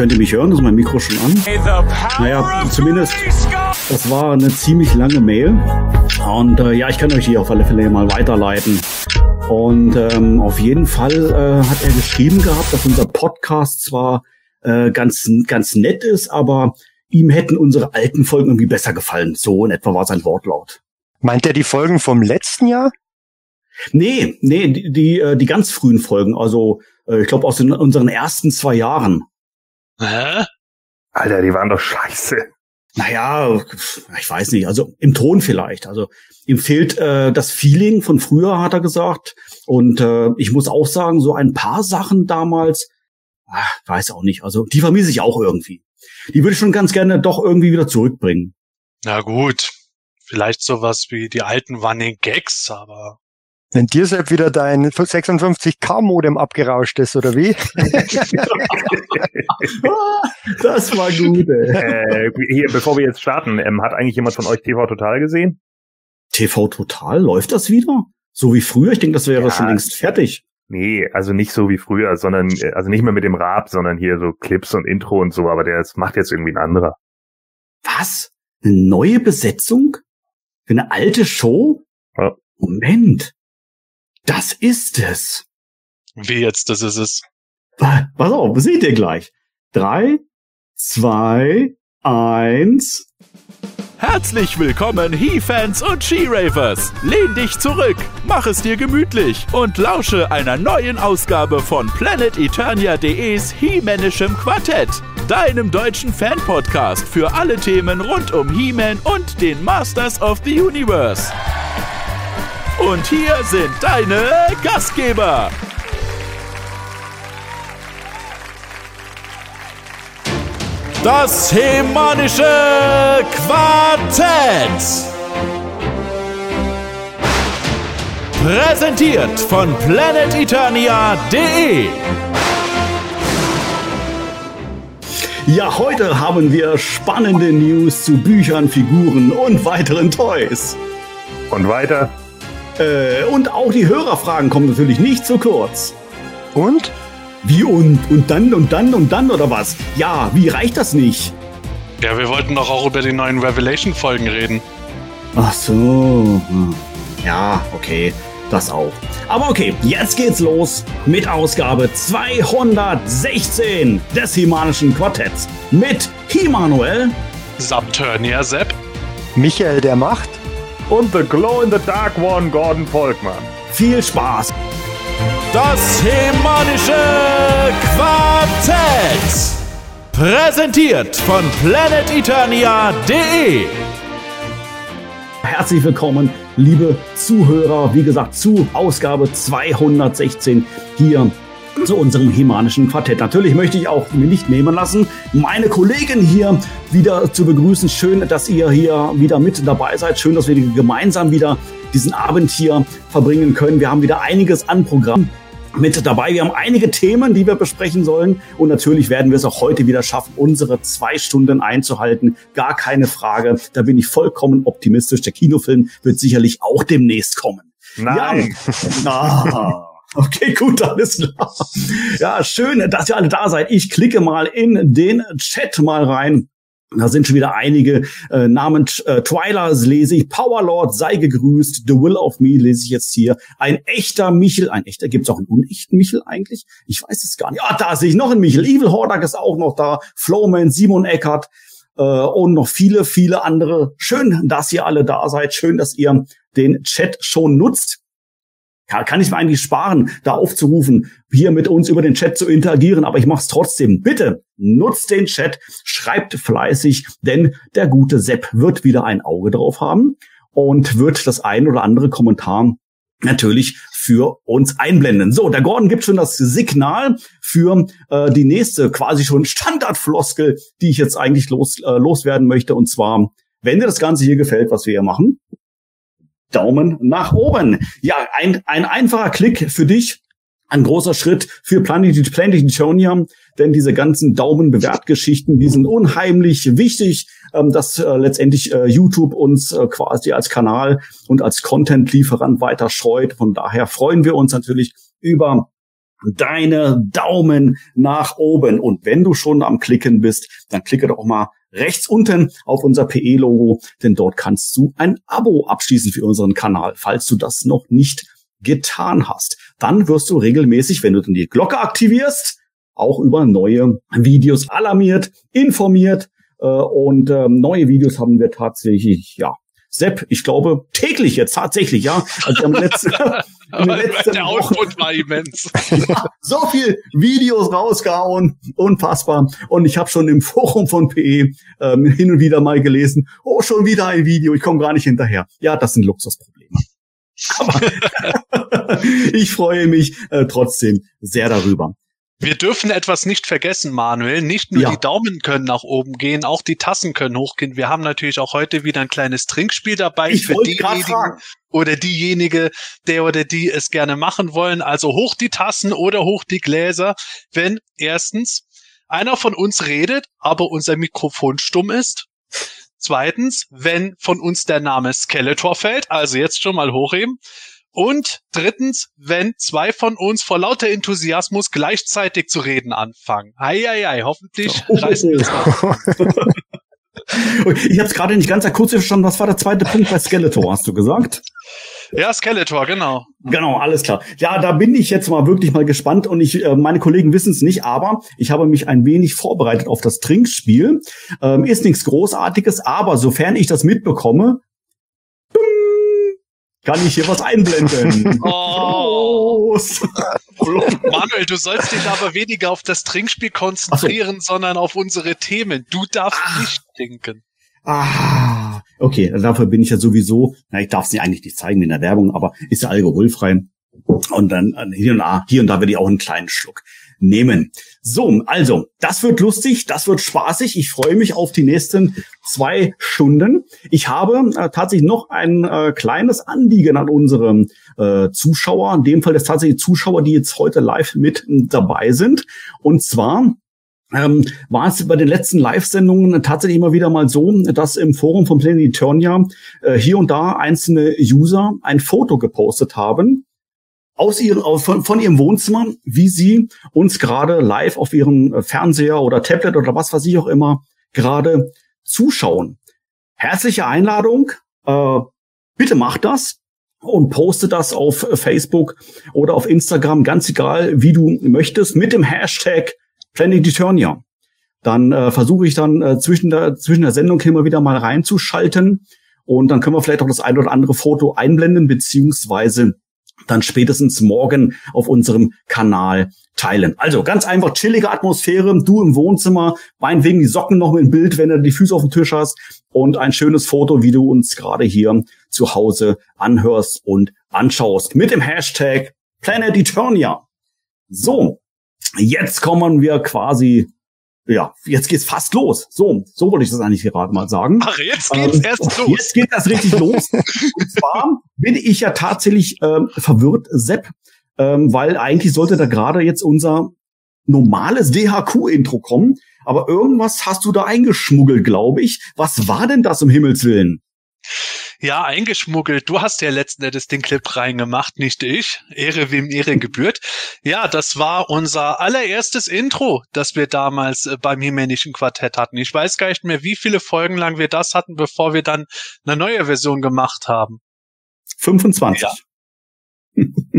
könnt ihr mich hören? Ist mein Mikro schon an? Naja, zumindest, das war eine ziemlich lange Mail. Und äh, ja, ich kann euch die auf alle Fälle mal weiterleiten. Und ähm, auf jeden Fall äh, hat er geschrieben gehabt, dass unser Podcast zwar äh, ganz, ganz nett ist, aber ihm hätten unsere alten Folgen irgendwie besser gefallen. So in etwa war sein Wortlaut. Meint er die Folgen vom letzten Jahr? Nee, nee, die, die, äh, die ganz frühen Folgen, also äh, ich glaube aus den, unseren ersten zwei Jahren. Hä? Alter, die waren doch scheiße. Naja, ich weiß nicht, also im Ton vielleicht. Also ihm fehlt äh, das Feeling von früher, hat er gesagt. Und äh, ich muss auch sagen, so ein paar Sachen damals, ach, weiß auch nicht, also die vermisse ich auch irgendwie. Die würde ich schon ganz gerne doch irgendwie wieder zurückbringen. Na gut, vielleicht sowas wie die alten Running Gags, aber wenn dir selbst wieder dein 56K-Modem abgerauscht ist, oder wie? das war gut, ey. Äh, hier, bevor wir jetzt starten, ähm, hat eigentlich jemand von euch TV Total gesehen? TV Total? Läuft das wieder? So wie früher? Ich denke, das wäre ja, schon längst fertig. Nee, also nicht so wie früher, sondern, äh, also nicht mehr mit dem Rap, sondern hier so Clips und Intro und so, aber der macht jetzt irgendwie ein anderer. Was? Eine neue Besetzung? Für eine alte Show? Ja. Moment. Das ist es. Wie jetzt, das ist es. Pass auf, seht ihr gleich. Drei, zwei, eins. Herzlich willkommen, He-Fans und She-Ravers. Lehn dich zurück, mach es dir gemütlich und lausche einer neuen Ausgabe von PlanetEternia.de's He-Manischem Quartett, deinem deutschen Fan-Podcast für alle Themen rund um He-Man und den Masters of the Universe. Und hier sind deine Gastgeber. Das Hemanische Quartett. Präsentiert von planeteternia.de. Ja, heute haben wir spannende News zu Büchern, Figuren und weiteren Toys. Und weiter äh, und auch die Hörerfragen kommen natürlich nicht zu kurz. Und? Wie und? Und dann und dann und dann oder was? Ja, wie reicht das nicht? Ja, wir wollten doch auch über die neuen Revelation-Folgen reden. Ach so. Ja, okay. Das auch. Aber okay, jetzt geht's los mit Ausgabe 216 des Himanischen Quartetts. Mit Himanuel, Subturnier Sepp, Michael der Macht und The Glow in the Dark One Gordon Volkmann. Viel Spaß! Das Hemanische Quartett. Präsentiert von planeteternia.de. Herzlich willkommen, liebe Zuhörer, wie gesagt, zu Ausgabe 216 hier zu unserem Himanischen Quartett. Natürlich möchte ich auch mir nicht nehmen lassen, meine Kollegin hier wieder zu begrüßen. Schön, dass ihr hier wieder mit dabei seid. Schön, dass wir gemeinsam wieder diesen Abend hier verbringen können. Wir haben wieder einiges an Programm mit dabei. Wir haben einige Themen, die wir besprechen sollen. Und natürlich werden wir es auch heute wieder schaffen, unsere zwei Stunden einzuhalten. Gar keine Frage. Da bin ich vollkommen optimistisch. Der Kinofilm wird sicherlich auch demnächst kommen. Nein. Ja. Okay, gut, alles klar. Ja, schön, dass ihr alle da seid. Ich klicke mal in den Chat mal rein. Da sind schon wieder einige äh, Namen. Äh, Twilers lese ich, Powerlord sei gegrüßt, The Will of Me lese ich jetzt hier. Ein echter Michel, ein echter, gibt's auch einen unechten Michel eigentlich? Ich weiß es gar nicht. Ah, da sehe ich noch einen Michel. Evil Hordak ist auch noch da. Flowman, Simon Eckert äh, und noch viele, viele andere. Schön, dass ihr alle da seid. Schön, dass ihr den Chat schon nutzt kann, kann ich mir eigentlich sparen, da aufzurufen, hier mit uns über den Chat zu interagieren, aber ich mache es trotzdem. Bitte nutzt den Chat, schreibt fleißig, denn der gute Sepp wird wieder ein Auge drauf haben und wird das ein oder andere Kommentar natürlich für uns einblenden. So, der Gordon gibt schon das Signal für äh, die nächste quasi schon Standardfloskel, die ich jetzt eigentlich los, äh, loswerden möchte. Und zwar, wenn dir das Ganze hier gefällt, was wir hier machen, Daumen nach oben. Ja, ein, ein einfacher Klick für dich. Ein großer Schritt für Planet, Planet Eternia, denn diese ganzen Daumenbewertgeschichten, die sind unheimlich wichtig, ähm, dass äh, letztendlich äh, YouTube uns äh, quasi als Kanal und als Content-Lieferant weiter scheut. Von daher freuen wir uns natürlich über deine Daumen nach oben. Und wenn du schon am Klicken bist, dann klicke doch mal rechts unten auf unser PE-Logo, denn dort kannst du ein Abo abschließen für unseren Kanal, falls du das noch nicht getan hast. Dann wirst du regelmäßig, wenn du dann die Glocke aktivierst, auch über neue Videos alarmiert, informiert äh, und äh, neue Videos haben wir tatsächlich, ja, Sepp, ich glaube täglich jetzt tatsächlich, ja. Also am letzten, in den letzten der Output war immens. ja, so viel Videos rausgehauen, unfassbar. Und ich habe schon im Forum von PE ähm, hin und wieder mal gelesen, oh, schon wieder ein Video, ich komme gar nicht hinterher. Ja, das sind Luxusprobleme. Aber ich freue mich äh, trotzdem sehr darüber. Wir dürfen etwas nicht vergessen, Manuel. Nicht nur ja. die Daumen können nach oben gehen, auch die Tassen können hochgehen. Wir haben natürlich auch heute wieder ein kleines Trinkspiel dabei ich für diejenigen oder diejenige, der oder die es gerne machen wollen. Also hoch die Tassen oder hoch die Gläser, wenn erstens einer von uns redet, aber unser Mikrofon stumm ist. Zweitens, wenn von uns der Name Skeletor fällt, also jetzt schon mal hochheben. Und drittens, wenn zwei von uns vor lauter Enthusiasmus gleichzeitig zu reden anfangen. Eieiei, hoffentlich oh. reißen wir es Ich habe es gerade nicht ganz akustisch verstanden. Was war der zweite Punkt bei Skeletor, hast du gesagt? Ja, Skeletor, genau. Genau, alles klar. Ja, da bin ich jetzt mal wirklich mal gespannt und ich, äh, meine Kollegen wissen es nicht, aber ich habe mich ein wenig vorbereitet auf das Trinkspiel. Ähm, ist nichts Großartiges, aber sofern ich das mitbekomme, kann ich hier was einblenden. Oh. Manuel, du sollst dich aber weniger auf das Trinkspiel konzentrieren, so. sondern auf unsere Themen. Du darfst ah. nicht trinken. Ah, okay, dafür bin ich ja sowieso, na, ich darf es eigentlich nicht zeigen in der Werbung, aber ist ja alkoholfrei. Und dann äh, hier und da, hier und da werde ich auch einen kleinen Schluck nehmen. So, also, das wird lustig, das wird spaßig. Ich freue mich auf die nächsten zwei Stunden. Ich habe äh, tatsächlich noch ein äh, kleines Anliegen an unsere äh, Zuschauer, in dem Fall das tatsächlich Zuschauer, die jetzt heute live mit dabei sind. Und zwar ähm, war es bei den letzten Live-Sendungen tatsächlich immer wieder mal so, dass im Forum von Planet Eternia äh, hier und da einzelne User ein Foto gepostet haben aus ihrem, von, von ihrem Wohnzimmer, wie sie uns gerade live auf ihrem äh, Fernseher oder Tablet oder was weiß ich auch immer gerade zuschauen. Herzliche Einladung. Äh, bitte macht das und poste das auf Facebook oder auf Instagram, ganz egal, wie du möchtest, mit dem Hashtag Planet Eternia. Dann äh, versuche ich dann äh, zwischen, der, zwischen der Sendung immer wieder mal reinzuschalten und dann können wir vielleicht auch das ein oder andere Foto einblenden, beziehungsweise dann spätestens morgen auf unserem Kanal teilen. Also ganz einfach chillige Atmosphäre, du im Wohnzimmer, meinetwegen die Socken noch im Bild, wenn du die Füße auf dem Tisch hast und ein schönes Foto, wie du uns gerade hier zu Hause anhörst und anschaust mit dem Hashtag Planet Eternia. So, jetzt kommen wir quasi ja, jetzt geht's fast los. So, so wollte ich das eigentlich gerade mal sagen. Ach, jetzt geht's ähm, erst los. Jetzt geht das richtig los. Und zwar bin ich ja tatsächlich ähm, verwirrt, Sepp, ähm, weil eigentlich sollte da gerade jetzt unser normales DHQ-Intro kommen. Aber irgendwas hast du da eingeschmuggelt, glaube ich. Was war denn das um Himmels Willen? Ja, eingeschmuggelt. Du hast ja letzten Endes den Clip reingemacht, nicht ich. Ehre wem Ehre gebührt. Ja, das war unser allererstes Intro, das wir damals äh, beim Himänischen Quartett hatten. Ich weiß gar nicht mehr, wie viele Folgen lang wir das hatten, bevor wir dann eine neue Version gemacht haben. 25. Ja.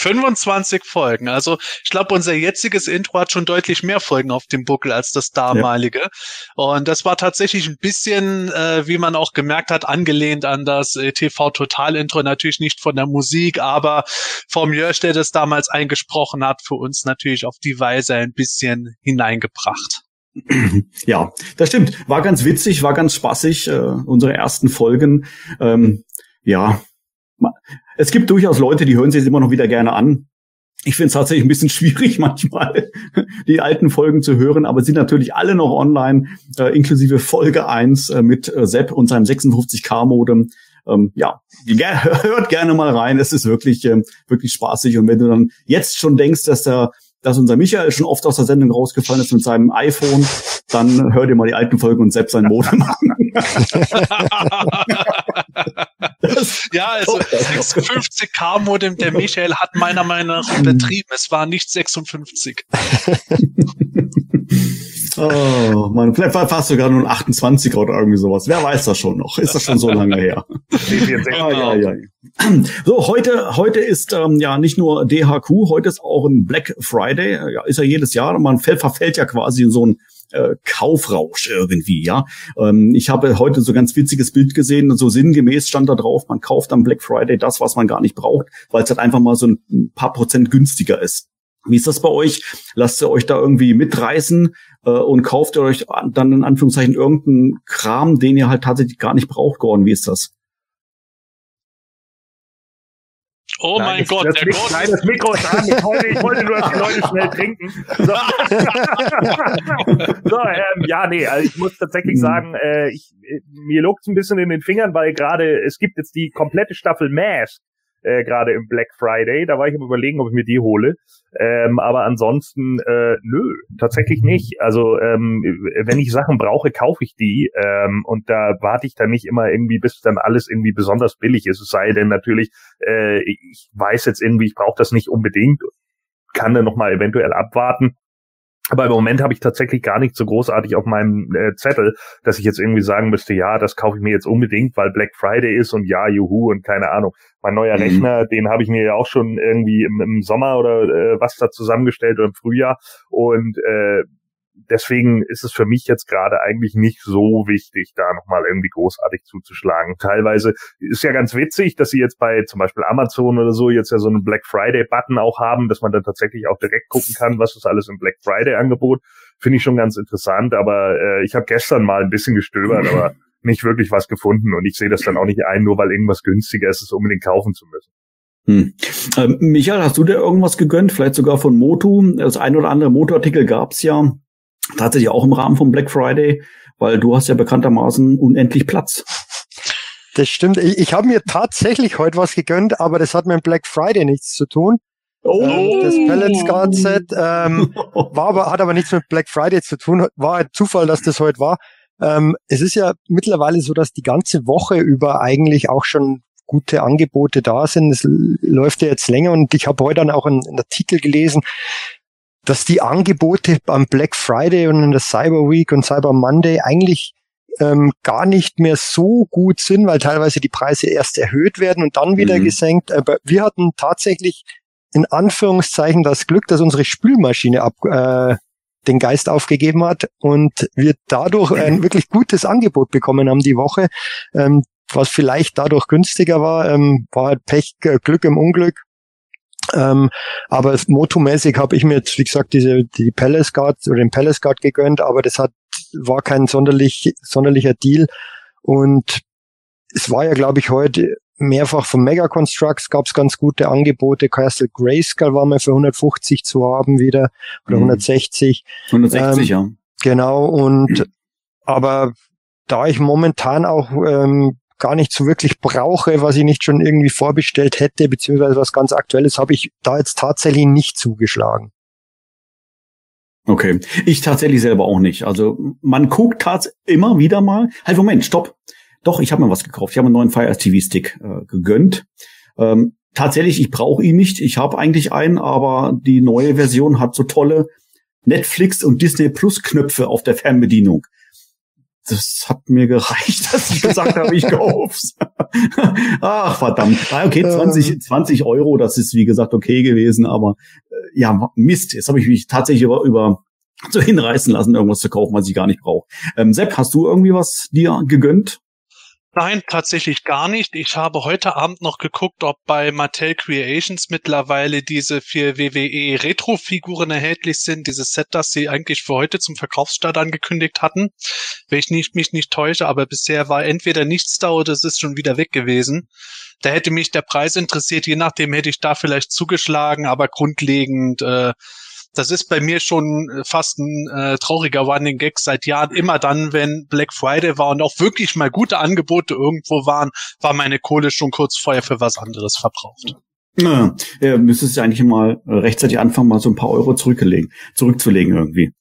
25 Folgen. Also ich glaube, unser jetziges Intro hat schon deutlich mehr Folgen auf dem Buckel als das damalige. Ja. Und das war tatsächlich ein bisschen, äh, wie man auch gemerkt hat, angelehnt an das äh, TV-Total-Intro. Natürlich nicht von der Musik, aber vom Jörsch, der das damals eingesprochen hat, für uns natürlich auf die Weise ein bisschen hineingebracht. Ja, das stimmt. War ganz witzig, war ganz spaßig, äh, unsere ersten Folgen. Ähm, ja, es gibt durchaus Leute, die hören sich immer noch wieder gerne an. Ich finde es tatsächlich ein bisschen schwierig manchmal, die alten Folgen zu hören, aber sind natürlich alle noch online, äh, inklusive Folge 1 äh, mit äh, Sepp und seinem 56K-Modem. Ähm, ja, hört gerne mal rein. Es ist wirklich, äh, wirklich spaßig. Und wenn du dann jetzt schon denkst, dass der dass unser Michael schon oft aus der Sendung rausgefallen ist mit seinem iPhone, dann hör dir mal die alten Folgen und selbst sein Modem an. Ja, also 56k Modem, der Michael hat meiner Meinung nach übertrieben. Es war nicht 56. Oh, man, vielleicht war fast sogar nur ein 28 oder irgendwie sowas. Wer weiß das schon noch? Ist das schon so lange her? ah, ja, ja. So, heute, heute ist ähm, ja nicht nur DHQ, heute ist auch ein Black Friday. Ja, ist ja jedes Jahr. Man fällt, verfällt ja quasi in so ein äh, Kaufrausch irgendwie, ja. Ähm, ich habe heute so ganz witziges Bild gesehen, so sinngemäß stand da drauf, man kauft am Black Friday das, was man gar nicht braucht, weil es halt einfach mal so ein paar Prozent günstiger ist. Wie ist das bei euch? Lasst ihr euch da irgendwie mitreißen äh, und kauft ihr euch dann in Anführungszeichen irgendeinen Kram, den ihr halt tatsächlich gar nicht braucht, Gordon? Wie ist das? Oh nein, mein Gott, das der Gott. Nein, das Mikro ist an. Ich wollte, ich wollte nur, dass die Leute schnell trinken. So, so ähm, ja, nee, also ich muss tatsächlich hm. sagen, äh, ich, äh, mir lockt ein bisschen in den Fingern, weil gerade es gibt jetzt die komplette Staffel Mask äh, gerade im Black Friday. Da war ich am überlegen, ob ich mir die hole. Ähm, aber ansonsten, äh, nö, tatsächlich nicht. Also ähm, wenn ich Sachen brauche, kaufe ich die. Ähm, und da warte ich dann nicht immer irgendwie, bis dann alles irgendwie besonders billig ist. Es sei denn natürlich, äh, ich weiß jetzt irgendwie, ich brauche das nicht unbedingt, kann dann nochmal eventuell abwarten. Aber im Moment habe ich tatsächlich gar nicht so großartig auf meinem äh, Zettel, dass ich jetzt irgendwie sagen müsste, ja, das kaufe ich mir jetzt unbedingt, weil Black Friday ist und ja, juhu und keine Ahnung. Mein neuer mhm. Rechner, den habe ich mir ja auch schon irgendwie im, im Sommer oder äh, was da zusammengestellt oder im Frühjahr und äh, deswegen ist es für mich jetzt gerade eigentlich nicht so wichtig, da nochmal irgendwie großartig zuzuschlagen. Teilweise ist ja ganz witzig, dass sie jetzt bei zum Beispiel Amazon oder so jetzt ja so einen Black Friday Button auch haben, dass man dann tatsächlich auch direkt gucken kann, was ist alles im Black Friday Angebot. Finde ich schon ganz interessant, aber äh, ich habe gestern mal ein bisschen gestöbert, aber nicht wirklich was gefunden und ich sehe das dann auch nicht ein, nur weil irgendwas günstiger ist, es unbedingt kaufen zu müssen. Hm. Ähm, Michael, hast du dir irgendwas gegönnt? Vielleicht sogar von Motu? Das ein oder andere Motorartikel gab's ja tatsächlich auch im Rahmen vom Black Friday, weil du hast ja bekanntermaßen unendlich Platz. Das stimmt. Ich, ich habe mir tatsächlich heute was gegönnt, aber das hat mit Black Friday nichts zu tun. Oh. Ähm, das Balance Guard Set ähm, war aber, hat aber nichts mit Black Friday zu tun. War ein Zufall, dass das heute war. Ähm, es ist ja mittlerweile so, dass die ganze Woche über eigentlich auch schon gute Angebote da sind. Es läuft ja jetzt länger und ich habe heute dann auch einen, einen Artikel gelesen, dass die Angebote am Black Friday und in der Cyber Week und Cyber Monday eigentlich ähm, gar nicht mehr so gut sind, weil teilweise die Preise erst erhöht werden und dann wieder mhm. gesenkt. Aber wir hatten tatsächlich in Anführungszeichen das Glück, dass unsere Spülmaschine ab, äh, den Geist aufgegeben hat und wir dadurch ein wirklich gutes Angebot bekommen haben die Woche, ähm, was vielleicht dadurch günstiger war, ähm, war halt Pech, Glück im Unglück. Ähm, aber motomäßig habe ich mir jetzt, wie gesagt, diese die Palace Guard oder den Palace Guard gegönnt, aber das hat war kein sonderlich sonderlicher Deal und es war ja, glaube ich, heute mehrfach von Mega Constructs gab es ganz gute Angebote. Castle Grayskull war mal für 150 zu haben wieder oder mhm. 160. 160, ähm, ja. Genau und mhm. aber da ich momentan auch ähm, gar nicht so wirklich brauche, was ich nicht schon irgendwie vorbestellt hätte, beziehungsweise was ganz Aktuelles, habe ich da jetzt tatsächlich nicht zugeschlagen. Okay, ich tatsächlich selber auch nicht. Also man guckt tatsächlich immer wieder mal. Halt, Moment, stopp. Doch, ich habe mir was gekauft. Ich habe einen neuen Fire TV Stick äh, gegönnt. Ähm, tatsächlich, ich brauche ihn nicht. Ich habe eigentlich einen, aber die neue Version hat so tolle Netflix und Disney Plus Knöpfe auf der Fernbedienung das hat mir gereicht, dass ich gesagt habe, ich kauf's. Ach, verdammt. Okay, 20, 20 Euro, das ist wie gesagt okay gewesen, aber äh, ja, Mist. Jetzt habe ich mich tatsächlich über, über so hinreißen lassen, irgendwas zu kaufen, was ich gar nicht brauche. Ähm, Sepp, hast du irgendwie was dir gegönnt? Nein, tatsächlich gar nicht. Ich habe heute Abend noch geguckt, ob bei Mattel Creations mittlerweile diese vier WWE Retro-Figuren erhältlich sind. Dieses Set, das sie eigentlich für heute zum Verkaufsstart angekündigt hatten. Wenn ich nicht, mich nicht täusche, aber bisher war entweder nichts da oder es ist schon wieder weg gewesen. Da hätte mich der Preis interessiert. Je nachdem hätte ich da vielleicht zugeschlagen, aber grundlegend äh, das ist bei mir schon äh, fast ein äh, trauriger Running Gag seit Jahren. Immer dann, wenn Black Friday war und auch wirklich mal gute Angebote irgendwo waren, war meine Kohle schon kurz vorher für was anderes verbraucht. Ja, ja müsstest du eigentlich mal rechtzeitig anfangen, mal so ein paar Euro zurückzulegen irgendwie.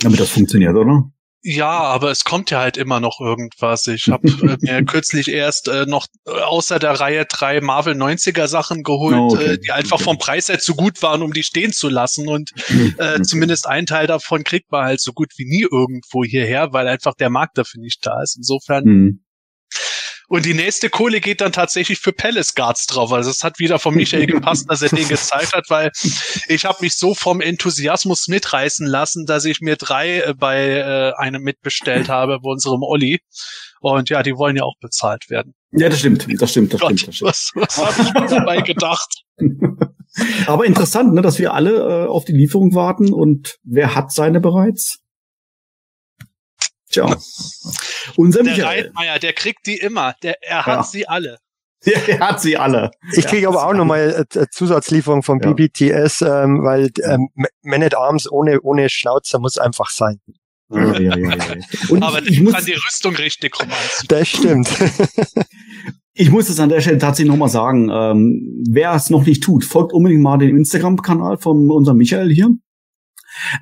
Damit das funktioniert, oder? Ja, aber es kommt ja halt immer noch irgendwas. Ich habe äh, mir kürzlich erst äh, noch äh, außer der Reihe drei Marvel 90er Sachen geholt, oh, okay. äh, die einfach okay. vom Preis her zu gut waren, um die stehen zu lassen. Und äh, zumindest ein Teil davon kriegt man halt so gut wie nie irgendwo hierher, weil einfach der Markt dafür nicht da ist. Insofern mhm. Und die nächste Kohle geht dann tatsächlich für Palace Guards drauf. Also es hat wieder von Michael gepasst, dass er den gezeigt hat, weil ich habe mich so vom Enthusiasmus mitreißen lassen, dass ich mir drei äh, bei äh, einem mitbestellt habe, bei unserem Olli. Und ja, die wollen ja auch bezahlt werden. Ja, das stimmt, das stimmt, das Gott, stimmt. Das stimmt. Was, was habe ich mir dabei gedacht? Aber interessant, ne, dass wir alle äh, auf die Lieferung warten und wer hat seine bereits? Tja. Unser der Michael. Reitmeier, der kriegt die immer. Der, er hat ja. sie alle. Ja, er hat sie alle. Ich kriege aber auch nochmal eine Zusatzlieferung vom ja. BBTS, ähm, weil ähm, Man at Arms ohne, ohne Schnauzer muss einfach sein. Ja, ja, ja, ja. Und aber ich, ich muss an die Rüstung richtig romantisch. Das stimmt. Ich muss es an der Stelle tatsächlich nochmal sagen. Ähm, wer es noch nicht tut, folgt unbedingt mal dem Instagram-Kanal von unserem Michael hier.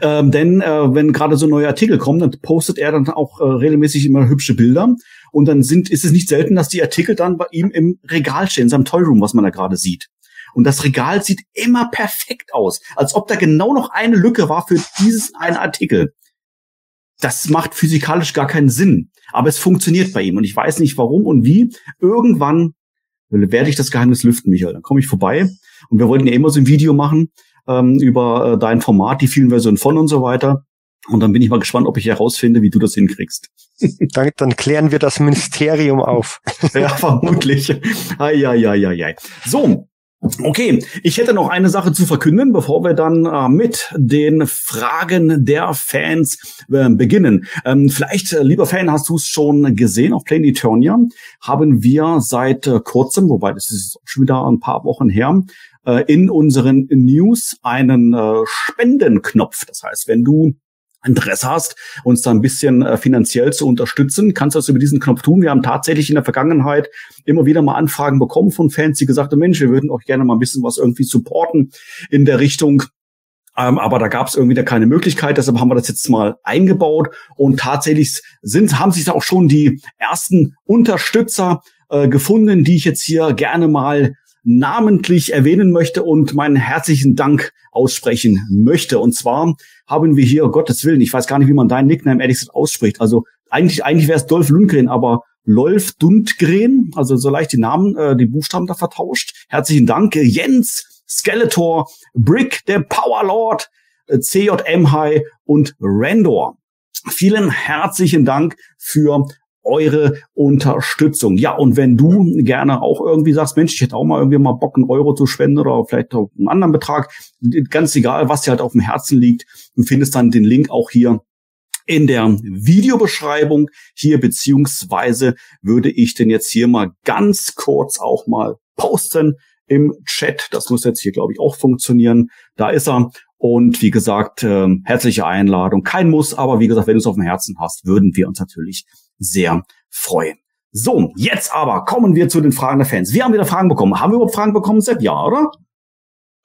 Ähm, denn äh, wenn gerade so neue Artikel kommen, dann postet er dann auch äh, regelmäßig immer hübsche Bilder. Und dann sind, ist es nicht selten, dass die Artikel dann bei ihm im Regal stehen, in seinem Toyroom, was man da gerade sieht. Und das Regal sieht immer perfekt aus, als ob da genau noch eine Lücke war für diesen einen Artikel. Das macht physikalisch gar keinen Sinn. Aber es funktioniert bei ihm. Und ich weiß nicht warum und wie. Irgendwann werde ich das Geheimnis lüften, Michael. Dann komme ich vorbei. Und wir wollten ja immer so ein Video machen ähm, über äh, dein Format, die vielen Versionen von und so weiter. Und dann bin ich mal gespannt, ob ich herausfinde, wie du das hinkriegst. Dann, dann klären wir das Ministerium auf. ja, vermutlich. Ai, ai, ai, ai, ai. So, Okay, ich hätte noch eine Sache zu verkünden, bevor wir dann äh, mit den Fragen der Fans äh, beginnen. Ähm, vielleicht, äh, lieber Fan, hast du es schon gesehen auf Plain Eternia, haben wir seit äh, kurzem, wobei das ist schon wieder ein paar Wochen her, äh, in unseren News einen äh, Spendenknopf. Das heißt, wenn du Interesse hast, uns da ein bisschen äh, finanziell zu unterstützen, kannst du das über diesen Knopf tun. Wir haben tatsächlich in der Vergangenheit immer wieder mal Anfragen bekommen von Fans, die gesagt haben, Mensch, wir würden auch gerne mal ein bisschen was irgendwie supporten in der Richtung. Ähm, aber da gab es irgendwie da keine Möglichkeit, deshalb haben wir das jetzt mal eingebaut und tatsächlich sind, haben sich da auch schon die ersten Unterstützer äh, gefunden, die ich jetzt hier gerne mal namentlich erwähnen möchte und meinen herzlichen Dank aussprechen möchte. Und zwar haben wir hier, Gottes Willen, ich weiß gar nicht, wie man deinen Nickname ehrlich gesagt ausspricht. Also eigentlich, eigentlich wäre es Dolph Lundgren, aber Lolf Dundgren, also so leicht die Namen, äh, die Buchstaben da vertauscht. Herzlichen Dank. Jens, Skeletor, Brick, der Powerlord, CJM High und Randor. Vielen herzlichen Dank für eure Unterstützung. Ja, und wenn du gerne auch irgendwie sagst, Mensch, ich hätte auch mal irgendwie mal Bock, einen Euro zu spenden oder vielleicht auch einen anderen Betrag, ganz egal, was dir halt auf dem Herzen liegt, du findest dann den Link auch hier in der Videobeschreibung hier, beziehungsweise würde ich den jetzt hier mal ganz kurz auch mal posten im Chat. Das muss jetzt hier, glaube ich, auch funktionieren. Da ist er. Und wie gesagt, äh, herzliche Einladung. Kein Muss, aber wie gesagt, wenn du es auf dem Herzen hast, würden wir uns natürlich sehr freuen. So, jetzt aber kommen wir zu den Fragen der Fans. Wir haben wieder Fragen bekommen. Haben wir überhaupt Fragen bekommen, Sepp? Ja, oder?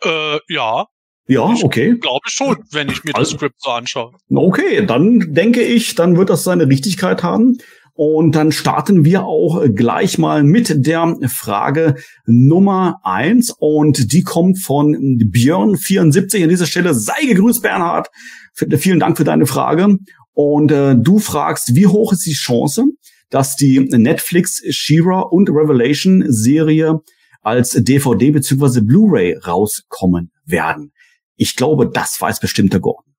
Äh, ja. Ja, okay. Ich glaube schon, wenn ich mir also, das Skript so anschaue. Okay, dann denke ich, dann wird das seine Richtigkeit haben. Und dann starten wir auch gleich mal mit der Frage Nummer eins Und die kommt von Björn74 an dieser Stelle. Sei gegrüßt, Bernhard. Vielen Dank für deine Frage. Und äh, du fragst, wie hoch ist die Chance, dass die Netflix Shira und Revelation Serie als DVD bzw. Blu-ray rauskommen werden? Ich glaube, das weiß bestimmt der Gordon.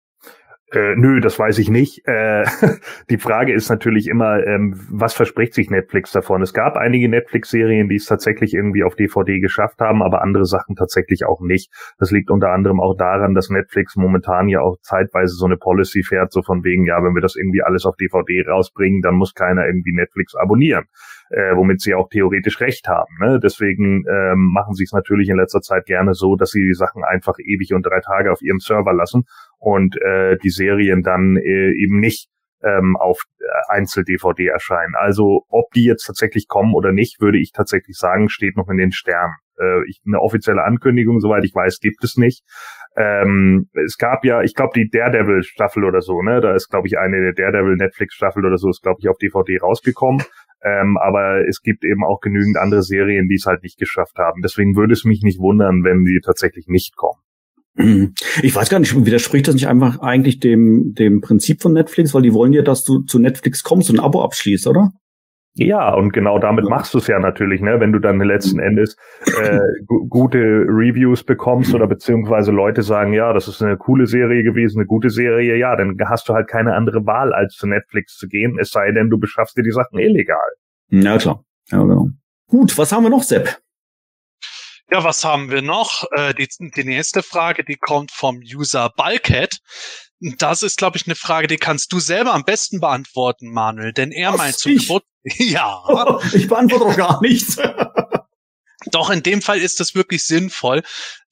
Äh, nö, das weiß ich nicht. Äh, die Frage ist natürlich immer, ähm, was verspricht sich Netflix davon? Es gab einige Netflix-Serien, die es tatsächlich irgendwie auf DVD geschafft haben, aber andere Sachen tatsächlich auch nicht. Das liegt unter anderem auch daran, dass Netflix momentan ja auch zeitweise so eine Policy fährt, so von wegen, ja, wenn wir das irgendwie alles auf DVD rausbringen, dann muss keiner irgendwie Netflix abonnieren äh, womit sie auch theoretisch recht haben. Ne? Deswegen ähm, machen sie es natürlich in letzter Zeit gerne so, dass sie die Sachen einfach ewig und drei Tage auf ihrem Server lassen und äh, die Serien dann äh, eben nicht ähm, auf äh, Einzel-DVD erscheinen. Also ob die jetzt tatsächlich kommen oder nicht, würde ich tatsächlich sagen, steht noch in den Sternen. Äh, ich, eine offizielle Ankündigung, soweit ich weiß, gibt es nicht. Ähm, es gab ja, ich glaube, die Daredevil-Staffel oder so, ne? Da ist, glaube ich, eine der Daredevil-Netflix-Staffel oder so, ist, glaube ich, auf DVD rausgekommen. Ähm, aber es gibt eben auch genügend andere Serien, die es halt nicht geschafft haben. Deswegen würde es mich nicht wundern, wenn die tatsächlich nicht kommen. Ich weiß gar nicht, widerspricht das nicht einfach eigentlich dem, dem Prinzip von Netflix, weil die wollen ja, dass du zu Netflix kommst und ein Abo abschließt, oder? Ja, und genau damit machst du es ja natürlich, ne? Wenn du dann letzten Endes äh, gute Reviews bekommst oder beziehungsweise Leute sagen, ja, das ist eine coole Serie gewesen, eine gute Serie, ja, dann hast du halt keine andere Wahl, als zu Netflix zu gehen, es sei denn, du beschaffst dir die Sachen illegal. Ja, klar. Ja, genau. Gut, was haben wir noch, Sepp? Ja, was haben wir noch? Äh, die, die nächste Frage, die kommt vom User Bulkhead. Das ist, glaube ich, eine Frage, die kannst du selber am besten beantworten, Manuel, denn er Was, meint zum Geburt. Ja. ich beantworte doch gar nichts. Doch in dem Fall ist das wirklich sinnvoll,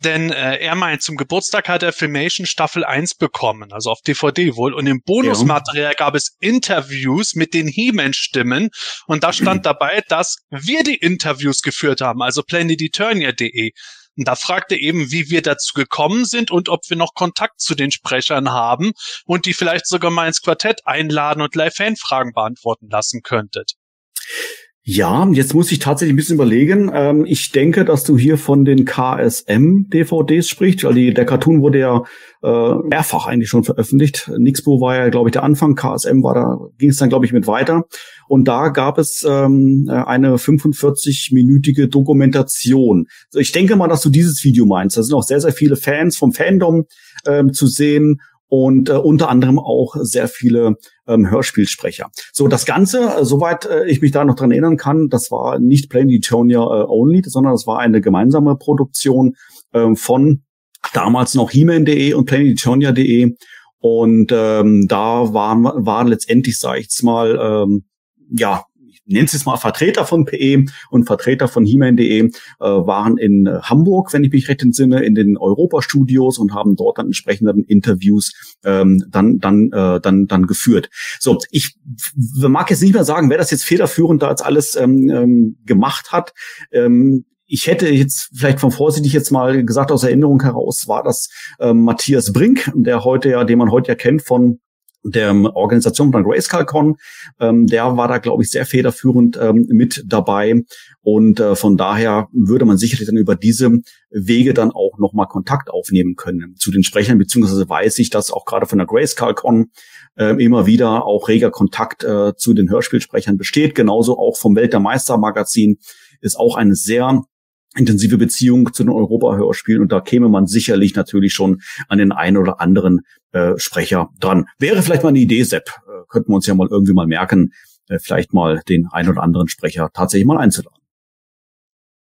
denn äh, er meint, zum Geburtstag hat er Filmation Staffel 1 bekommen, also auf DVD wohl. Und im Bonusmaterial ja. gab es Interviews mit den He-Man-Stimmen und da stand dabei, dass wir die Interviews geführt haben, also planeteturnia.de. Und da fragte eben, wie wir dazu gekommen sind und ob wir noch Kontakt zu den Sprechern haben und die vielleicht sogar mal ins Quartett einladen und Live-Fan-Fragen beantworten lassen könntet. Ja, jetzt muss ich tatsächlich ein bisschen überlegen. Ähm, ich denke, dass du hier von den KSM-DVDs sprichst, weil die, der Cartoon wurde ja äh, mehrfach eigentlich schon veröffentlicht. Nixbo war ja, glaube ich, der Anfang, KSM war da, ging es dann, glaube ich, mit weiter. Und da gab es ähm, eine 45-minütige Dokumentation. Also ich denke mal, dass du dieses Video meinst. Da sind auch sehr, sehr viele Fans vom Fandom ähm, zu sehen und äh, unter anderem auch sehr viele ähm, Hörspielsprecher. So, das Ganze, äh, soweit äh, ich mich da noch dran erinnern kann, das war nicht Plain Eternia äh, Only, sondern das war eine gemeinsame Produktion äh, von damals noch He-Man.de und PlanetItOnia.de und ähm, da waren, waren letztendlich, sage ich jetzt mal, ähm, ja, nenne es mal Vertreter von PE und Vertreter von He-Man.de äh, waren in äh, Hamburg, wenn ich mich recht entsinne, in den Europa-Studios und haben dort dann entsprechende Interviews ähm, dann dann äh, dann dann geführt. So, ich mag jetzt nicht mehr sagen, wer das jetzt federführend da jetzt alles ähm, ähm, gemacht hat. Ähm, ich hätte jetzt vielleicht von vorsichtig jetzt mal gesagt aus Erinnerung heraus war das ähm, Matthias Brink, der heute ja, den man heute ja kennt von der Organisation von GraceCalCon, ähm, der war da, glaube ich, sehr federführend ähm, mit dabei. Und äh, von daher würde man sicherlich dann über diese Wege dann auch nochmal Kontakt aufnehmen können zu den Sprechern, beziehungsweise weiß ich, dass auch gerade von der GraceCalCon äh, immer wieder auch reger Kontakt äh, zu den Hörspielsprechern besteht. Genauso auch vom Welt der Meister Magazin ist auch eine sehr intensive Beziehung zu den Europa-Hörspielen und da käme man sicherlich natürlich schon an den einen oder anderen äh, Sprecher dran. Wäre vielleicht mal eine Idee, Sepp. Äh, könnten wir uns ja mal irgendwie mal merken, äh, vielleicht mal den einen oder anderen Sprecher tatsächlich mal einzuladen.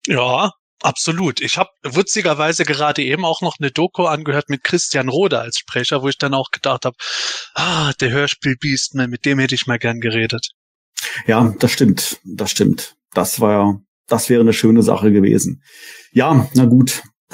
Ja, absolut. Ich habe witzigerweise gerade eben auch noch eine Doku angehört mit Christian Rode als Sprecher, wo ich dann auch gedacht habe, ah, der Hörspiel-Beast, mit dem hätte ich mal gern geredet. Ja, das stimmt, das stimmt. Das war, das wäre eine schöne Sache gewesen. Ja, na gut.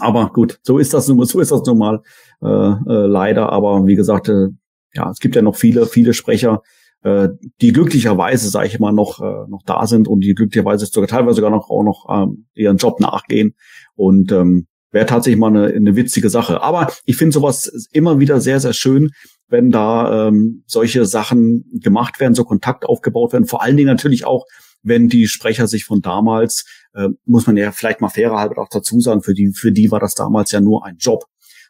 Aber gut, so ist das nun, so ist das nun mal äh, äh, leider. Aber wie gesagt, äh, ja, es gibt ja noch viele, viele Sprecher, äh, die glücklicherweise, sage ich mal, noch äh, noch da sind und die glücklicherweise sogar teilweise sogar noch auch noch ähm, ihren Job nachgehen und ähm, wäre tatsächlich mal eine, eine witzige Sache. Aber ich finde sowas immer wieder sehr, sehr schön, wenn da ähm, solche Sachen gemacht werden, so Kontakt aufgebaut werden. Vor allen Dingen natürlich auch, wenn die Sprecher sich von damals, äh, muss man ja vielleicht mal fairer halber auch dazu sagen, für die, für die war das damals ja nur ein Job.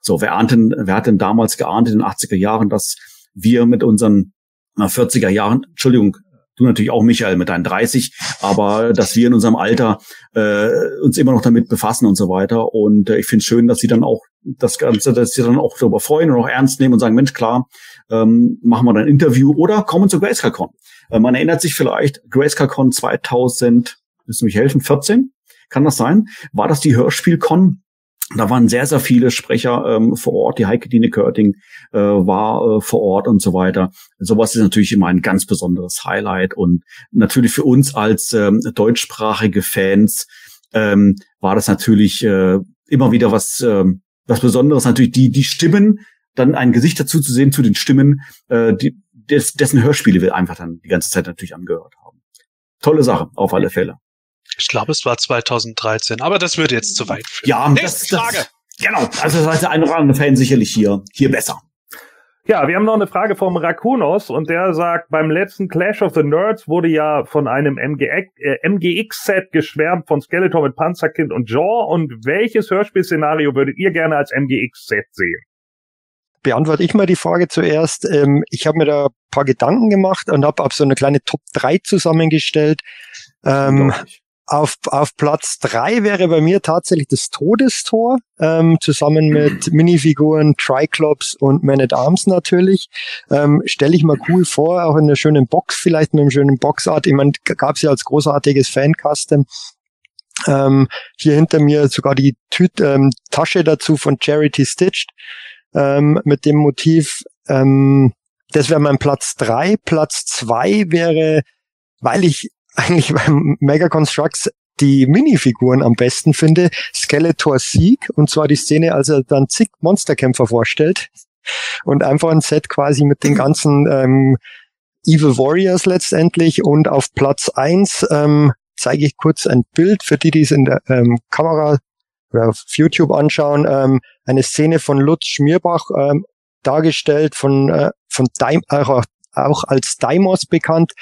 So, wer, ahnten, wer hat denn damals geahnt in den 80er Jahren, dass wir mit unseren 40er Jahren, Entschuldigung, du natürlich auch, Michael, mit deinen 30, aber dass wir in unserem Alter äh, uns immer noch damit befassen und so weiter. Und äh, ich finde es schön, dass sie dann auch das Ganze, dass sie dann auch darüber freuen und auch ernst nehmen und sagen, Mensch, klar, ähm, machen wir dann ein Interview oder kommen zu GraceCalCon. Äh, man erinnert sich vielleicht, GraceCalCon 2000, willst du mich helfen, 14? Kann das sein? War das die Hörspielcon? Da waren sehr, sehr viele Sprecher ähm, vor Ort. Die Heike Dine Körting äh, war äh, vor Ort und so weiter. Sowas ist natürlich immer ein ganz besonderes Highlight. Und natürlich für uns als ähm, deutschsprachige Fans ähm, war das natürlich äh, immer wieder was, äh, was Besonderes. Natürlich die, die Stimmen, dann ein Gesicht dazu zu sehen zu den Stimmen, äh, die, des, dessen Hörspiele wir einfach dann die ganze Zeit natürlich angehört haben. Tolle Sache, auf alle Fälle. Ich glaube, es war 2013, aber das würde jetzt zu weit führen. Ja, Nächste das, Frage. Das, genau, also das heißt, der eine oder andere Fan sicherlich hier, hier besser. Ja, wir haben noch eine Frage vom Rakunos und der sagt, beim letzten Clash of the Nerds wurde ja von einem MGX-Set äh, geschwärmt von Skeletor mit Panzerkind und Jaw und welches Hörspielszenario würdet ihr gerne als MGX-Set sehen? Beantworte ich mal die Frage zuerst. Ähm, ich habe mir da ein paar Gedanken gemacht und habe ab so eine kleine Top 3 zusammengestellt. Ähm, auf, auf Platz drei wäre bei mir tatsächlich das Todestor, ähm, zusammen mit Minifiguren, Triclops und Man at Arms natürlich. Ähm, Stelle ich mal cool vor, auch in einer schönen Box, vielleicht mit einem schönen Boxart. Ich meine, gab es ja als großartiges Fan-Custom. Ähm, hier hinter mir sogar die Tüt ähm, Tasche dazu von Charity Stitched ähm, mit dem Motiv. Ähm, das wäre mein Platz drei. Platz zwei wäre, weil ich eigentlich beim Mega Constructs die Minifiguren am besten finde, Skeletor Sieg, und zwar die Szene, als er dann zig Monsterkämpfer vorstellt und einfach ein Set quasi mit den ganzen ähm, Evil Warriors letztendlich. Und auf Platz eins ähm, zeige ich kurz ein Bild für die, die es in der ähm, Kamera oder auf YouTube anschauen, ähm, eine Szene von Lutz Schmierbach ähm, dargestellt von, äh, von Daim, auch, auch als Daimos bekannt,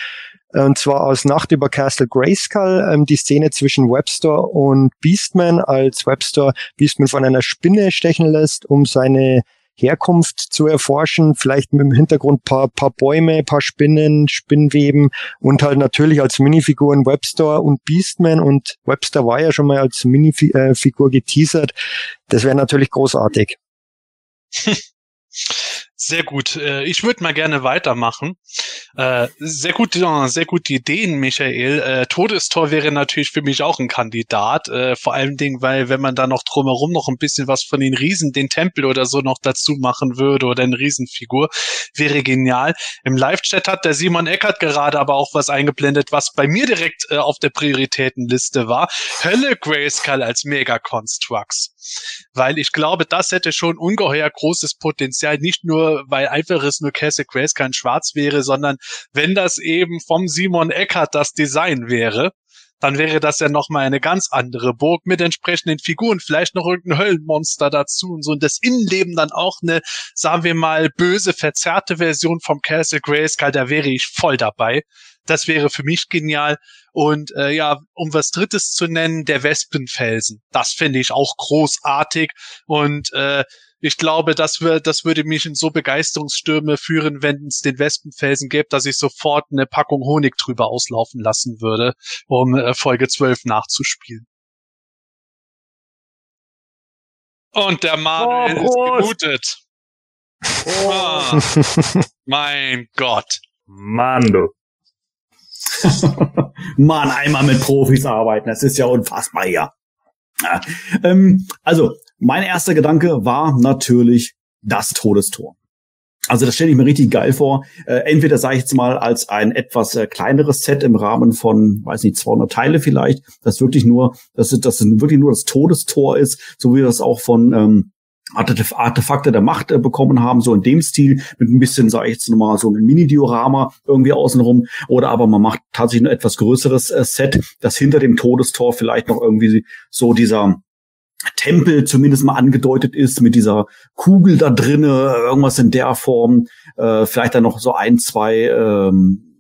und zwar aus Nacht über Castle Grayskull, ähm, die Szene zwischen Webster und Beastman, als Webster Beastman von einer Spinne stechen lässt, um seine Herkunft zu erforschen, vielleicht mit dem Hintergrund paar, paar Bäume, paar Spinnen, Spinnweben und halt natürlich als Minifiguren Webster und Beastman und Webster war ja schon mal als Minifigur geteasert. Das wäre natürlich großartig. Sehr gut. Äh, ich würde mal gerne weitermachen. Äh, sehr gut, sehr gute Ideen, Michael. Äh, Todestor wäre natürlich für mich auch ein Kandidat. Vor allen Dingen, weil wenn man da noch drumherum noch ein bisschen was von den Riesen, den Tempel oder so noch dazu machen würde oder eine Riesenfigur, wäre genial. Im Live-Chat hat der Simon Eckert gerade aber auch was eingeblendet, was bei mir direkt auf der Prioritätenliste war. Hölle Grayskull als Mega-Constructs. Weil ich glaube, das hätte schon ungeheuer großes Potenzial, nicht nur weil einfach es nur Cassie Grace kein Schwarz wäre, sondern wenn das eben vom Simon Eckert das Design wäre, dann wäre das ja nochmal eine ganz andere Burg mit entsprechenden Figuren, vielleicht noch irgendein Höllenmonster dazu und so und das Innenleben dann auch eine, sagen wir mal, böse, verzerrte Version vom Castle Grayskull, da wäre ich voll dabei. Das wäre für mich genial. Und äh, ja, um was Drittes zu nennen, der Wespenfelsen. Das finde ich auch großartig. Und äh, ich glaube, das, wär, das würde mich in so Begeisterungsstürme führen, wenn es den Wespenfelsen gäbe, dass ich sofort eine Packung Honig drüber auslaufen lassen würde, um äh, Folge 12 nachzuspielen. Und der Manuel oh, ist gemutet. Oh. Ah, mein Gott. Mann, du. Mann, einmal mit Profis arbeiten, das ist ja unfassbar hier. Ja. Ähm, also, mein erster Gedanke war natürlich das Todestor. Also das stelle ich mir richtig geil vor. Äh, entweder sage ich jetzt mal als ein etwas äh, kleineres Set im Rahmen von, weiß nicht, 200 Teile vielleicht, das wirklich nur, dass das wirklich nur das Todestor ist, so wie wir das auch von ähm, Artefakte der Macht äh, bekommen haben, so in dem Stil, mit ein bisschen, sage ich jetzt nochmal, so ein Mini-Diorama irgendwie außenrum. Oder aber man macht tatsächlich ein etwas größeres äh, Set, das hinter dem Todestor vielleicht noch irgendwie so dieser Tempel zumindest mal angedeutet ist mit dieser Kugel da drinne, irgendwas in der Form, äh, vielleicht dann noch so ein, zwei ähm,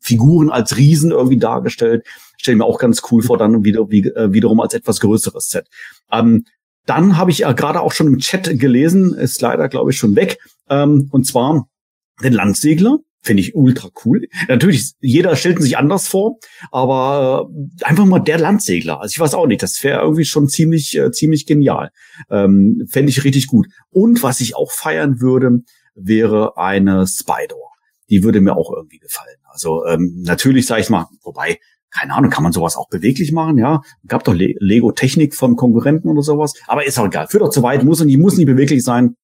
Figuren als Riesen irgendwie dargestellt. Stelle mir auch ganz cool vor, dann wieder, wie, äh, wiederum als etwas größeres Set. Ähm, dann habe ich ja gerade auch schon im Chat gelesen, ist leider, glaube ich, schon weg, ähm, und zwar den Landsegler. Finde ich ultra cool. Natürlich, jeder stellt sich anders vor, aber äh, einfach mal der Landsegler. Also ich weiß auch nicht, das wäre irgendwie schon ziemlich, äh, ziemlich genial. Ähm, Fände ich richtig gut. Und was ich auch feiern würde, wäre eine Spider. Die würde mir auch irgendwie gefallen. Also ähm, natürlich sage ich mal, wobei keine Ahnung, kann man sowas auch beweglich machen, ja? Gab doch Le Lego Technik von Konkurrenten oder sowas, aber ist auch egal. Führt doch zu weit, muss nicht, muss nicht beweglich sein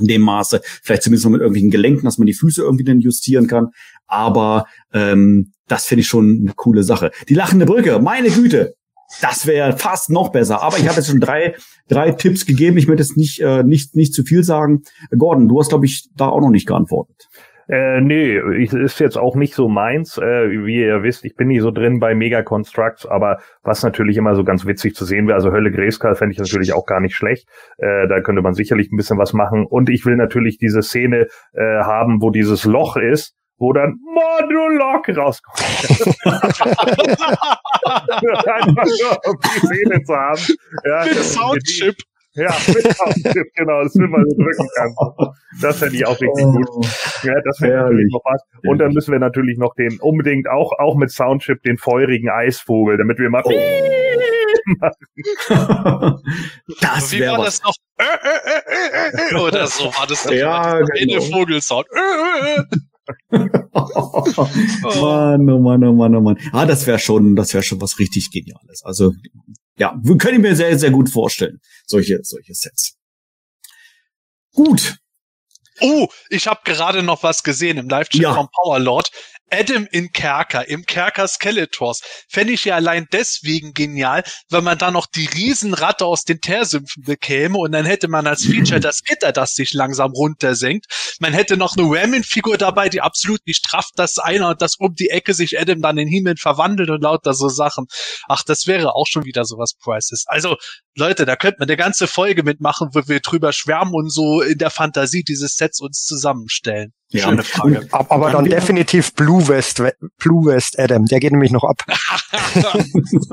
in dem Maße, vielleicht zumindest noch mit irgendwelchen Gelenken, dass man die Füße irgendwie dann justieren kann. Aber ähm, das finde ich schon eine coole Sache. Die lachende Brücke, meine Güte, das wäre fast noch besser. Aber ich habe jetzt schon drei, drei Tipps gegeben. Ich möchte jetzt nicht, äh, nicht, nicht zu viel sagen. Gordon, du hast, glaube ich, da auch noch nicht geantwortet. Äh, nee, ist jetzt auch nicht so meins. Äh, wie ihr wisst, ich bin nicht so drin bei Mega Constructs, aber was natürlich immer so ganz witzig zu sehen wäre, also Hölle Grayskull fände ich natürlich auch gar nicht schlecht. Äh, da könnte man sicherlich ein bisschen was machen. Und ich will natürlich diese Szene äh, haben, wo dieses Loch ist, wo dann Monolog rauskommt. Einfach nur, um die Szene zu haben. Ja, Mit Soundchip. Ja, mit Soundchip, genau, das will man so drücken kann. Das fände ich auch richtig gut. Ja, das wäre natürlich noch was. Und dann müssen wir natürlich noch den, unbedingt auch, auch mit Soundchip, den feurigen Eisvogel, damit wir mal Oh. das Wie war was. das noch? Äh, äh, äh, oder so war das ja, genau. Vogelsound. Äh. Mann, oh Mann, oh Mann, oh Mann. Ah, das wäre schon, das wäre schon was richtig Geniales. Also, ja, können ich mir sehr, sehr gut vorstellen. Solche, solche Sets. Gut. Oh, ich habe gerade noch was gesehen im Live-Chat Ja. vom Powerlord. Adam in Kerker, im Kerker Skeletors. Fände ich ja allein deswegen genial, weil man da noch die Riesenratte aus den Teersümpfen bekäme und dann hätte man als Feature das Gitter, das sich langsam runtersenkt. Man hätte noch eine Ramen-Figur dabei, die absolut nicht strafft, dass einer, dass um die Ecke sich Adam dann in Himmel verwandelt und lauter so Sachen. Ach, das wäre auch schon wieder sowas Prices. Also, Leute, da könnte man eine ganze Folge mitmachen, wo wir drüber schwärmen und so in der Fantasie dieses Sets uns zusammenstellen. Ja, Schöne Frage. und- Ab- Aber dann definitiv Blue West, Blue West Adam, der geht nämlich noch ab.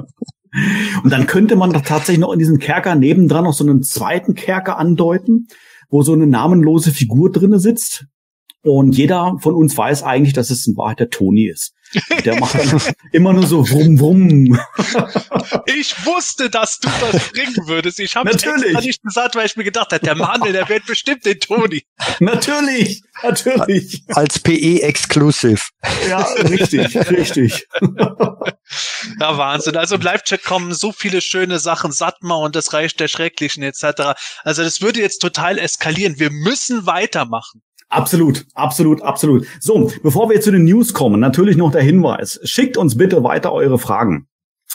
Und dann könnte man doch tatsächlich noch in diesem Kerker nebendran noch so einen zweiten Kerker andeuten, wo so eine namenlose Figur drinne sitzt. Und jeder von uns weiß eigentlich, dass es in Wahrheit der Toni ist. Der macht dann immer nur so wumm wumm. Ich wusste, dass du das bringen würdest. Ich habe Natürlich. extra nicht gesagt, weil ich mir gedacht habe, der Manuel, der wird bestimmt den Toni. natürlich, natürlich. Als PE Exclusive. Ja, richtig, richtig. Ja, Wahnsinn. Also im Live-Chat kommen so viele schöne Sachen, Satma und das Reich der Schrecklichen etc. Also das würde jetzt total eskalieren. Wir müssen weitermachen. Absolut, absolut, absolut. So, bevor wir zu den News kommen, natürlich noch der Hinweis. Schickt uns bitte weiter eure Fragen.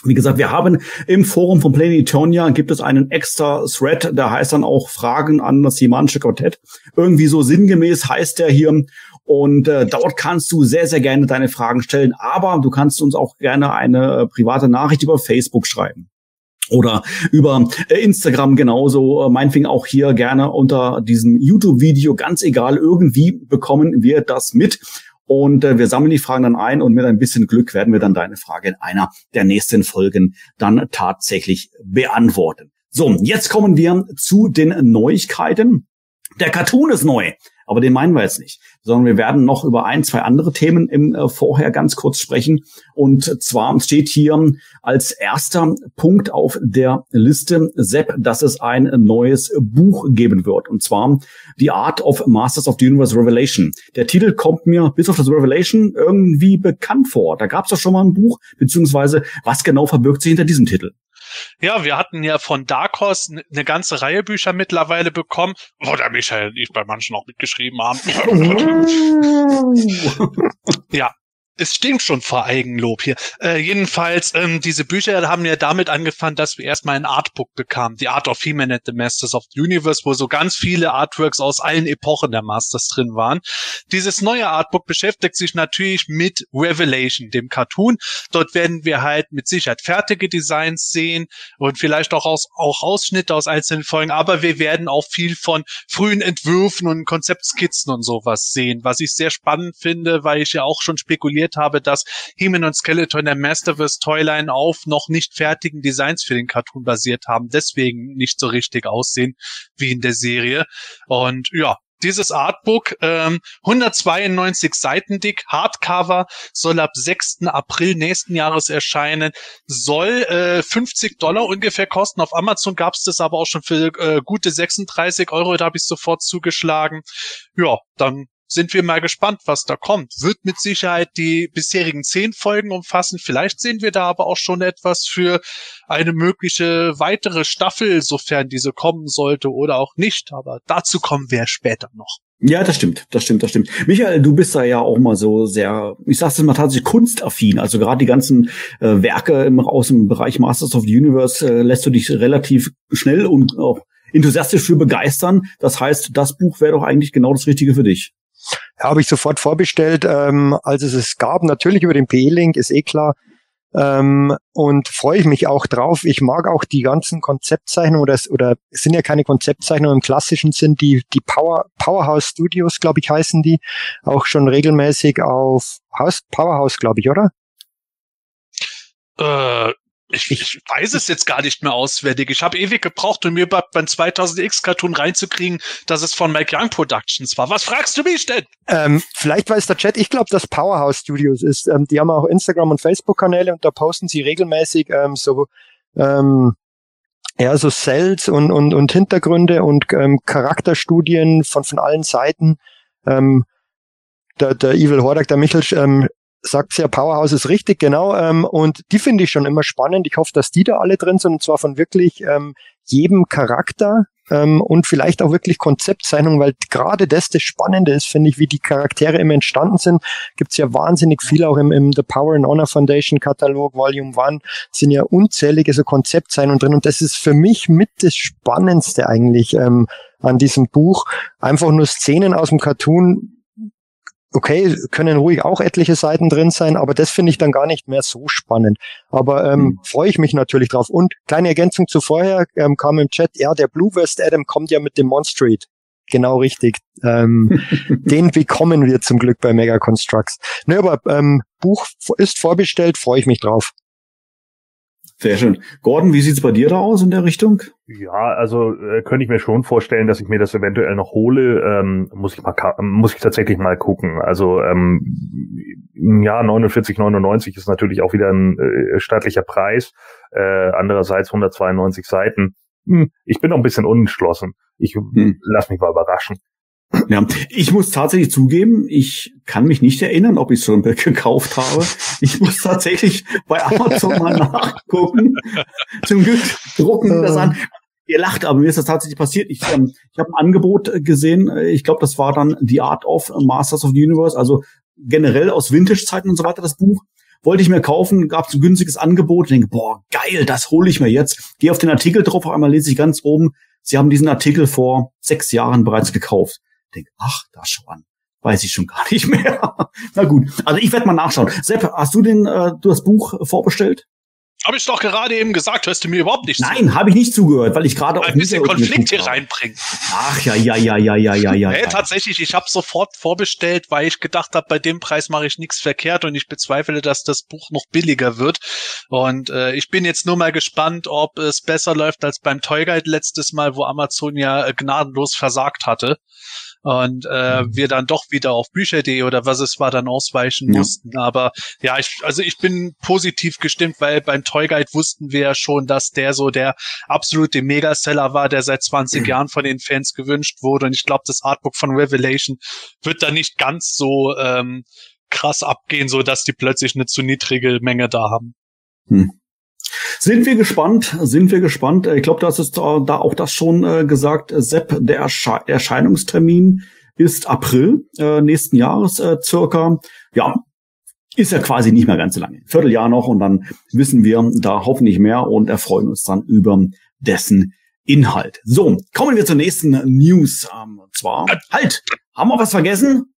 Wie gesagt, wir haben im Forum von Planet Eternia gibt es einen extra Thread, der heißt dann auch Fragen an das Himanische Quartett. Irgendwie so sinngemäß heißt der hier. Und äh, dort kannst du sehr, sehr gerne deine Fragen stellen. Aber du kannst uns auch gerne eine äh, private Nachricht über Facebook schreiben. Oder über äh, Instagram genauso, äh, meinetwegen auch hier gerne unter diesem YouTube-Video, ganz egal, irgendwie bekommen wir das mit. Und äh, wir sammeln die Fragen dann ein und mit ein bisschen Glück werden wir dann deine Frage in einer der nächsten Folgen dann tatsächlich beantworten. So, jetzt kommen wir zu den Neuigkeiten. Der Cartoon ist neu, aber den meinen wir jetzt nicht, sondern wir werden noch über ein, zwei andere Themen im äh, Vorher ganz kurz sprechen. Und zwar steht hier als erster Punkt auf der Liste, Sepp, dass es ein neues Buch geben wird. Und zwar The Art of Masters of the Universe Revelation. Der Titel kommt mir bis auf das Revelation irgendwie bekannt vor. Da gab es doch schon mal ein Buch, beziehungsweise was genau verbirgt sich hinter diesem Titel? Ja, wir hatten ja von Dark Horse ne- eine ganze Reihe Bücher mittlerweile bekommen, wo der Michael und ich bei manchen auch mitgeschrieben haben. ja. Es stinkt schon vor Eigenlob hier. Äh, jedenfalls, ähm, diese Bücher haben ja damit angefangen, dass wir erstmal ein Artbook bekamen. The Art of He-Man and the Masters of the Universe, wo so ganz viele Artworks aus allen Epochen der Masters drin waren. Dieses neue Artbook beschäftigt sich natürlich mit Revelation, dem Cartoon. Dort werden wir halt mit Sicherheit fertige Designs sehen und vielleicht auch, aus, auch Ausschnitte aus einzelnen Folgen, aber wir werden auch viel von frühen Entwürfen und Konzeptskizzen und sowas sehen, was ich sehr spannend finde, weil ich ja auch schon spekuliert habe, dass He-Man und Skeletor der Masterverse Toyline auf noch nicht fertigen Designs für den Cartoon basiert haben, deswegen nicht so richtig aussehen wie in der Serie. Und ja, dieses Artbook, ähm, 192 Seiten dick, Hardcover, soll ab 6. April nächsten Jahres erscheinen, soll äh, 50 Dollar ungefähr kosten. Auf Amazon gab es das aber auch schon für äh, gute 36 Euro, da habe ich sofort zugeschlagen. Ja, dann sind wir mal gespannt, was da kommt. Wird mit Sicherheit die bisherigen zehn Folgen umfassen. Vielleicht sehen wir da aber auch schon etwas für eine mögliche weitere Staffel, sofern diese kommen sollte oder auch nicht. Aber dazu kommen wir später noch. Ja, das stimmt, das stimmt, das stimmt. Michael, du bist da ja auch mal so sehr, ich sag's jetzt mal tatsächlich kunstaffin. Also gerade die ganzen äh, Werke im, aus dem Bereich Masters of the Universe äh, lässt du dich relativ schnell und auch enthusiastisch für begeistern. Das heißt, das Buch wäre doch eigentlich genau das Richtige für dich. Habe ich sofort vorbestellt, ähm, als es es gab. Natürlich über den PE-Link, ist eh klar. Ähm, und freue ich mich auch drauf. Ich mag auch die ganzen Konzeptzeichnungen oder, oder es sind ja keine Konzeptzeichnungen im klassischen Sinn, die, die Power, Powerhouse Studios, glaube ich, heißen die, auch schon regelmäßig auf House, Powerhouse, glaube ich, oder? Äh, ich, ich weiß es jetzt gar nicht mehr auswendig. Ich habe ewig gebraucht, um mir beim 2000X Cartoon reinzukriegen, dass es von Mike Young Productions war. Was fragst du mich denn? Ähm, vielleicht weiß der Chat, ich glaube, dass Powerhouse Studios ist. Ähm, die haben auch Instagram und Facebook Kanäle und da posten sie regelmäßig ähm, so ähm, ja so Cells und und und Hintergründe und ähm, Charakterstudien von von allen Seiten. Ähm, der, der Evil Hordak, der Michel ähm, sagt ja, Powerhouse ist richtig, genau. Ähm, und die finde ich schon immer spannend. Ich hoffe, dass die da alle drin sind und zwar von wirklich ähm, jedem Charakter ähm, und vielleicht auch wirklich Konzeptzeichnung, weil gerade das das Spannende ist, finde ich, wie die Charaktere immer entstanden sind. Gibt es ja wahnsinnig viel auch im, im The Power and Honor Foundation Katalog Volume 1 sind ja unzählige so Konzeptzeichnungen drin und das ist für mich mit das Spannendste eigentlich ähm, an diesem Buch. Einfach nur Szenen aus dem Cartoon okay, können ruhig auch etliche Seiten drin sein, aber das finde ich dann gar nicht mehr so spannend. Aber ähm, mhm. freue ich mich natürlich drauf. Und kleine Ergänzung zu vorher ähm, kam im Chat, ja, der Blue West Adam kommt ja mit dem Monstreet. Genau richtig. Ähm, den bekommen wir zum Glück bei Mega Constructs. Ne, aber ähm, Buch ist vorbestellt, freue ich mich drauf. Sehr schön. Gordon, wie sieht's bei dir da aus in der Richtung? Ja, also äh, könnte ich mir schon vorstellen, dass ich mir das eventuell noch hole. Ähm, muss ich mal muss ich tatsächlich mal gucken. Also ähm, ja, 49,99 ist natürlich auch wieder ein äh, staatlicher Preis. Äh, andererseits 192 Seiten. Hm, ich bin noch ein bisschen unentschlossen. Ich hm. lass mich mal überraschen. Ja, ich muss tatsächlich zugeben, ich kann mich nicht erinnern, ob ich schon gekauft habe. Ich muss tatsächlich bei Amazon mal nachgucken. Zum Glück drucken das an. Ihr lacht, aber mir ist das tatsächlich passiert. Ich, ähm, ich habe ein Angebot gesehen. Ich glaube, das war dann The Art of Masters of the Universe, also generell aus Vintage-Zeiten und so weiter das Buch. Wollte ich mir kaufen, gab es ein günstiges Angebot. Ich denke, boah, geil, das hole ich mir jetzt. Gehe auf den Artikel drauf, auf einmal lese ich ganz oben, Sie haben diesen Artikel vor sechs Jahren bereits gekauft denke, ach, da schon, weiß ich schon gar nicht mehr. Na gut, also ich werde mal nachschauen. Sepp, hast du den, äh, du das Buch vorbestellt? Habe ich doch gerade eben gesagt, hörst du mir überhaupt nicht Nein, habe ich nicht zugehört, weil ich gerade ein bisschen Konflikt hier reinbringen. Ach ja, ja, ja, ja, ja, ja, ja. Nee, ja. tatsächlich, ich habe sofort vorbestellt, weil ich gedacht habe, bei dem Preis mache ich nichts verkehrt und ich bezweifle, dass das Buch noch billiger wird. Und äh, ich bin jetzt nur mal gespannt, ob es besser läuft als beim Toy Guide letztes Mal, wo Amazon ja äh, gnadenlos versagt hatte und äh, mhm. wir dann doch wieder auf Bücher.de oder was es war dann ausweichen ja. mussten. Aber ja, ich, also ich bin positiv gestimmt, weil beim Toy Guide wussten wir ja schon, dass der so der absolute Megaseller war, der seit 20 mhm. Jahren von den Fans gewünscht wurde. Und ich glaube, das Artbook von Revelation wird da nicht ganz so ähm, krass abgehen, so dass die plötzlich eine zu niedrige Menge da haben. Hm. Sind wir gespannt, sind wir gespannt. Ich glaube, das ist da auch das schon äh, gesagt. Sepp, der Ersche Erscheinungstermin ist April äh, nächsten Jahres äh, circa. Ja, ist ja quasi nicht mehr ganz so lange. Vierteljahr noch und dann wissen wir da hoffentlich mehr und erfreuen uns dann über dessen Inhalt. So, kommen wir zur nächsten News. Ähm, zwar, halt, haben wir was vergessen?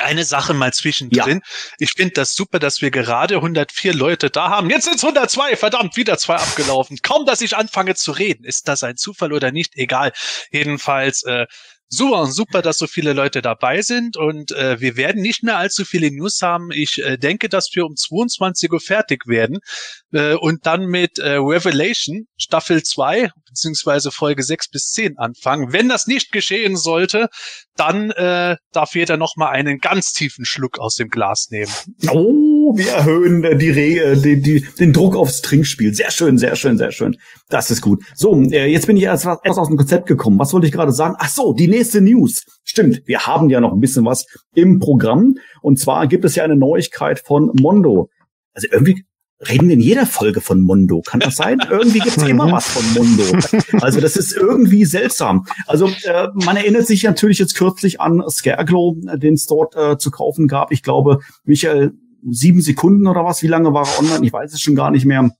Eine Sache mal zwischendrin. Ja. Ich finde das super, dass wir gerade 104 Leute da haben. Jetzt sind es 102, verdammt, wieder zwei abgelaufen. Kaum, dass ich anfange zu reden. Ist das ein Zufall oder nicht? Egal. Jedenfalls, äh, Super, super, dass so viele Leute dabei sind und äh, wir werden nicht mehr allzu viele News haben. Ich äh, denke, dass wir um 22 Uhr fertig werden äh, und dann mit äh, Revelation Staffel 2 beziehungsweise Folge 6 bis 10 anfangen. Wenn das nicht geschehen sollte, dann äh, darf jeder noch mal einen ganz tiefen Schluck aus dem Glas nehmen. Oh, wir erhöhen äh, die, Re äh, die, die, den Druck aufs Trinkspiel. Sehr schön, sehr schön, sehr schön. Das ist gut. So, äh, jetzt bin ich erst, erst aus dem Konzept gekommen. Was wollte ich gerade sagen? Ach so, die nächste News. Stimmt, wir haben ja noch ein bisschen was im Programm. Und zwar gibt es ja eine Neuigkeit von Mondo. Also irgendwie reden in jeder Folge von Mondo. Kann das sein? irgendwie gibt es immer was von Mondo. Also das ist irgendwie seltsam. Also äh, man erinnert sich natürlich jetzt kürzlich an Scareglow, den es dort äh, zu kaufen gab. Ich glaube, Michael, sieben Sekunden oder was? Wie lange war er online? Ich weiß es schon gar nicht mehr.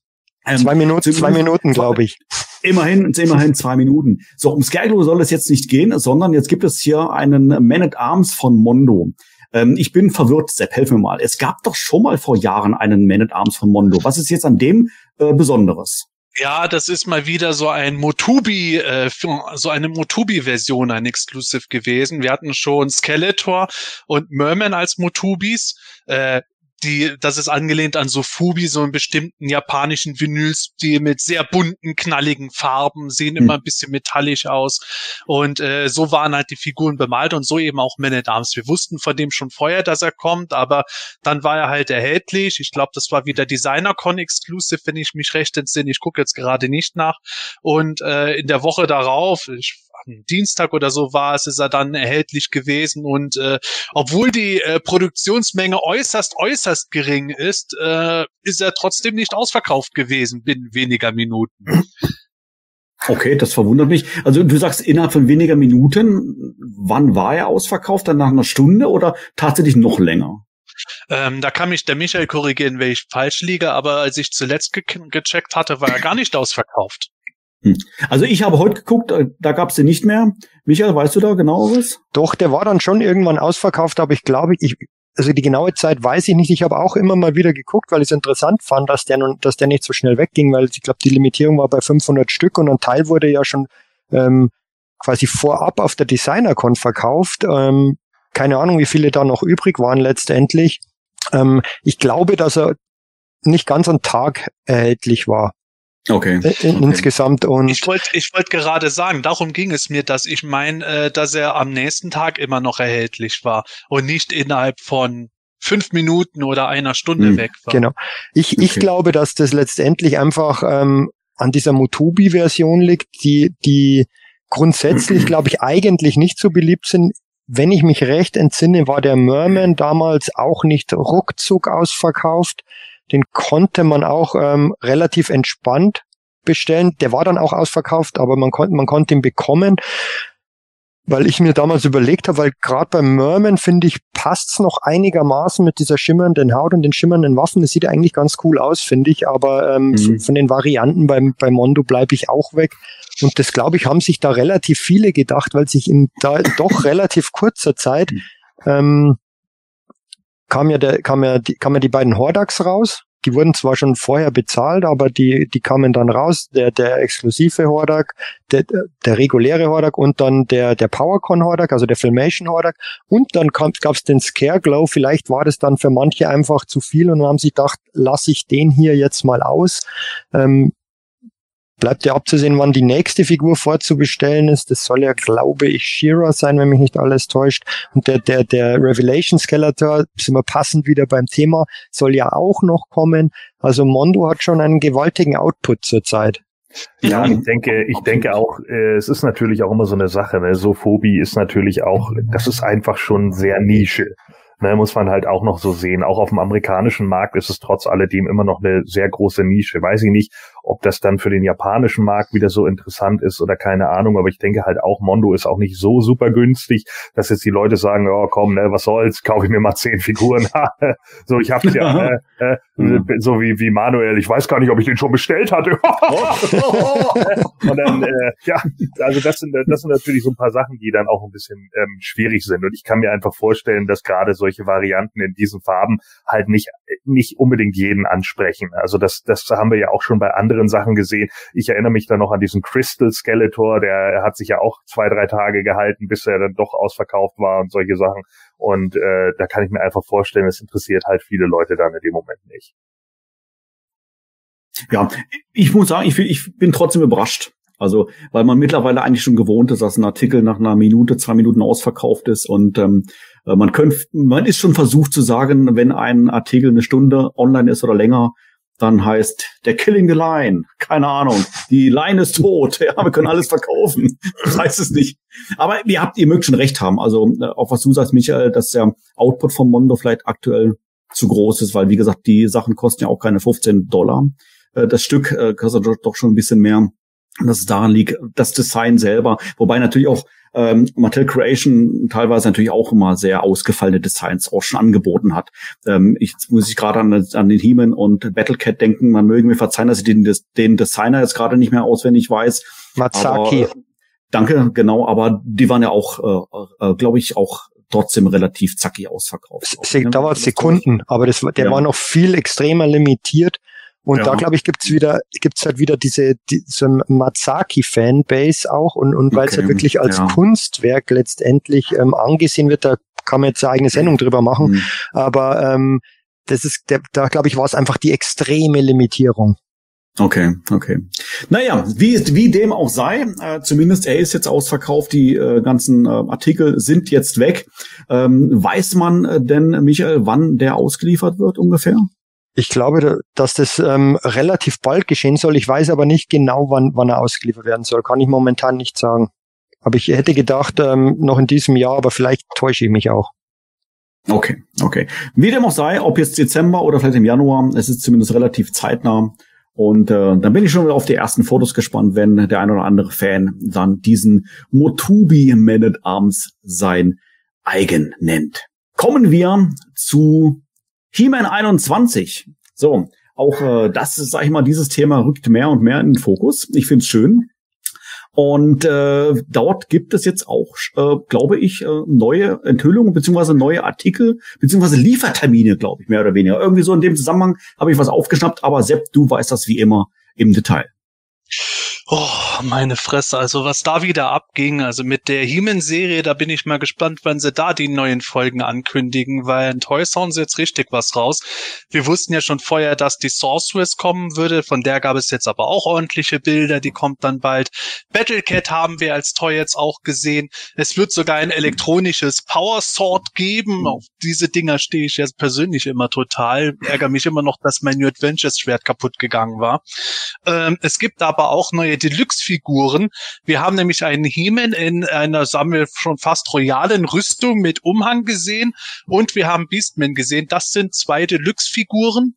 Ähm, zwei Minuten, zwei Minuten, glaube ich. Immerhin, immerhin zwei Minuten. So, um Scareglow soll es jetzt nicht gehen, sondern jetzt gibt es hier einen Man at Arms von Mondo. Ähm, ich bin verwirrt, Sepp, helf mir mal. Es gab doch schon mal vor Jahren einen Man at Arms von Mondo. Was ist jetzt an dem äh, Besonderes? Ja, das ist mal wieder so ein Motubi, äh, so eine Motubi-Version, ein Exclusive gewesen. Wir hatten schon Skeletor und Merman als Motubis. Äh, die, das ist angelehnt an so Fubi, so einen bestimmten japanischen Vinylstil mit sehr bunten, knalligen Farben, sehen hm. immer ein bisschen metallisch aus. Und äh, so waren halt die Figuren bemalt und so eben auch Man at Arms. Wir wussten von dem schon vorher, dass er kommt, aber dann war er halt erhältlich. Ich glaube, das war wieder DesignerCon Exclusive, wenn ich mich recht entsinne. Ich gucke jetzt gerade nicht nach. Und äh, in der Woche darauf, ich Dienstag oder so war es, ist er dann erhältlich gewesen. Und äh, obwohl die äh, Produktionsmenge äußerst, äußerst gering ist, äh, ist er trotzdem nicht ausverkauft gewesen binnen weniger Minuten. Okay, das verwundert mich. Also du sagst innerhalb von weniger Minuten, wann war er ausverkauft? Dann nach einer Stunde oder tatsächlich noch länger? Ähm, da kann mich der Michael korrigieren, wenn ich falsch liege, aber als ich zuletzt ge gecheckt hatte, war er gar nicht ausverkauft. Hm. Also ich habe heute geguckt, äh, da gab es den nicht mehr. Michael, weißt du da genau was? Doch, der war dann schon irgendwann ausverkauft, aber ich glaube, ich, also die genaue Zeit weiß ich nicht. Ich habe auch immer mal wieder geguckt, weil ich es interessant fand, dass der, nun, dass der nicht so schnell wegging, weil ich glaube, die Limitierung war bei 500 Stück und ein Teil wurde ja schon ähm, quasi vorab auf der DesignerCon verkauft. Ähm, keine Ahnung, wie viele da noch übrig waren letztendlich. Ähm, ich glaube, dass er nicht ganz am Tag erhältlich war. Okay. Äh, okay. Insgesamt und. Ich wollte ich wollte gerade sagen, darum ging es mir, dass ich meine, äh, dass er am nächsten Tag immer noch erhältlich war und nicht innerhalb von fünf Minuten oder einer Stunde hm, weg war. Genau. Ich, okay. ich glaube, dass das letztendlich einfach ähm, an dieser Motubi-Version liegt, die, die grundsätzlich, glaube ich, eigentlich nicht so beliebt sind. Wenn ich mich recht entsinne, war der Merman damals auch nicht ruckzuck ausverkauft. Den konnte man auch ähm, relativ entspannt bestellen. Der war dann auch ausverkauft, aber man konnte, man konnte ihn bekommen. Weil ich mir damals überlegt habe, weil gerade beim Merman, finde ich, passt's noch einigermaßen mit dieser schimmernden Haut und den schimmernden Waffen. Das sieht ja eigentlich ganz cool aus, finde ich. Aber ähm, mhm. von den Varianten beim, bei Mondo bleibe ich auch weg. Und das, glaube ich, haben sich da relativ viele gedacht, weil sich in da doch relativ kurzer Zeit mhm. ähm, kam ja der, kam ja die, kam ja die beiden Hordax raus. Die wurden zwar schon vorher bezahlt, aber die, die kamen dann raus. Der, der exklusive Hordak, der, der reguläre Hordak und dann der, der PowerCon Hordak, also der Filmation Hordak. Und dann gab es den Scareglow. Vielleicht war das dann für manche einfach zu viel und haben sich gedacht, lasse ich den hier jetzt mal aus. Ähm, Bleibt ja abzusehen, wann die nächste Figur vorzubestellen ist. Das soll ja, glaube ich, Shira sein, wenn mich nicht alles täuscht. Und der, der, der Revelation Skeletor, sind wir passend wieder beim Thema, soll ja auch noch kommen. Also Mondo hat schon einen gewaltigen Output zurzeit. Ja, ich denke, ich denke auch, äh, es ist natürlich auch immer so eine Sache, ne? So Phobie ist natürlich auch, das ist einfach schon sehr Nische ne, muss man halt auch noch so sehen. Auch auf dem amerikanischen Markt ist es trotz alledem immer noch eine sehr große Nische. Weiß ich nicht, ob das dann für den japanischen Markt wieder so interessant ist oder keine Ahnung, aber ich denke halt auch, Mondo ist auch nicht so super günstig, dass jetzt die Leute sagen, oh komm, ne, was soll's, kaufe ich mir mal zehn Figuren. so, ich hab's ja, äh, äh, mhm. so wie, wie Manuel, ich weiß gar nicht, ob ich den schon bestellt hatte. Und dann, äh, ja, also das sind, das sind natürlich so ein paar Sachen, die dann auch ein bisschen ähm, schwierig sind. Und ich kann mir einfach vorstellen, dass gerade solche Varianten in diesen Farben halt nicht, nicht unbedingt jeden ansprechen. Also das, das haben wir ja auch schon bei anderen Sachen gesehen. Ich erinnere mich da noch an diesen Crystal Skeletor, der hat sich ja auch zwei, drei Tage gehalten, bis er dann doch ausverkauft war und solche Sachen. Und äh, da kann ich mir einfach vorstellen, es interessiert halt viele Leute dann in dem Moment nicht. Ja, ich muss sagen, ich, ich bin trotzdem überrascht. Also, weil man mittlerweile eigentlich schon gewohnt ist, dass ein Artikel nach einer Minute, zwei Minuten ausverkauft ist und ähm, man könnte, man ist schon versucht zu sagen, wenn ein Artikel eine Stunde online ist oder länger, dann heißt der Killing the Line. Keine Ahnung. Die Line ist tot. Ja, wir können alles verkaufen. Das heißt es nicht. Aber ihr habt, ihr mögt schon recht haben. Also, äh, auch was du sagst, Michael, dass der Output von Mondo vielleicht aktuell zu groß ist, weil, wie gesagt, die Sachen kosten ja auch keine 15 Dollar. Äh, das Stück äh, kostet doch schon ein bisschen mehr. Dass es daran liegt, das Design selber. Wobei natürlich auch ähm, Mattel Creation teilweise natürlich auch immer sehr ausgefallene Designs auch schon angeboten hat. Ähm, ich muss ich gerade an, an den He-Man und Battlecat denken. Man möge mir verzeihen, dass ich den, den Designer jetzt gerade nicht mehr auswendig weiß. Matsaki. Aber, danke, genau. Aber die waren ja auch, äh, äh, glaube ich, auch trotzdem relativ zackig ausverkauft. War es Sekunden, aber das, der ja. war noch viel extremer limitiert. Und ja. da glaube ich gibt's wieder gibt's halt wieder diese die, so ein Matsaki Fanbase auch und und weil es okay. halt wirklich als ja. Kunstwerk letztendlich ähm, angesehen wird, da kann man jetzt eine eigene Sendung drüber machen, mhm. aber ähm, das ist der, da glaube ich war es einfach die extreme Limitierung. Okay, okay. Naja, wie, wie dem auch sei, äh, zumindest er ist jetzt ausverkauft, die äh, ganzen äh, Artikel sind jetzt weg. Ähm, weiß man äh, denn, Michael, wann der ausgeliefert wird ungefähr? Ich glaube, dass das ähm, relativ bald geschehen soll. Ich weiß aber nicht genau, wann, wann er ausgeliefert werden soll. Kann ich momentan nicht sagen. Aber ich hätte gedacht, ähm, noch in diesem Jahr, aber vielleicht täusche ich mich auch. Okay, okay. Wie dem auch sei, ob jetzt Dezember oder vielleicht im Januar, es ist zumindest relativ zeitnah. Und äh, dann bin ich schon wieder auf die ersten Fotos gespannt, wenn der ein oder andere Fan dann diesen Motubi Man at Arms sein eigen nennt. Kommen wir zu He-Man 21. So, auch äh, das sag ich mal, dieses Thema rückt mehr und mehr in den Fokus. Ich finde es schön. Und äh, dort gibt es jetzt auch, äh, glaube ich, äh, neue Enthüllungen beziehungsweise neue Artikel beziehungsweise Liefertermine, glaube ich, mehr oder weniger. Irgendwie so in dem Zusammenhang habe ich was aufgeschnappt, aber Sepp, du weißt das wie immer im Detail. Oh, meine Fresse. Also was da wieder abging, also mit der He-Man-Serie, da bin ich mal gespannt, wann sie da die neuen Folgen ankündigen, weil in Toys hauen sie jetzt richtig was raus. Wir wussten ja schon vorher, dass die Sorceress kommen würde, von der gab es jetzt aber auch ordentliche Bilder, die kommt dann bald. Battlecat haben wir als Toy jetzt auch gesehen. Es wird sogar ein elektronisches Power Sword geben. Auf diese Dinger stehe ich jetzt persönlich immer total. Ärger mich immer noch, dass mein New Adventures Schwert kaputt gegangen war. Ähm, es gibt aber auch neue Deluxe-Figuren. Wir haben nämlich einen He-Man in einer, sagen wir, schon fast royalen Rüstung mit Umhang gesehen und wir haben Beastman gesehen. Das sind zwei Deluxe-Figuren.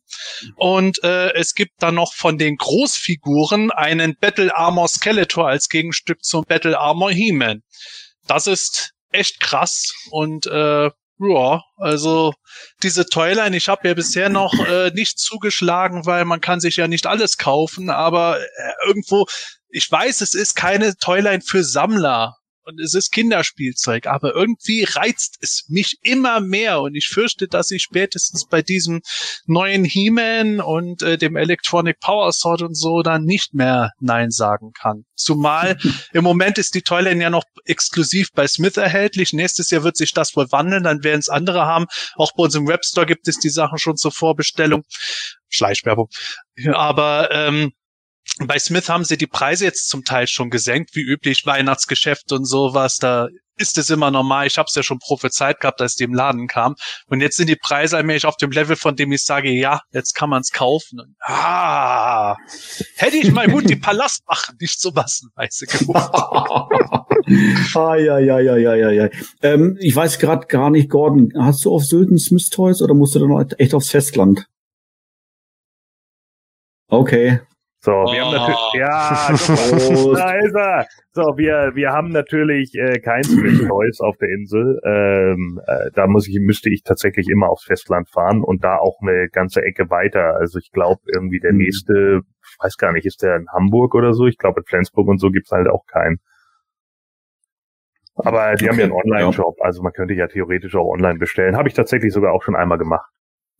Und äh, es gibt dann noch von den Großfiguren einen Battle Armor Skeletor als Gegenstück zum Battle Armor He-Man. Das ist echt krass und äh, ja, also diese Toyline, ich habe ja bisher noch äh, nicht zugeschlagen, weil man kann sich ja nicht alles kaufen, aber äh, irgendwo, ich weiß, es ist keine Toyline für Sammler, und es ist Kinderspielzeug, aber irgendwie reizt es mich immer mehr und ich fürchte, dass ich spätestens bei diesem neuen He-Man und äh, dem Electronic Power Sword und so dann nicht mehr Nein sagen kann. Zumal im Moment ist die Toyline ja noch exklusiv bei Smith erhältlich. Nächstes Jahr wird sich das wohl wandeln, dann werden es andere haben. Auch bei uns im Webstore gibt es die Sachen schon zur Vorbestellung. Schleichwerbung. Aber ähm, bei Smith haben sie die Preise jetzt zum Teil schon gesenkt, wie üblich Weihnachtsgeschäft und sowas. Da ist es immer normal. Ich habe es ja schon prophezeit gehabt, als die im Laden kam. Und jetzt sind die Preise allmählich auf dem Level, von dem ich sage, ja, jetzt kann man es kaufen. Und, ah, hätte ich mal gut die Palastwachen nicht so massenweise gebucht. ah, ja, ja, ja, ja, ja, ja. Ähm, ich weiß gerade gar nicht, Gordon, hast du auf Sylten Smith Toys oder musst du dann echt aufs Festland? Okay, so, wir haben natürlich, oh. ja, da ist er. So, wir, wir haben natürlich äh, kein Swiss Toys auf der Insel. Ähm, äh, da muss ich, müsste ich tatsächlich immer aufs Festland fahren und da auch eine ganze Ecke weiter. Also ich glaube, irgendwie der mhm. nächste, ich weiß gar nicht, ist der in Hamburg oder so? Ich glaube, in Flensburg und so gibt's halt auch keinen. Aber die okay. haben ja einen Online-Shop, also man könnte ja theoretisch auch online bestellen. Habe ich tatsächlich sogar auch schon einmal gemacht.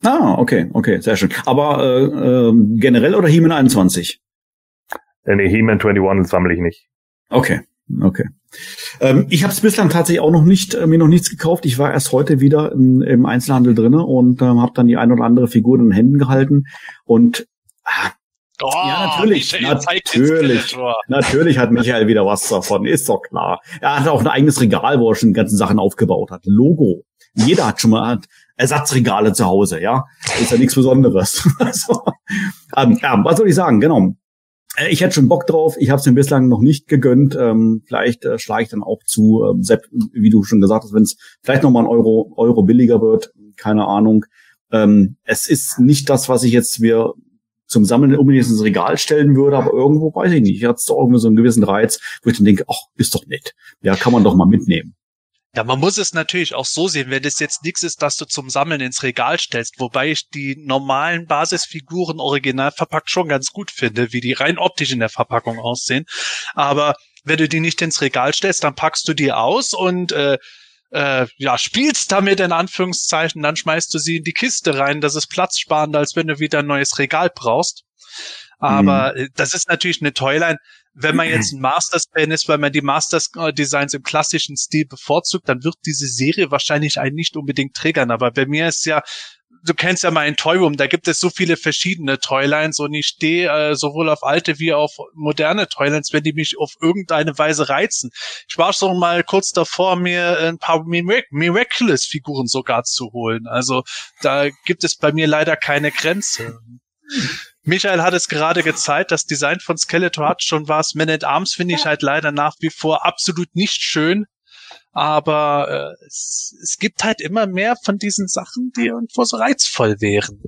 Ah, okay, okay, sehr schön. Aber äh, äh, generell oder He-Man 21? Äh, nee, He-Man 21 sammle ich nicht. Okay, okay. Ähm, ich habe es bislang tatsächlich auch noch nicht, äh, mir noch nichts gekauft. Ich war erst heute wieder im, im Einzelhandel drinne und ähm, habe dann die ein oder andere Figur in den Händen gehalten und ah, Oh, ja, natürlich, natürlich, natürlich hat Michael wieder was davon, ist doch klar. Er hat auch ein eigenes Regal, wo er schon die ganzen Sachen aufgebaut hat. Logo. Jeder hat schon mal, Ersatzregale zu Hause, ja. Ist ja nichts Besonderes. also, ähm, ja, was soll ich sagen? Genau. Äh, ich hätte schon Bock drauf. Ich habe es mir bislang noch nicht gegönnt. Ähm, vielleicht äh, schlage ich dann auch zu, ähm, Sepp, wie du schon gesagt hast, wenn es vielleicht noch mal ein Euro, Euro billiger wird. Keine Ahnung. Ähm, es ist nicht das, was ich jetzt mir zum Sammeln unbedingt ins Regal stellen würde, aber irgendwo weiß ich nicht. Hat es doch irgendwie so einen gewissen Reiz, wo ich dann denke, ach, ist doch nett. Ja, kann man doch mal mitnehmen. Ja, man muss es natürlich auch so sehen, wenn es jetzt nichts ist, dass du zum Sammeln ins Regal stellst, wobei ich die normalen Basisfiguren original verpackt schon ganz gut finde, wie die rein optisch in der Verpackung aussehen. Aber wenn du die nicht ins Regal stellst, dann packst du die aus und äh, äh, ja, spielst damit in Anführungszeichen, dann schmeißt du sie in die Kiste rein. Das ist platzsparender, als wenn du wieder ein neues Regal brauchst. Aber mhm. das ist natürlich eine Toyline. Wenn man jetzt ein Masters-Fan ist, weil man die Masters-Designs im klassischen Stil bevorzugt, dann wird diese Serie wahrscheinlich einen nicht unbedingt triggern. Aber bei mir ist ja du kennst ja mein Toyroom, da gibt es so viele verschiedene Toylines und ich stehe äh, sowohl auf alte wie auf moderne Toylines, wenn die mich auf irgendeine Weise reizen. Ich war schon mal kurz davor, mir ein paar Miraculous-Figuren sogar zu holen. Also da gibt es bei mir leider keine Grenze. Michael hat es gerade gezeigt, das Design von Skeletor hat schon was. Man at Arms finde ich halt leider nach wie vor absolut nicht schön aber äh, es, es gibt halt immer mehr von diesen Sachen, die irgendwo so reizvoll wären.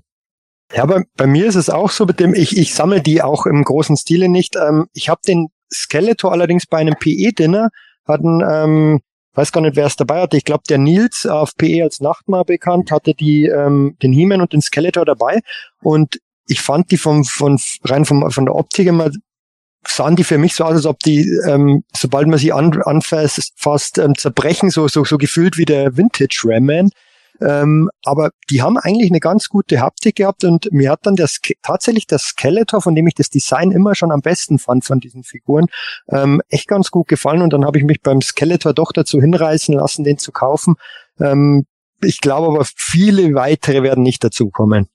Ja, aber bei mir ist es auch so, mit dem ich, ich sammle die auch im großen Stile nicht. Ähm, ich habe den Skeletor allerdings bei einem PE-Dinner, hatten, ähm, weiß gar nicht, wer es dabei hatte. Ich glaube, der Nils auf PE als Nachtmar bekannt, hatte die ähm, den He-Man und den Skeletor dabei. Und ich fand die vom, von rein vom, von der Optik immer sahen die für mich so aus, als ob die, ähm, sobald man sie an, anfasst, fast ähm, zerbrechen, so, so, so gefühlt wie der Vintage Ramman. Ähm, aber die haben eigentlich eine ganz gute Haptik gehabt und mir hat dann das tatsächlich das Skeletor, von dem ich das Design immer schon am besten fand von diesen Figuren, ähm, echt ganz gut gefallen und dann habe ich mich beim Skeletor doch dazu hinreißen lassen, den zu kaufen. Ähm, ich glaube aber viele weitere werden nicht dazukommen.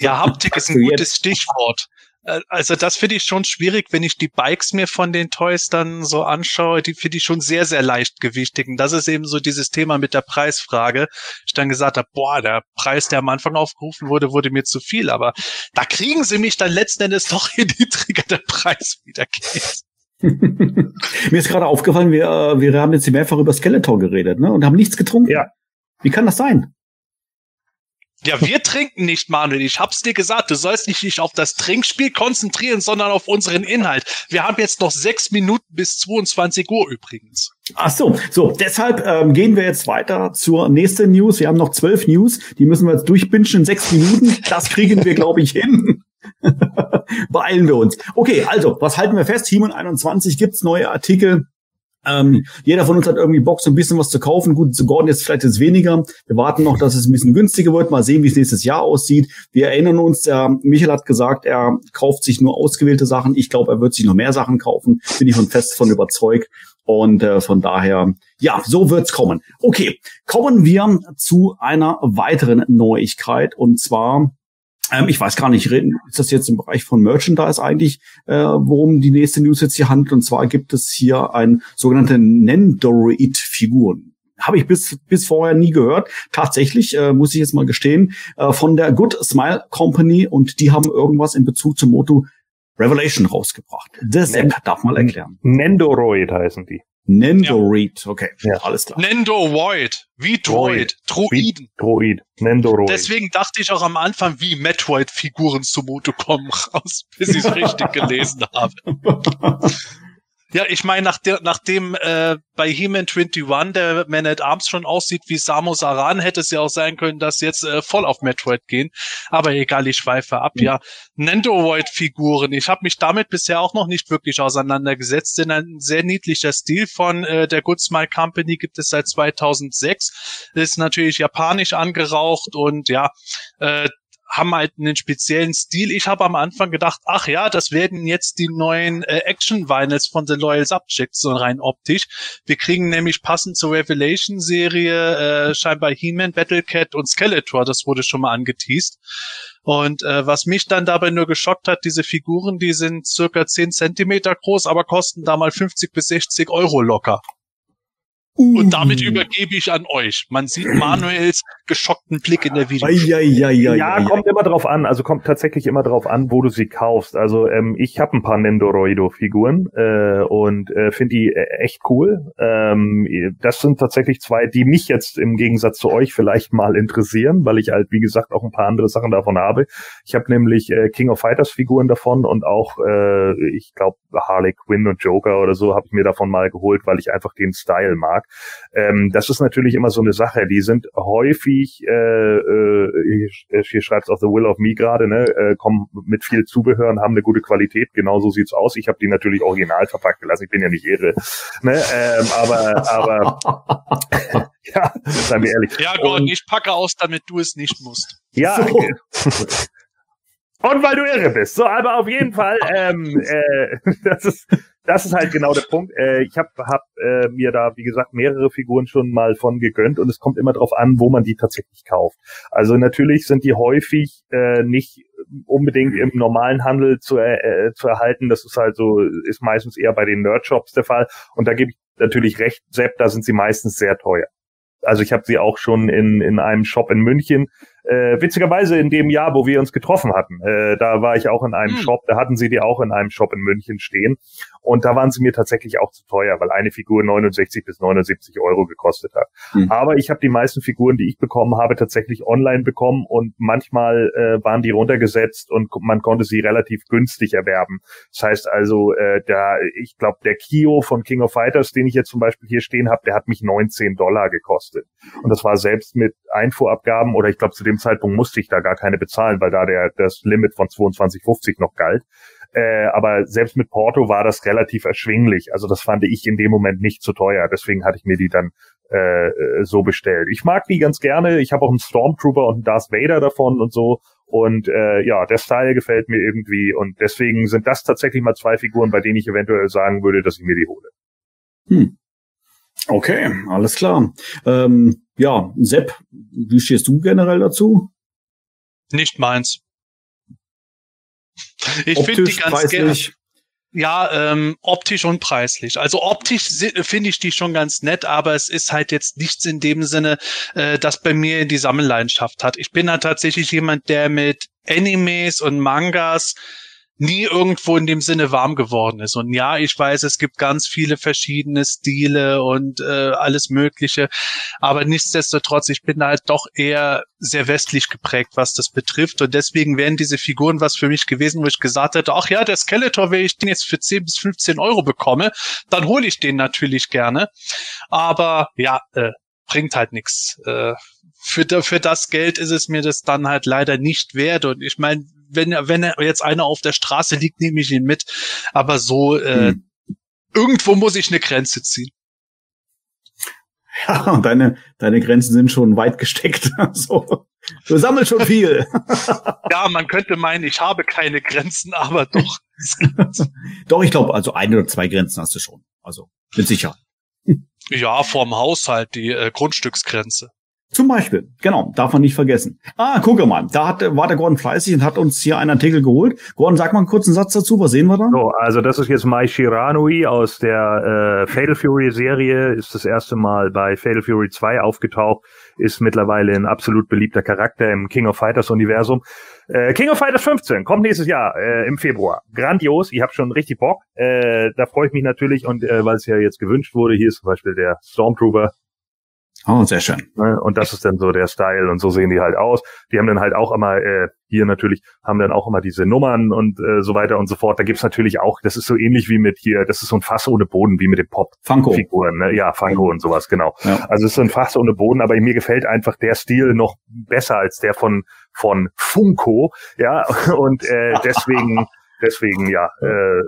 Ja, Haptik ist ein gutes Stichwort. Äh, also das finde ich schon schwierig, wenn ich die Bikes mir von den Toys dann so anschaue, die finde ich schon sehr, sehr leichtgewichtig. Und das ist eben so dieses Thema mit der Preisfrage. Ich dann gesagt habe, boah, der Preis, der am Anfang aufgerufen wurde, wurde mir zu viel. Aber da kriegen sie mich dann letzten Endes doch in die Trigger der Preis wieder geht. mir ist gerade aufgefallen, wir, äh, wir haben jetzt mehrfach über Skeletor geredet ne, und haben nichts getrunken. Ja. Wie kann das sein? Ja, wir trinken nicht, Manuel. Ich hab's dir gesagt. Du sollst dich nicht auf das Trinkspiel konzentrieren, sondern auf unseren Inhalt. Wir haben jetzt noch sechs Minuten bis 22 Uhr übrigens. Ach so, so. Deshalb ähm, gehen wir jetzt weiter zur nächsten News. Wir haben noch zwölf News. Die müssen wir jetzt durchbinschen in sechs Minuten. Das kriegen wir, glaube ich, hin. Beeilen wir uns. Okay, also, was halten wir fest? He-Man 21 gibt's neue Artikel. Ähm, jeder von uns hat irgendwie Bock, so ein bisschen was zu kaufen. Gut, zu Gordon jetzt vielleicht jetzt weniger. Wir warten noch, dass es ein bisschen günstiger wird. Mal sehen, wie es nächstes Jahr aussieht. Wir erinnern uns, der Michael hat gesagt, er kauft sich nur ausgewählte Sachen. Ich glaube, er wird sich noch mehr Sachen kaufen. Bin ich von fest von überzeugt. Und äh, von daher, ja, so wird's kommen. Okay, kommen wir zu einer weiteren Neuigkeit. Und zwar ähm, ich weiß gar nicht, ist das jetzt im Bereich von Merchandise eigentlich, äh, worum die nächste News jetzt hier handelt? Und zwar gibt es hier ein sogenannte Nendoroid-Figuren. Habe ich bis, bis vorher nie gehört. Tatsächlich, äh, muss ich jetzt mal gestehen, äh, von der Good Smile Company und die haben irgendwas in Bezug zum Motto Revelation rausgebracht. Das darf mal erklären. Nendoroid heißen die. Nendoroid, okay, ja. alles klar. Nendoroid, wie Droid, Droiden. Droid, Nendoroid. Deswegen dachte ich auch am Anfang, wie Metroid-Figuren zu Moto kommen raus, bis ich es richtig gelesen habe. Ja, ich meine, nach nachdem äh, bei He-Man 21 der Man at Arms schon aussieht wie Samus Aran, hätte es ja auch sein können, dass jetzt äh, voll auf Metroid gehen. Aber egal, ich schweife ab. Mhm. Ja, Nendoroid-Figuren. Ich habe mich damit bisher auch noch nicht wirklich auseinandergesetzt. Denn ein sehr niedlicher Stil von äh, der Good Smile Company gibt es seit 2006. Ist natürlich japanisch angerauscht und ja, äh, haben halt einen speziellen Stil. Ich habe am Anfang gedacht, ach ja, das werden jetzt die neuen äh, Action-Vinyls von The Loyal Subjects, so rein optisch. Wir kriegen nämlich passend zur Revelation-Serie äh, scheinbar He-Man, Battlecat und Skeletor, das wurde schon mal angeteased. Und äh, was mich dann dabei nur geschockt hat, diese Figuren, die sind circa 10 Zentimeter groß, aber kosten da mal 50 bis 60 Euro locker. Und damit übergebe ich an euch. Man sieht Manuels geschockten Blick in der Video. Ja, ja, ja, ja, kommt immer drauf an. Also kommt tatsächlich immer drauf an, wo du sie kaufst. Also ähm, ich habe ein paar Nendoroido-Figuren äh, und äh, finde die äh, echt cool. Ähm, das sind tatsächlich zwei, die mich jetzt im Gegensatz zu euch vielleicht mal interessieren, weil ich halt, wie gesagt, auch ein paar andere Sachen davon habe. Ich habe nämlich äh, King of Fighters Figuren davon und auch, äh, ich glaube, Harley Quinn und Joker oder so habe ich mir davon mal geholt, weil ich einfach den Style mag. Ähm, das ist natürlich immer so eine Sache. Die sind häufig, äh, äh, hier schreibt es auf The Will of Me gerade, ne, äh, kommen mit viel Zubehör und haben eine gute Qualität. Genau so sieht's aus. Ich habe die natürlich original verpackt gelassen. Ich bin ja nicht irre. Ne? Ähm, aber, aber ja, seien wir ehrlich. Ja, Gordon, ich packe aus, damit du es nicht musst. Ja. So. Und weil du irre bist. So, aber auf jeden Fall, ähm, äh, das ist das ist halt genau der Punkt. Äh, ich habe hab, äh, mir da, wie gesagt, mehrere Figuren schon mal von gegönnt und es kommt immer darauf an, wo man die tatsächlich kauft. Also natürlich sind die häufig äh, nicht unbedingt im normalen Handel zu, äh, zu erhalten. Das ist halt so, ist meistens eher bei den Nerdshops der Fall. Und da gebe ich natürlich recht, Sepp, da sind sie meistens sehr teuer. Also ich habe sie auch schon in, in einem Shop in München äh, witzigerweise in dem Jahr, wo wir uns getroffen hatten, äh, da war ich auch in einem hm. Shop, da hatten sie die auch in einem Shop in München stehen. Und da waren sie mir tatsächlich auch zu teuer, weil eine Figur 69 bis 79 Euro gekostet hat. Hm. Aber ich habe die meisten Figuren, die ich bekommen habe, tatsächlich online bekommen und manchmal äh, waren die runtergesetzt und man konnte sie relativ günstig erwerben. Das heißt also, äh, da, ich glaube, der Kio von King of Fighters, den ich jetzt zum Beispiel hier stehen habe, der hat mich 19 Dollar gekostet. Und das war selbst mit Einfuhrabgaben oder ich glaube zu dem Zeitpunkt musste ich da gar keine bezahlen, weil da der das Limit von 22,50 noch galt. Äh, aber selbst mit Porto war das relativ erschwinglich. Also das fand ich in dem Moment nicht zu teuer. Deswegen hatte ich mir die dann äh, so bestellt. Ich mag die ganz gerne. Ich habe auch einen Stormtrooper und einen Darth Vader davon und so. Und äh, ja, der Style gefällt mir irgendwie. Und deswegen sind das tatsächlich mal zwei Figuren, bei denen ich eventuell sagen würde, dass ich mir die hole. Hm. Okay, alles klar. Ähm, ja, Sepp, wie stehst du generell dazu? Nicht meins. Ich finde die ganz gerne. Ja, ähm, optisch und preislich. Also optisch finde ich die schon ganz nett, aber es ist halt jetzt nichts in dem Sinne, äh, das bei mir die Sammelleidenschaft hat. Ich bin halt tatsächlich jemand, der mit Animes und Mangas nie irgendwo in dem Sinne warm geworden ist. Und ja, ich weiß, es gibt ganz viele verschiedene Stile und äh, alles Mögliche, aber nichtsdestotrotz, ich bin halt doch eher sehr westlich geprägt, was das betrifft. Und deswegen wären diese Figuren was für mich gewesen, wo ich gesagt hätte, ach ja, der Skeletor, wenn ich den jetzt für 10 bis 15 Euro bekomme, dann hole ich den natürlich gerne. Aber ja, äh, bringt halt nichts. Äh, für, für das Geld ist es mir das dann halt leider nicht wert. Und ich meine, wenn, wenn jetzt einer auf der Straße liegt, nehme ich ihn mit. Aber so, äh, hm. irgendwo muss ich eine Grenze ziehen. Ja, und deine, deine Grenzen sind schon weit gesteckt. so. Du sammelst schon viel. ja, man könnte meinen, ich habe keine Grenzen, aber doch. doch, ich glaube, also ein oder zwei Grenzen hast du schon. Also mit Sicherheit. Ja, vorm Haushalt die äh, Grundstücksgrenze. Zum Beispiel, genau, darf man nicht vergessen. Ah, gucke mal, da hat, war der Gordon fleißig und hat uns hier einen Artikel geholt. Gordon, sag mal einen kurzen Satz dazu, was sehen wir da? So, also das ist jetzt Mai Shiranui aus der äh, Fatal Fury Serie, ist das erste Mal bei Fatal Fury 2 aufgetaucht, ist mittlerweile ein absolut beliebter Charakter im King of Fighters Universum. Äh, King of Fighters 15 kommt nächstes Jahr äh, im Februar. Grandios, ich habe schon richtig Bock. Äh, da freue ich mich natürlich und äh, weil es ja jetzt gewünscht wurde, hier ist zum Beispiel der Stormtrooper, Oh, sehr schön. Ne, und das ist dann so der Style und so sehen die halt aus. Die haben dann halt auch immer, äh, hier natürlich, haben dann auch immer diese Nummern und äh, so weiter und so fort. Da gibt's natürlich auch, das ist so ähnlich wie mit hier, das ist so ein Fass ohne Boden, wie mit den Pop-Figuren. Ne? Ja, Funko und sowas, genau. Ja. Also es ist so ein Fass ohne Boden, aber mir gefällt einfach der Stil noch besser als der von, von Funko. Ja, und äh, deswegen, deswegen, ja, äh,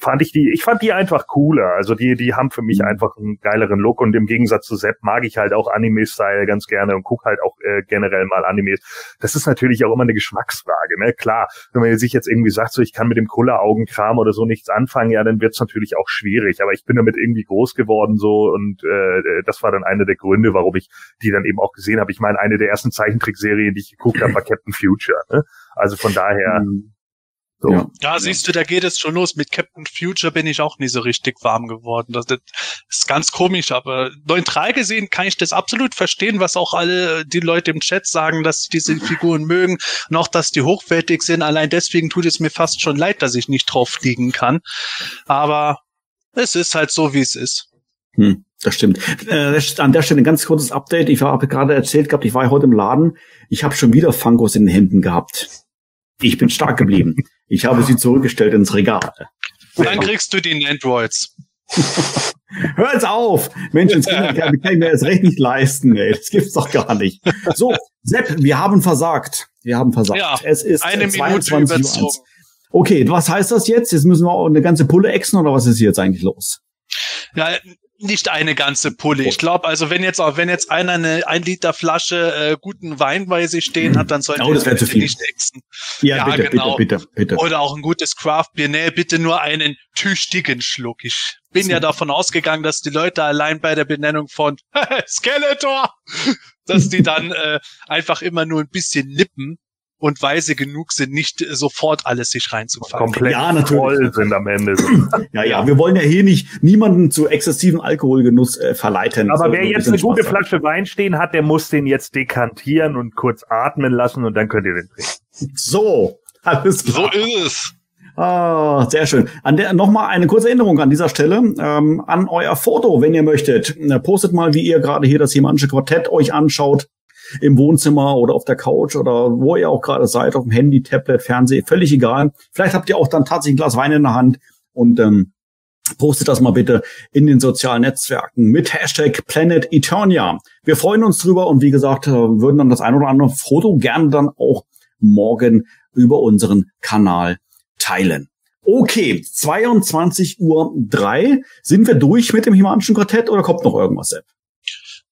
fand ich die, ich fand die einfach cooler. Also die, die haben für mich mhm. einfach einen geileren Look und im Gegensatz zu Sepp mag ich halt auch Anime-Style ganz gerne und guck halt auch äh, generell mal Animes. Das ist natürlich auch immer eine Geschmacksfrage, ne? Klar, wenn man sich jetzt irgendwie sagt, so ich kann mit dem Kulleraugenkram oder so nichts anfangen, ja, dann wird's natürlich auch schwierig. Aber ich bin damit irgendwie groß geworden so und äh, das war dann einer der Gründe, warum ich die dann eben auch gesehen habe. Ich meine, eine der ersten Zeichentrickserien, die ich geguckt habe, war Captain Future. Ne? Also von daher. Mhm so. Ja. ja, siehst du, da geht es schon los. Mit Captain Future bin ich auch nie so richtig warm geworden. Das, das ist ganz komisch, aber neutral gesehen kann ich das absolut verstehen, was auch alle die Leute im Chat sagen, dass sie diese Figuren mögen, noch dass die hochwertig sind. Allein deswegen tut es mir fast schon leid, dass ich nicht drauf fliegen kann. Aber es ist halt so, wie es ist. Hm, das stimmt. Äh, an der Stelle ein ganz kurzes Update. Ich habe gerade erzählt gehabt, ich war heute im Laden. Ich habe schon wieder Funkos in den Händen gehabt. Ich bin stark geblieben. Ich habe sie zurückgestellt ins Regal. Dann kriegst du die Androids. Hört's auf! Mensch, ins kann ich mir das recht nicht leisten, ey. Das gibt's doch gar nicht. So, Sepp, wir haben versagt. Wir haben versagt. Ja, es ist eine 22 Minute Uhr überzogen. 1. Okay, was heißt das jetzt? Jetzt müssen wir auch eine ganze Pulle exen oder was ist hier jetzt eigentlich los? Ja, nicht eine ganze Pulle. Ich glaube, also wenn jetzt auch, wenn jetzt einer eine ein Liter Flasche äh, guten Wein bei sich stehen hat, dann sollte Oh, das bitte viel. nicht exen. Ja, Ja, bitte, genau. bitte, bitte, bitte. Oder auch ein gutes Craftbier. Nee, bitte nur einen tüchtigen Schluck. Ich bin ja davon ausgegangen, dass die Leute allein bei der Benennung von Skeletor, dass die dann äh, einfach immer nur ein bisschen nippen und weise genug sind, nicht sofort alles sich reinzufangen. Komplett Ja, natürlich. voll sind am Ende. Ja, ja, wir wollen ja hier nicht niemanden zu exzessiven Alkoholgenuss äh, verleiten. Aber wer ein jetzt bisschen eine gute Spaß. Flasche Wein stehen hat, der muss den jetzt dekantieren und kurz atmen lassen und dann könnt ihr den trinken. So, alles So klar. ist es. Ah, sehr schön. An der nochmal eine kurze Erinnerung an dieser Stelle ähm, an euer Foto, wenn ihr möchtet. Postet mal, wie ihr gerade hier das Himanische Quartett euch anschaut im Wohnzimmer oder auf der Couch oder wo ihr auch gerade seid, auf dem Handy, Tablet, Fernseh, völlig egal. Vielleicht habt ihr auch dann tatsächlich ein Glas Wein in der Hand und ähm, postet das mal bitte in den sozialen Netzwerken mit Hashtag Planet Eternia. Wir freuen uns drüber und wie gesagt, äh, würden dann das ein oder andere Foto gerne dann auch morgen über unseren Kanal teilen. Okay, 22 Uhr. Sind wir durch mit dem Himanischen Quartett oder kommt noch irgendwas, Sepp?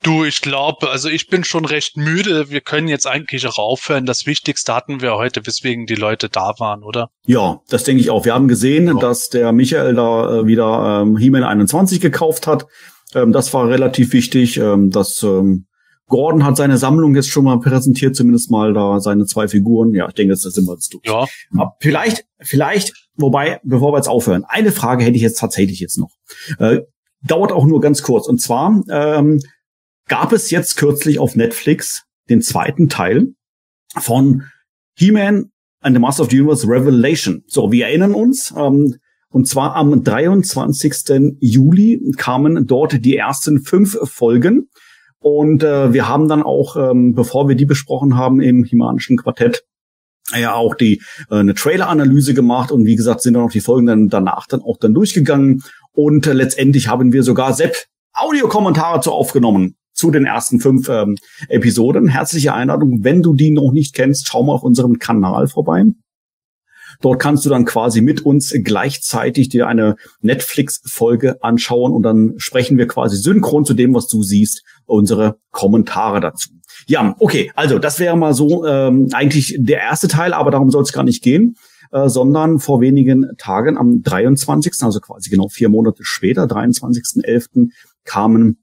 Du, ich glaube, also ich bin schon recht müde. Wir können jetzt eigentlich auch aufhören. Das Wichtigste hatten wir heute, weswegen die Leute da waren, oder? Ja, das denke ich auch. Wir haben gesehen, dass der Michael da äh, wieder ähm, He-Man 21 gekauft hat. Ähm, das war relativ wichtig. Ähm, dass ähm, Gordon hat seine Sammlung jetzt schon mal präsentiert, zumindest mal da seine zwei Figuren. Ja, ich denke, das sind wir jetzt durch. Ja. Aber vielleicht, vielleicht, wobei, bevor wir jetzt aufhören, eine Frage hätte ich jetzt tatsächlich jetzt noch. Äh, dauert auch nur ganz kurz. Und zwar ähm, gab es jetzt kürzlich auf Netflix den zweiten Teil von He-Man and the Master of the Universe Revelation. So, wir erinnern uns, ähm, und zwar am 23. Juli kamen dort die ersten fünf Folgen. Und äh, wir haben dann auch, ähm, bevor wir die besprochen haben im Himanischen Quartett, ja auch die äh, eine Trailer-Analyse gemacht und wie gesagt sind dann auch die Folgen dann danach dann auch dann durchgegangen und äh, letztendlich haben wir sogar Sepp Audiokommentare zu aufgenommen zu den ersten fünf ähm, Episoden. Herzliche Einladung, wenn du die noch nicht kennst, schau mal auf unserem Kanal vorbei. Dort kannst du dann quasi mit uns gleichzeitig dir eine Netflix-Folge anschauen und dann sprechen wir quasi synchron zu dem, was du siehst, unsere Kommentare dazu. Ja, okay, also das wäre mal so ähm, eigentlich der erste Teil, aber darum soll es gar nicht gehen, äh, sondern vor wenigen Tagen am 23., also quasi genau vier Monate später, 23.11., kamen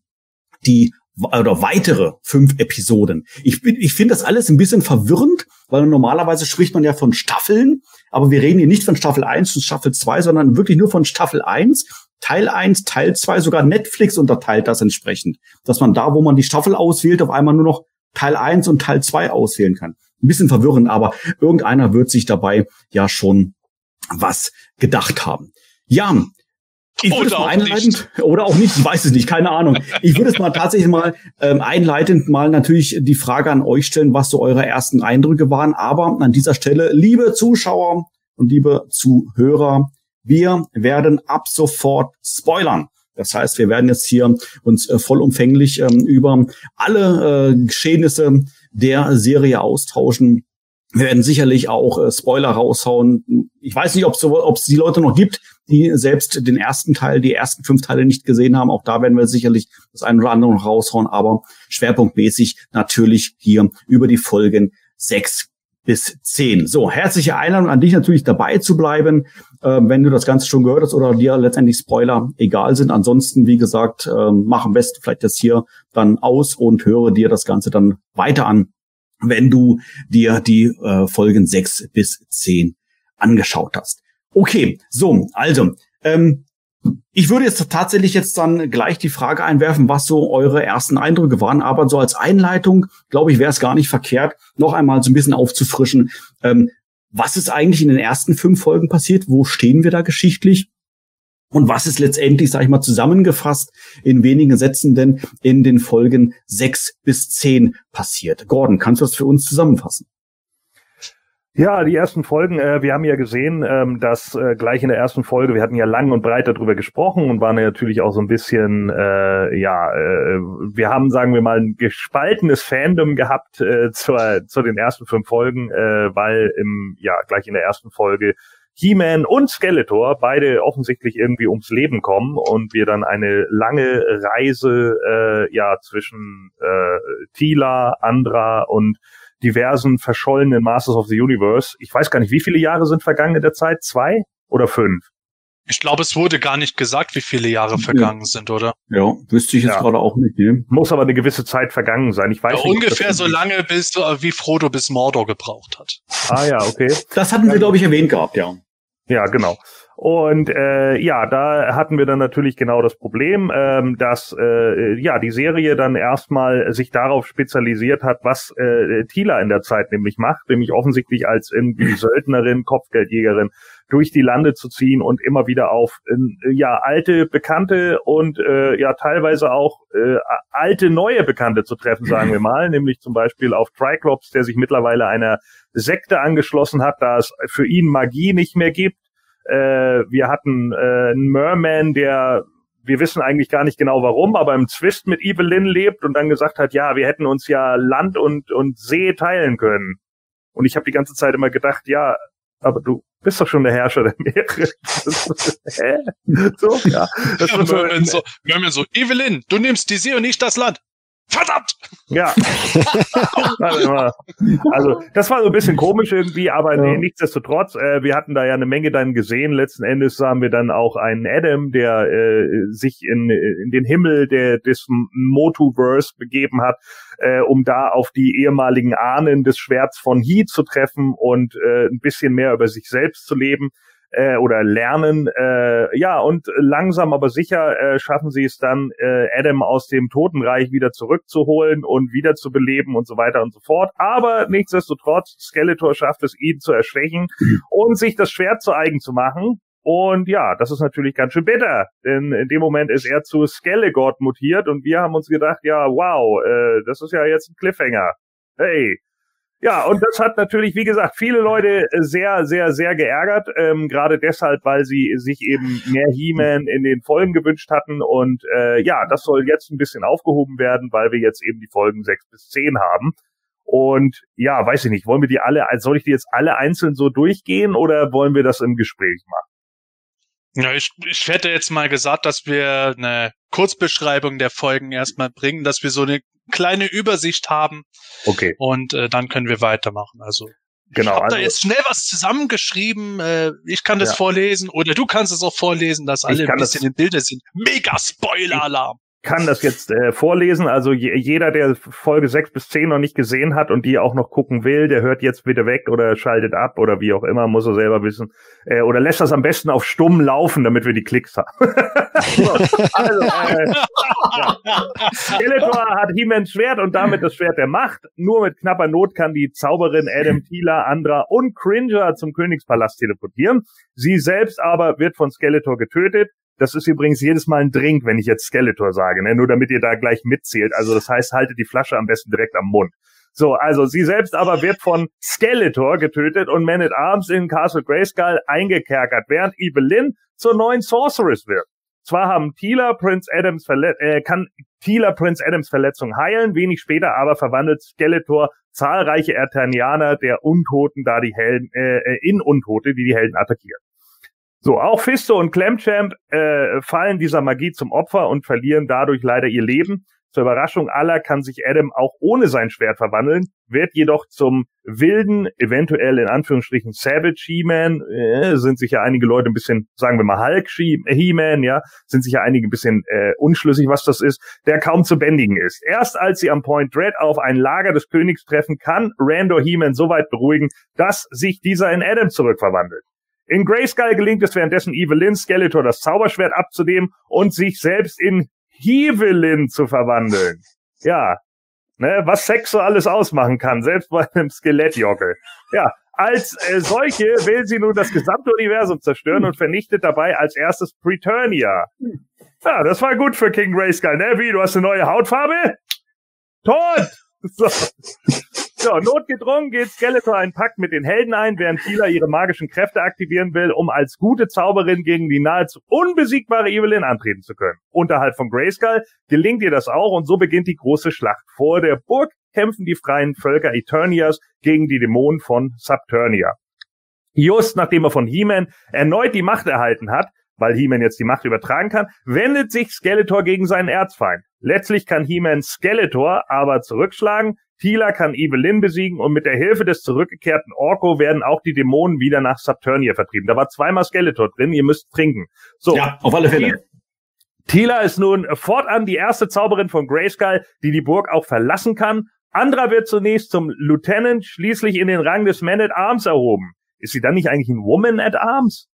die oder weitere fünf Episoden. Ich, ich finde das alles ein bisschen verwirrend, weil normalerweise spricht man ja von Staffeln, aber wir reden hier nicht von Staffel 1 und Staffel 2, sondern wirklich nur von Staffel 1, Teil 1, Teil 2, sogar Netflix unterteilt das entsprechend, dass man da, wo man die Staffel auswählt, auf einmal nur noch Teil 1 und Teil 2 auswählen kann. Ein bisschen verwirrend, aber irgendeiner wird sich dabei ja schon was gedacht haben. Ja, ich würde Oder es mal einleitend, oder auch nicht, ich weiß es nicht, keine Ahnung. Ich würde es mal tatsächlich mal ähm, einleitend mal natürlich die Frage an euch stellen, was so eure ersten Eindrücke waren. Aber an dieser Stelle, liebe Zuschauer und liebe Zuhörer, wir werden ab sofort spoilern. Das heißt, wir werden jetzt hier uns äh, vollumfänglich ähm, über alle äh, Geschehnisse der Serie austauschen. Wir werden sicherlich auch äh, Spoiler raushauen. Ich weiß nicht, ob es die Leute noch gibt, die selbst den ersten Teil, die ersten fünf Teile nicht gesehen haben. Auch da werden wir sicherlich das eine oder andere noch raushauen, aber schwerpunktmäßig natürlich hier über die Folgen sechs bis zehn. So, herzliche Einladung an dich natürlich dabei zu bleiben, äh, wenn du das Ganze schon gehört hast oder dir letztendlich Spoiler egal sind. Ansonsten, wie gesagt, äh, mach am besten vielleicht das hier dann aus und höre dir das Ganze dann weiter an, wenn du dir die äh, Folgen sechs bis zehn angeschaut hast. Okay, so, also, ähm, ich würde jetzt tatsächlich jetzt dann gleich die Frage einwerfen, was so eure ersten Eindrücke waren. Aber so als Einleitung, glaube ich, wäre es gar nicht verkehrt, noch einmal so ein bisschen aufzufrischen. Ähm, was ist eigentlich in den ersten fünf Folgen passiert? Wo stehen wir da geschichtlich? Und was ist letztendlich, sage ich mal, zusammengefasst in wenigen Sätzen denn in den Folgen sechs bis zehn passiert? Gordon, kannst du das für uns zusammenfassen? Ja, die ersten Folgen, äh, wir haben ja gesehen, ähm, dass äh, gleich in der ersten Folge, wir hatten ja lang und breit darüber gesprochen und waren ja natürlich auch so ein bisschen, äh, ja, äh, wir haben, sagen wir mal, ein gespaltenes Fandom gehabt äh, zur, zu den ersten fünf Folgen, äh, weil im, ja, gleich in der ersten Folge He-Man und Skeletor beide offensichtlich irgendwie ums Leben kommen und wir dann eine lange Reise äh, ja zwischen äh, Tila, Andra und diversen verschollenen Masters of the Universe. Ich weiß gar nicht, wie viele Jahre sind vergangen in der Zeit? Zwei oder fünf? Ich glaube, es wurde gar nicht gesagt, wie viele Jahre vergangen ja. sind, oder? Ja, wüsste ich jetzt ja. gerade auch nicht. Ne? Muss aber eine gewisse Zeit vergangen sein. Ich weiß ja, nicht, ungefähr so lange, bis du, wie Frodo bis Mordor gebraucht hat. Ah ja, okay. Das hatten wir, glaube ich, erwähnt gehabt, ja. Ja, genau. Und äh, ja, da hatten wir dann natürlich genau das Problem, ähm, dass äh, ja die Serie dann erstmal sich darauf spezialisiert hat, was äh, Tila in der Zeit nämlich macht, nämlich offensichtlich als irgendwie Söldnerin, Kopfgeldjägerin durch die Lande zu ziehen und immer wieder auf äh, ja alte Bekannte und äh, ja teilweise auch äh, alte neue Bekannte zu treffen, sagen wir mal, nämlich zum Beispiel auf Triclops, der sich mittlerweile einer Sekte angeschlossen hat, da es für ihn Magie nicht mehr gibt äh, wir hatten äh, einen Merman, der wir wissen eigentlich gar nicht genau warum, aber im Zwist mit Evelyn lebt und dann gesagt hat, ja, wir hätten uns ja Land und, und See teilen können. Und ich habe die ganze Zeit immer gedacht, ja, aber du bist doch schon der Herrscher der Meere. Hä? So, ja. Das ja, Merman so, Merman so, Evelyn, du nimmst die See und nicht das Land. Verdammt! Ja. also, das war so ein bisschen komisch irgendwie, aber ja. nee, nichtsdestotrotz, äh, wir hatten da ja eine Menge dann gesehen. Letzten Endes haben wir dann auch einen Adam, der äh, sich in, in den Himmel der, des Motuverse begeben hat, äh, um da auf die ehemaligen Ahnen des Schwerts von He zu treffen und äh, ein bisschen mehr über sich selbst zu leben äh, oder lernen. Äh, ja, und langsam aber sicher äh, schaffen sie es dann, äh, Adam aus dem Totenreich wieder zurückzuholen und wieder zu beleben und so weiter und so fort. Aber nichtsdestotrotz, Skeletor schafft es, ihn zu erschwächen und sich das Schwert zu eigen zu machen. Und ja, das ist natürlich ganz schön bitter, denn in dem Moment ist er zu Skelegord mutiert und wir haben uns gedacht, ja, wow, äh, das ist ja jetzt ein Cliffhanger. Hey, ja, und das hat natürlich, wie gesagt, viele Leute sehr, sehr, sehr geärgert. Ähm, gerade deshalb, weil sie sich eben mehr He-Man in den Folgen gewünscht hatten. Und äh, ja, das soll jetzt ein bisschen aufgehoben werden, weil wir jetzt eben die Folgen sechs bis zehn haben. Und ja, weiß ich nicht, wollen wir die alle, soll ich die jetzt alle einzeln so durchgehen oder wollen wir das im Gespräch machen? Ja, ich, ich hätte jetzt mal gesagt, dass wir eine Kurzbeschreibung der Folgen erstmal bringen, dass wir so eine kleine Übersicht haben. Okay. Und äh, dann können wir weitermachen. Also Genau. Ich habe also, da jetzt schnell was zusammengeschrieben. Äh, ich kann das ja. vorlesen oder du kannst es auch vorlesen, dass alle ein bisschen in Bilder sind. Mega Spoiler-Alarm kann das jetzt äh, vorlesen. Also jeder, der Folge 6 bis 10 noch nicht gesehen hat und die auch noch gucken will, der hört jetzt bitte weg oder schaltet ab oder wie auch immer, muss er selber wissen. Äh, oder lässt das am besten auf stumm laufen, damit wir die Klicks haben. also, äh, ja. Skeletor hat He-Mans Schwert und damit das Schwert der Macht. Nur mit knapper Not kann die Zauberin Adam Tila, Andra und Cringer zum Königspalast teleportieren. Sie selbst aber wird von Skeletor getötet. Das ist übrigens jedes Mal ein Drink, wenn ich jetzt Skeletor sage, ne? nur damit ihr da gleich mitzählt. Also das heißt, haltet die Flasche am besten direkt am Mund. So, also sie selbst aber wird von Skeletor getötet und Man at Arms in Castle Grayskull eingekerkert, während Evelyn zur neuen Sorceress wird. Zwar haben Tila Prince Adams Verlet äh, kann Tila Prince Adams Verletzung heilen, wenig später aber verwandelt Skeletor zahlreiche Eternianer der Untoten, da die Helden äh, äh in Untote, die die Helden attackieren. So, auch Fisto und Clamchamp äh, fallen dieser Magie zum Opfer und verlieren dadurch leider ihr Leben. Zur Überraschung aller kann sich Adam auch ohne sein Schwert verwandeln, wird jedoch zum wilden, eventuell in Anführungsstrichen Savage He-Man, äh, sind sich ja einige Leute ein bisschen, sagen wir mal Hulk He-Man, ja, sind sich ja einige ein bisschen äh, unschlüssig, was das ist, der kaum zu bändigen ist. Erst als sie am Point Dread auf ein Lager des Königs treffen, kann Randor He-Man so weit beruhigen, dass sich dieser in Adam zurückverwandelt. In Grayskull gelingt es währenddessen Evelyn Skeletor das Zauberschwert abzunehmen und sich selbst in Hevelyn zu verwandeln. Ja, ne, was Sex so alles ausmachen kann, selbst bei einem Skelettjockel. Ja, als äh, solche will sie nun das gesamte Universum zerstören und vernichtet dabei als erstes Preturnia. Ja, das war gut für King Grayskull, ne? Wie, du hast eine neue Hautfarbe? Tot! So. So, notgedrungen geht Skeletor einen Pakt mit den Helden ein, während Tila ihre magischen Kräfte aktivieren will, um als gute Zauberin gegen die nahezu unbesiegbare Evelyn antreten zu können. Unterhalb von Grayskull gelingt ihr das auch und so beginnt die große Schlacht. Vor der Burg kämpfen die freien Völker Eternias gegen die Dämonen von Subternia. Just nachdem er von He-Man erneut die Macht erhalten hat, weil He-Man jetzt die Macht übertragen kann, wendet sich Skeletor gegen seinen Erzfeind. Letztlich kann He-Man Skeletor aber zurückschlagen, Tila kann Evelyn besiegen und mit der Hilfe des zurückgekehrten Orko werden auch die Dämonen wieder nach Subternia vertrieben. Da war zweimal Skeletor drin, ihr müsst trinken. So. Ja, auf alle Fälle. Tila ist nun fortan die erste Zauberin von Grayskull, die die Burg auch verlassen kann. Andra wird zunächst zum Lieutenant, schließlich in den Rang des Man at Arms erhoben. Ist sie dann nicht eigentlich ein Woman at Arms?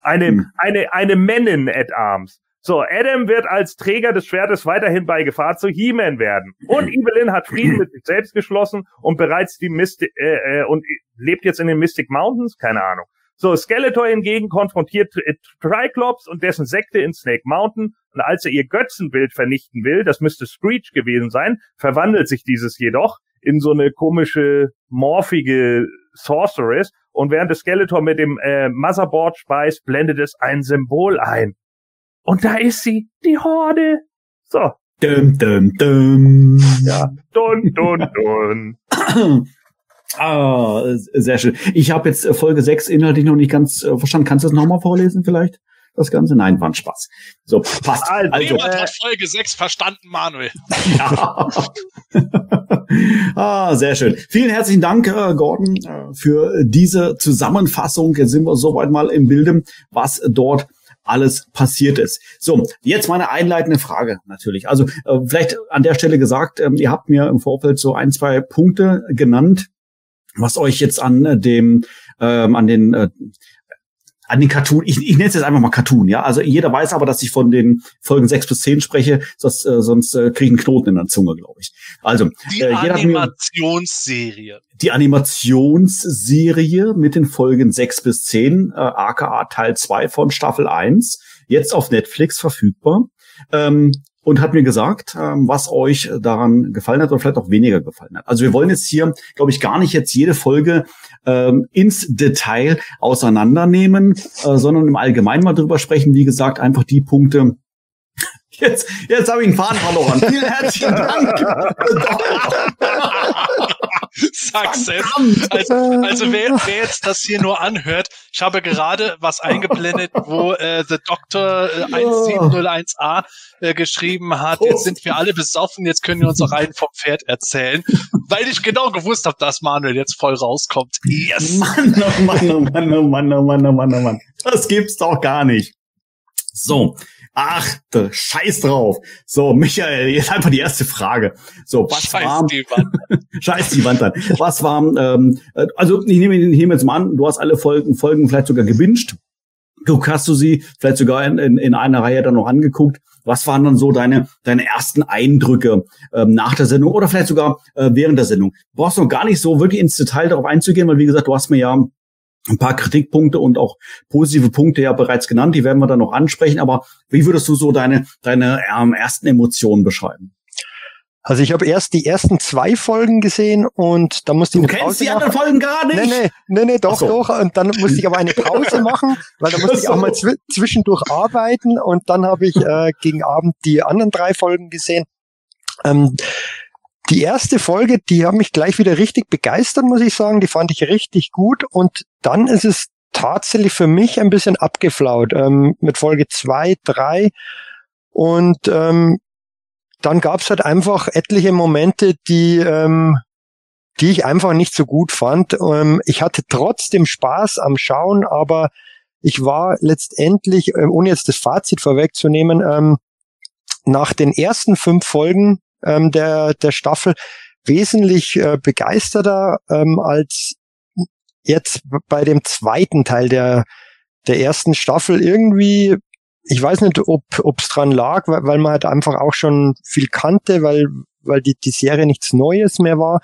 Eine, hm. eine, eine Männin at Arms. So, Adam wird als Träger des Schwertes weiterhin bei Gefahr zu He-Man werden. Und Evelyn hat Frieden mit sich selbst geschlossen und bereits die Mystic, äh, äh, und lebt jetzt in den Mystic Mountains? Keine Ahnung. So, Skeletor hingegen konfrontiert Triclops und dessen Sekte in Snake Mountain und als er ihr Götzenbild vernichten will, das müsste Screech gewesen sein, verwandelt sich dieses jedoch in so eine komische, morphige Sorceress und während der Skeletor mit dem äh, Motherboard speist, blendet es ein Symbol ein. Und da ist sie, die Horde. So. Dum, dum, dum. Ja. Dun, dun, dun. ah, sehr schön. Ich habe jetzt äh, Folge 6 inhaltlich noch nicht ganz äh, verstanden. Kannst du das nochmal vorlesen vielleicht? Das Ganze? Nein, war ein Spaß. So, passt. Also, also Niemand hat Folge 6 verstanden, Manuel. Ja. ah, sehr schön. Vielen herzlichen Dank, äh, Gordon, äh, für diese Zusammenfassung. Jetzt sind wir soweit mal im Bilde, was dort alles passiert ist. So, jetzt meine einleitende Frage natürlich. Also äh, vielleicht an der Stelle gesagt, ähm, ihr habt mir im Vorfeld so ein, zwei Punkte genannt, was euch jetzt an äh, dem ähm, an den äh, an den Cartoon, ich, ich nenne es jetzt einfach mal Cartoon, ja. Also jeder weiß aber, dass ich von den Folgen sechs bis zehn spreche, sonst, äh, sonst äh, kriege ich einen Knoten in der Zunge, glaube ich. Also die äh, Animationsserie. Die Animationsserie mit den Folgen sechs bis zehn, äh, aka Teil zwei von Staffel eins, jetzt auf Netflix verfügbar. Ähm, und hat mir gesagt, ähm, was euch daran gefallen hat oder vielleicht auch weniger gefallen hat. Also wir wollen jetzt hier, glaube ich, gar nicht jetzt jede Folge ähm, ins Detail auseinandernehmen, äh, sondern im Allgemeinen mal drüber sprechen. Wie gesagt, einfach die Punkte, Jetzt, jetzt habe ich einen Faden verloren. Vielen herzlichen Dank. Success. Also, also wer, wer jetzt das hier nur anhört, ich habe gerade was eingeblendet, wo äh, The Doctor äh, 1701a äh, geschrieben hat, jetzt sind wir alle besoffen, jetzt können wir uns auch rein vom Pferd erzählen, weil ich genau gewusst habe, dass Manuel jetzt voll rauskommt. Yes! Mann, oh Mann, oh Mann, oh Mann, oh Mann, oh Mann, oh Mann. Das gibt's doch gar nicht. So, Ach, scheiß drauf. So, Michael, jetzt einfach die erste Frage. So, was scheiß war, die Wand. scheiß die Wand dann. Was war, ähm, äh, also ich nehme, ich nehme jetzt mal an, du hast alle Folgen, Folgen vielleicht sogar gewünscht. Du hast du sie vielleicht sogar in, in, in einer Reihe dann noch angeguckt. Was waren dann so deine, deine ersten Eindrücke ähm, nach der Sendung oder vielleicht sogar äh, während der Sendung? Du brauchst noch gar nicht so wirklich ins Detail darauf einzugehen, weil wie gesagt, du hast mir ja ein paar Kritikpunkte und auch positive Punkte ja bereits genannt, die werden wir dann noch ansprechen. Aber wie würdest du so deine, deine ähm, ersten Emotionen beschreiben? Also ich habe erst die ersten zwei Folgen gesehen und da musste ich du eine kennst Pause die machen. anderen Folgen gar nicht? Nee, nee, nee, nee doch, so. doch. Und dann musste ich aber eine Pause machen, weil da musste ich auch mal zw zwischendurch arbeiten und dann habe ich äh, gegen Abend die anderen drei Folgen gesehen. Ähm, die erste Folge, die hat mich gleich wieder richtig begeistert, muss ich sagen. Die fand ich richtig gut. Und dann ist es tatsächlich für mich ein bisschen abgeflaut ähm, mit Folge zwei, drei. Und ähm, dann gab's halt einfach etliche Momente, die, ähm, die ich einfach nicht so gut fand. Ähm, ich hatte trotzdem Spaß am Schauen, aber ich war letztendlich, äh, ohne jetzt das Fazit vorwegzunehmen, ähm, nach den ersten fünf Folgen ähm, der, der Staffel wesentlich äh, begeisterter ähm, als jetzt bei dem zweiten Teil der, der ersten Staffel irgendwie, ich weiß nicht, ob es dran lag, weil, weil man halt einfach auch schon viel kannte, weil, weil die, die Serie nichts Neues mehr war.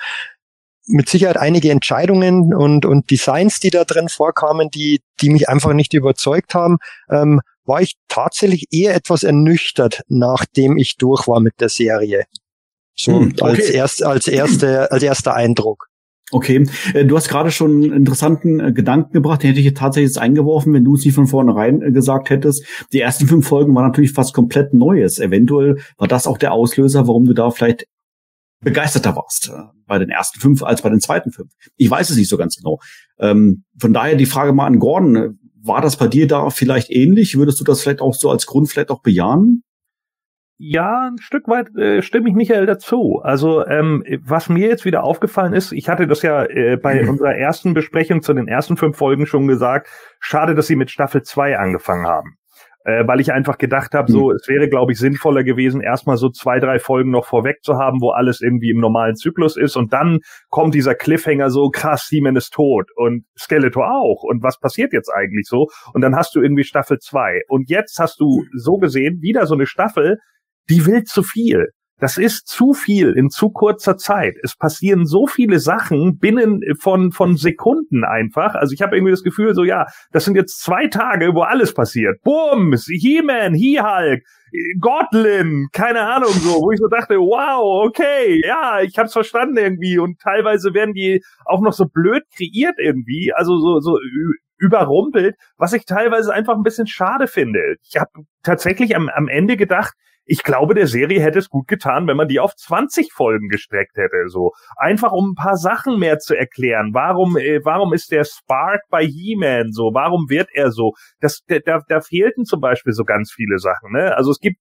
Mit Sicherheit einige Entscheidungen und, und Designs, die da drin vorkamen, die, die mich einfach nicht überzeugt haben, ähm, war ich tatsächlich eher etwas ernüchtert, nachdem ich durch war mit der Serie. So hm, okay. als erst als erste als erster Eindruck. Okay, äh, du hast gerade schon einen interessanten äh, Gedanken gebracht, den hätte ich jetzt tatsächlich jetzt eingeworfen, wenn du es nicht von vornherein äh, gesagt hättest. Die ersten fünf Folgen waren natürlich fast komplett Neues. Eventuell war das auch der Auslöser, warum du da vielleicht begeisterter warst bei den ersten fünf als bei den zweiten fünf. Ich weiß es nicht so ganz genau. Ähm, von daher die Frage mal an Gordon. War das bei dir da vielleicht ähnlich? Würdest du das vielleicht auch so als Grund vielleicht auch bejahen? Ja, ein Stück weit äh, stimme ich Michael dazu. Also ähm, was mir jetzt wieder aufgefallen ist, ich hatte das ja äh, bei mhm. unserer ersten Besprechung zu den ersten fünf Folgen schon gesagt, schade, dass sie mit Staffel 2 angefangen haben. Äh, weil ich einfach gedacht habe, so, mhm. es wäre, glaube ich, sinnvoller gewesen, erstmal so zwei, drei Folgen noch vorweg zu haben, wo alles irgendwie im normalen Zyklus ist und dann kommt dieser Cliffhanger so, krass, Seaman ist tot und Skeletor auch und was passiert jetzt eigentlich so? Und dann hast du irgendwie Staffel 2 und jetzt hast du so gesehen wieder so eine Staffel, die will zu viel. Das ist zu viel in zu kurzer Zeit. Es passieren so viele Sachen binnen von, von Sekunden einfach. Also ich habe irgendwie das Gefühl, so ja, das sind jetzt zwei Tage, wo alles passiert. Bums, He-Man, He-Hulk, Godlin, keine Ahnung so, wo ich so dachte, wow, okay, ja, ich hab's verstanden irgendwie und teilweise werden die auch noch so blöd kreiert irgendwie, also so, so überrumpelt, was ich teilweise einfach ein bisschen schade finde. Ich habe tatsächlich am, am Ende gedacht, ich glaube, der Serie hätte es gut getan, wenn man die auf 20 Folgen gestreckt hätte, so. Einfach um ein paar Sachen mehr zu erklären. Warum, äh, warum ist der Spark bei He-Man so? Warum wird er so? Das, da, da fehlten zum Beispiel so ganz viele Sachen, ne? Also es gibt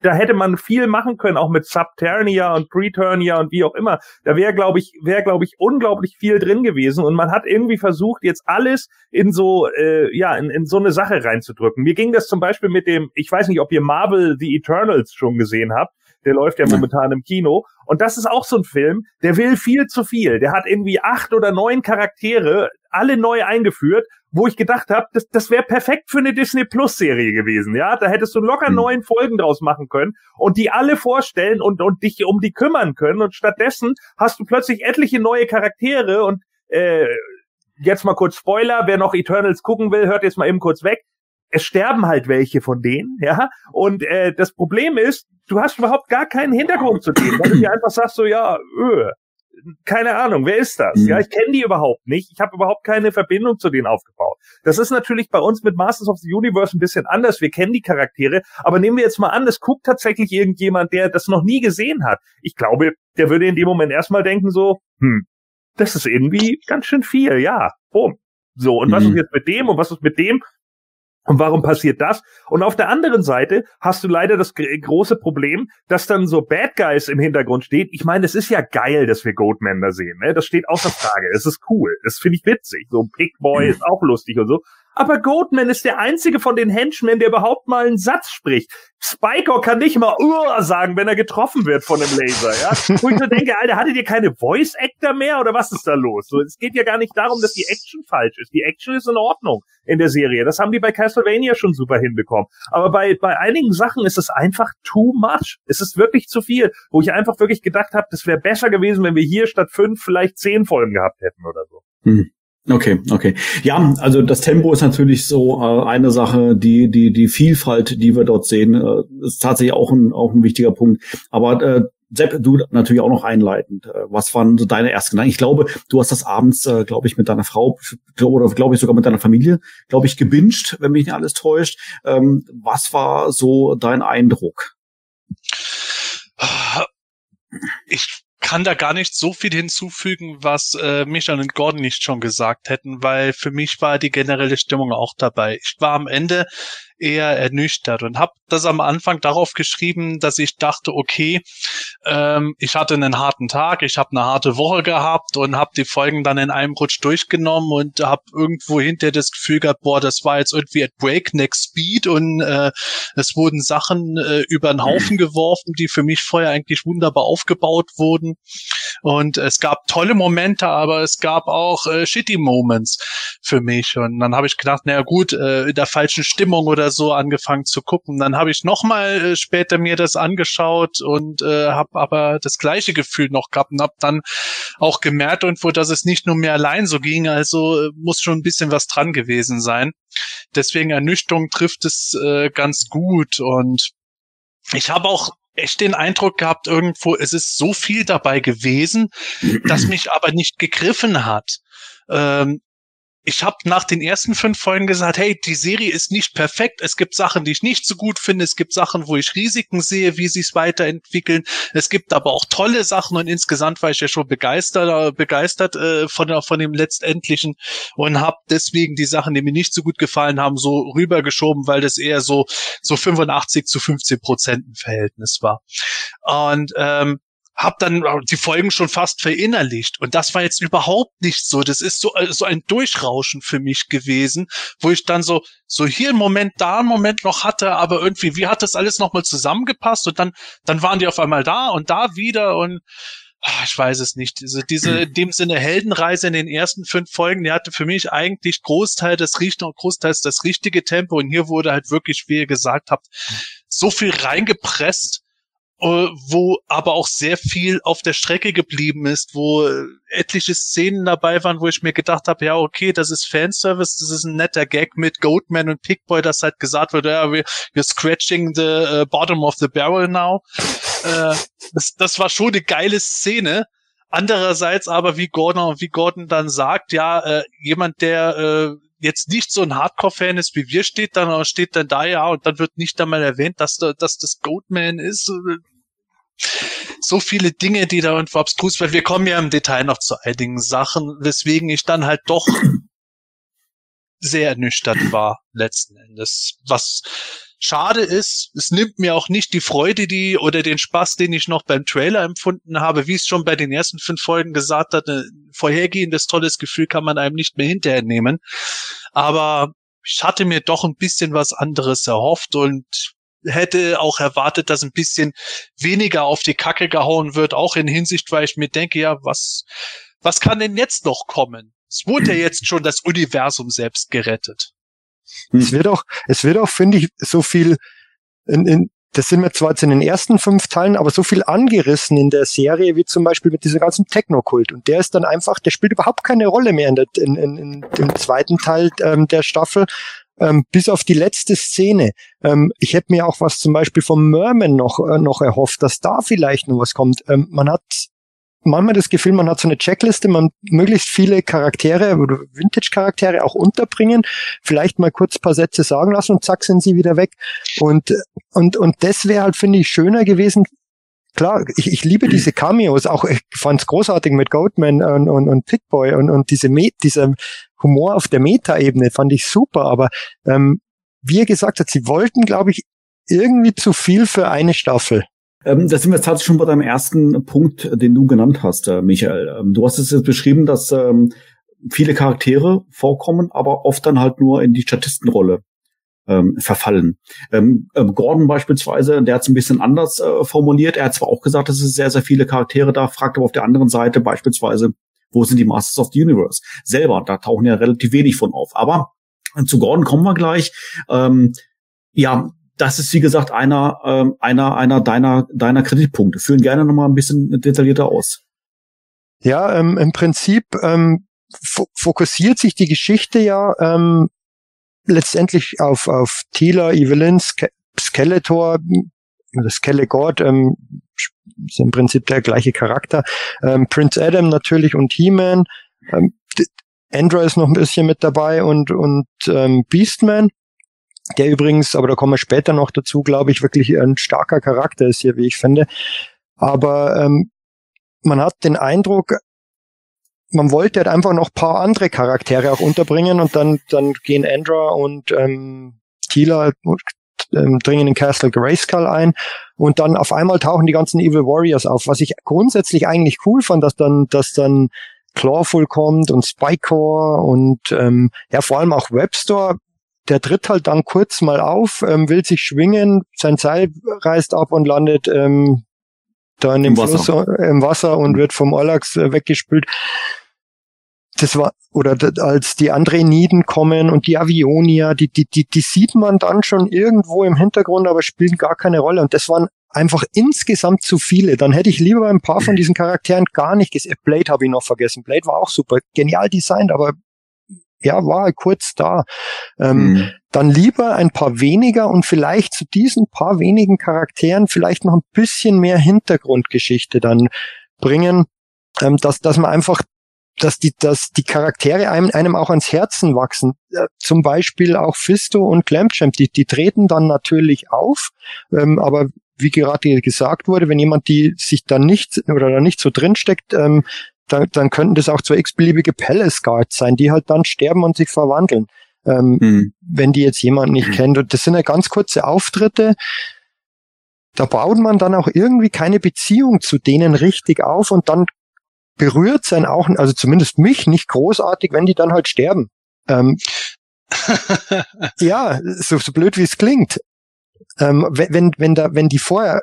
da hätte man viel machen können, auch mit Subternia und Preternia und wie auch immer. Da wäre, glaube ich, wäre, glaube ich, unglaublich viel drin gewesen. Und man hat irgendwie versucht, jetzt alles in so, äh, ja, in, in so eine Sache reinzudrücken. Mir ging das zum Beispiel mit dem, ich weiß nicht, ob ihr Marvel The Eternals schon gesehen habt. Der läuft ja momentan im Kino. Und das ist auch so ein Film, der will viel zu viel. Der hat irgendwie acht oder neun Charaktere, alle neu eingeführt, wo ich gedacht habe, das, das wäre perfekt für eine Disney Plus Serie gewesen. Ja, da hättest du locker hm. neun Folgen draus machen können und die alle vorstellen und, und dich um die kümmern können. Und stattdessen hast du plötzlich etliche neue Charaktere und äh, jetzt mal kurz Spoiler, wer noch Eternals gucken will, hört jetzt mal eben kurz weg es sterben halt welche von denen, ja. Und äh, das Problem ist, du hast überhaupt gar keinen Hintergrund zu denen, weil du dir einfach sagst so, ja, öh, keine Ahnung, wer ist das? Mhm. Ja, ich kenne die überhaupt nicht. Ich habe überhaupt keine Verbindung zu denen aufgebaut. Das ist natürlich bei uns mit Masters of the Universe ein bisschen anders. Wir kennen die Charaktere, aber nehmen wir jetzt mal an, es guckt tatsächlich irgendjemand, der das noch nie gesehen hat. Ich glaube, der würde in dem Moment erstmal denken so, hm, das ist irgendwie ganz schön viel, ja, boom. So, und mhm. was ist jetzt mit dem und was ist mit dem? Und warum passiert das? Und auf der anderen Seite hast du leider das große Problem, dass dann so Bad Guys im Hintergrund steht. Ich meine, es ist ja geil, dass wir Goatman da sehen. Ne? Das steht außer Frage. Es ist cool. Das finde ich witzig. So ein Pig Boy ist auch lustig und so. Aber Goatman ist der einzige von den Henchmen, der überhaupt mal einen Satz spricht. Spiker kann nicht mal Uhr sagen, wenn er getroffen wird von einem Laser, ja. Wo ich so denke, Alter, hattet ihr keine Voice Actor mehr oder was ist da los? So, es geht ja gar nicht darum, dass die Action falsch ist. Die Action ist in Ordnung in der Serie. Das haben die bei Castlevania schon super hinbekommen. Aber bei, bei einigen Sachen ist es einfach too much. Es ist wirklich zu viel, wo ich einfach wirklich gedacht habe, das wäre besser gewesen, wenn wir hier statt fünf vielleicht zehn Folgen gehabt hätten oder so. Hm. Okay, okay. Ja, also das Tempo ist natürlich so äh, eine Sache, die die die Vielfalt, die wir dort sehen, äh, ist tatsächlich auch ein auch ein wichtiger Punkt. Aber äh, Sepp, du natürlich auch noch einleitend. Äh, was waren so deine ersten Gedanken? Ich glaube, du hast das abends, äh, glaube ich, mit deiner Frau oder glaube ich sogar mit deiner Familie, glaube ich, gebinged, wenn mich nicht alles täuscht. Ähm, was war so dein Eindruck? Ich kann da gar nicht so viel hinzufügen, was äh, Michael und Gordon nicht schon gesagt hätten, weil für mich war die generelle Stimmung auch dabei. Ich war am Ende eher ernüchtert und habe das am Anfang darauf geschrieben, dass ich dachte, okay, ähm, ich hatte einen harten Tag, ich habe eine harte Woche gehabt und habe die Folgen dann in einem Rutsch durchgenommen und habe irgendwo hinter das Gefühl gehabt, boah, das war jetzt irgendwie at Breakneck Speed und äh, es wurden Sachen äh, über den Haufen geworfen, die für mich vorher eigentlich wunderbar aufgebaut wurden und es gab tolle Momente, aber es gab auch äh, shitty Moments für mich und dann habe ich gedacht, naja gut, äh, in der falschen Stimmung oder so angefangen zu gucken. Dann habe ich noch mal äh, später mir das angeschaut und äh, habe aber das gleiche Gefühl noch gehabt und habe dann auch gemerkt irgendwo, dass es nicht nur mir allein so ging, also äh, muss schon ein bisschen was dran gewesen sein. Deswegen Ernüchterung trifft es äh, ganz gut und ich habe auch echt den Eindruck gehabt, irgendwo, es ist so viel dabei gewesen, das mich aber nicht gegriffen hat. Ähm, ich habe nach den ersten fünf Folgen gesagt, hey, die Serie ist nicht perfekt. Es gibt Sachen, die ich nicht so gut finde. Es gibt Sachen, wo ich Risiken sehe, wie sie es weiterentwickeln. Es gibt aber auch tolle Sachen und insgesamt war ich ja schon begeistert, begeistert äh, von, von dem letztendlichen und habe deswegen die Sachen, die mir nicht so gut gefallen haben, so rübergeschoben, weil das eher so so 85 zu 15 Prozent ein Verhältnis war. Und ähm, habe dann die Folgen schon fast verinnerlicht und das war jetzt überhaupt nicht so. Das ist so äh, so ein Durchrauschen für mich gewesen, wo ich dann so so hier einen Moment, da einen Moment noch hatte, aber irgendwie wie hat das alles nochmal zusammengepasst und dann dann waren die auf einmal da und da wieder und ach, ich weiß es nicht. Diese, diese in dem Sinne Heldenreise in den ersten fünf Folgen, die hatte für mich eigentlich Großteil des richtigen Großteils das richtige Tempo und hier wurde halt wirklich, wie ihr gesagt habt, so viel reingepresst äh, wo aber auch sehr viel auf der Strecke geblieben ist, wo etliche Szenen dabei waren, wo ich mir gedacht habe, ja, okay, das ist Fanservice, das ist ein netter Gag mit Goatman und Pickboy, dass halt gesagt wird, ja, we're, we're scratching the uh, bottom of the barrel now. äh, das, das war schon eine geile Szene. Andererseits aber, wie Gordon, wie Gordon dann sagt, ja, äh, jemand, der äh, jetzt nicht so ein Hardcore-Fan ist wie wir, steht dann, steht dann da ja und dann wird nicht einmal erwähnt, dass, dass das Goatman ist. So viele Dinge, die da irgendwo abstrus werden. Wir kommen ja im Detail noch zu einigen Sachen, weswegen ich dann halt doch sehr ernüchtert war, letzten Endes. Was schade ist, es nimmt mir auch nicht die Freude, die oder den Spaß, den ich noch beim Trailer empfunden habe, wie es schon bei den ersten fünf Folgen gesagt hat, ein vorhergehendes tolles Gefühl kann man einem nicht mehr hinterher nehmen. Aber ich hatte mir doch ein bisschen was anderes erhofft und hätte auch erwartet, dass ein bisschen weniger auf die Kacke gehauen wird, auch in Hinsicht, weil ich mir denke, ja, was, was kann denn jetzt noch kommen? Es wurde ja jetzt schon das Universum selbst gerettet. Hm. Es wird auch, es wird auch, finde ich, so viel, in, in, das sind wir zwar jetzt in den ersten fünf Teilen, aber so viel angerissen in der Serie, wie zum Beispiel mit diesem ganzen Technokult. Und der ist dann einfach, der spielt überhaupt keine Rolle mehr in, der, in, in, dem zweiten Teil ähm, der Staffel, ähm, bis auf die letzte Szene. Ähm, ich hätte mir auch was zum Beispiel vom Merman noch, äh, noch erhofft, dass da vielleicht noch was kommt. Ähm, man hat manchmal das Gefühl, man hat so eine Checkliste, man möglichst viele Charaktere oder Vintage-Charaktere auch unterbringen, vielleicht mal kurz paar Sätze sagen lassen und zack sind sie wieder weg. Und, und, und das wäre halt, finde ich, schöner gewesen. Klar, ich, ich liebe diese Cameos, auch ich fand's großartig mit Goatman und, und, und Pickboy und, und diese Me dieser Humor auf der Meta-Ebene fand ich super, aber ähm, wie er gesagt hat, sie wollten, glaube ich, irgendwie zu viel für eine Staffel. Ähm, da sind wir tatsächlich schon bei deinem ersten Punkt, den du genannt hast, äh, Michael. Ähm, du hast es jetzt beschrieben, dass ähm, viele Charaktere vorkommen, aber oft dann halt nur in die Statistenrolle ähm, verfallen. Ähm, ähm, Gordon beispielsweise, der hat es ein bisschen anders äh, formuliert. Er hat zwar auch gesagt, dass es sehr, sehr viele Charaktere da, fragt aber auf der anderen Seite beispielsweise, wo sind die Masters of the Universe? Selber, da tauchen ja relativ wenig von auf. Aber äh, zu Gordon kommen wir gleich. Ähm, ja, das ist wie gesagt einer ähm, einer einer deiner deiner Kreditpunkte. Führen gerne noch mal ein bisschen detaillierter aus. Ja, ähm, im Prinzip ähm, fokussiert sich die Geschichte ja ähm, letztendlich auf auf Tila, Evelyn, Ske Skeletor, Skelegord, ähm, ist im Prinzip der gleiche Charakter. Ähm, Prince Adam natürlich und He-Man. Ähm, Andra ist noch ein bisschen mit dabei und und ähm, Beastman der übrigens, aber da kommen wir später noch dazu, glaube ich, wirklich ein starker Charakter ist hier, wie ich finde. Aber ähm, man hat den Eindruck, man wollte halt einfach noch paar andere Charaktere auch unterbringen und dann, dann gehen Andra und ähm, Tila ähm, dringen in Castle Grayskull ein und dann auf einmal tauchen die ganzen Evil Warriors auf, was ich grundsätzlich eigentlich cool fand, dass dann, dass dann Clawful kommt und Spycore und ähm, ja vor allem auch Webstore der tritt halt dann kurz mal auf, ähm, will sich schwingen, sein Seil reißt ab und landet ähm, da in dem Im Fluss Wasser. Im Wasser und wird vom Orlax äh, weggespült. Das war, oder als die Andreniden kommen und die Avionia, die, die, die, die sieht man dann schon irgendwo im Hintergrund, aber spielen gar keine Rolle. Und das waren einfach insgesamt zu viele. Dann hätte ich lieber ein paar von diesen Charakteren gar nicht gesehen. Blade habe ich noch vergessen. Blade war auch super, genial designt, aber ja, war er kurz da. Ähm, mhm. Dann lieber ein paar weniger und vielleicht zu diesen paar wenigen Charakteren vielleicht noch ein bisschen mehr Hintergrundgeschichte dann bringen, ähm, dass, dass man einfach dass die, dass die Charaktere einem, einem auch ans Herzen wachsen. Äh, zum Beispiel auch Fisto und Clampchamp, die, die treten dann natürlich auf, ähm, aber wie gerade gesagt wurde, wenn jemand die sich dann nicht oder da nicht so drinsteckt, ähm, dann, dann könnten das auch zwei x-beliebige Palace Guards sein, die halt dann sterben und sich verwandeln. Ähm, mhm. Wenn die jetzt jemand nicht mhm. kennt. Und das sind ja ganz kurze Auftritte. Da baut man dann auch irgendwie keine Beziehung zu denen richtig auf und dann berührt sein auch, also zumindest mich nicht großartig, wenn die dann halt sterben. Ähm, ja, so, so blöd wie es klingt. Ähm, wenn, wenn, da, wenn die vorher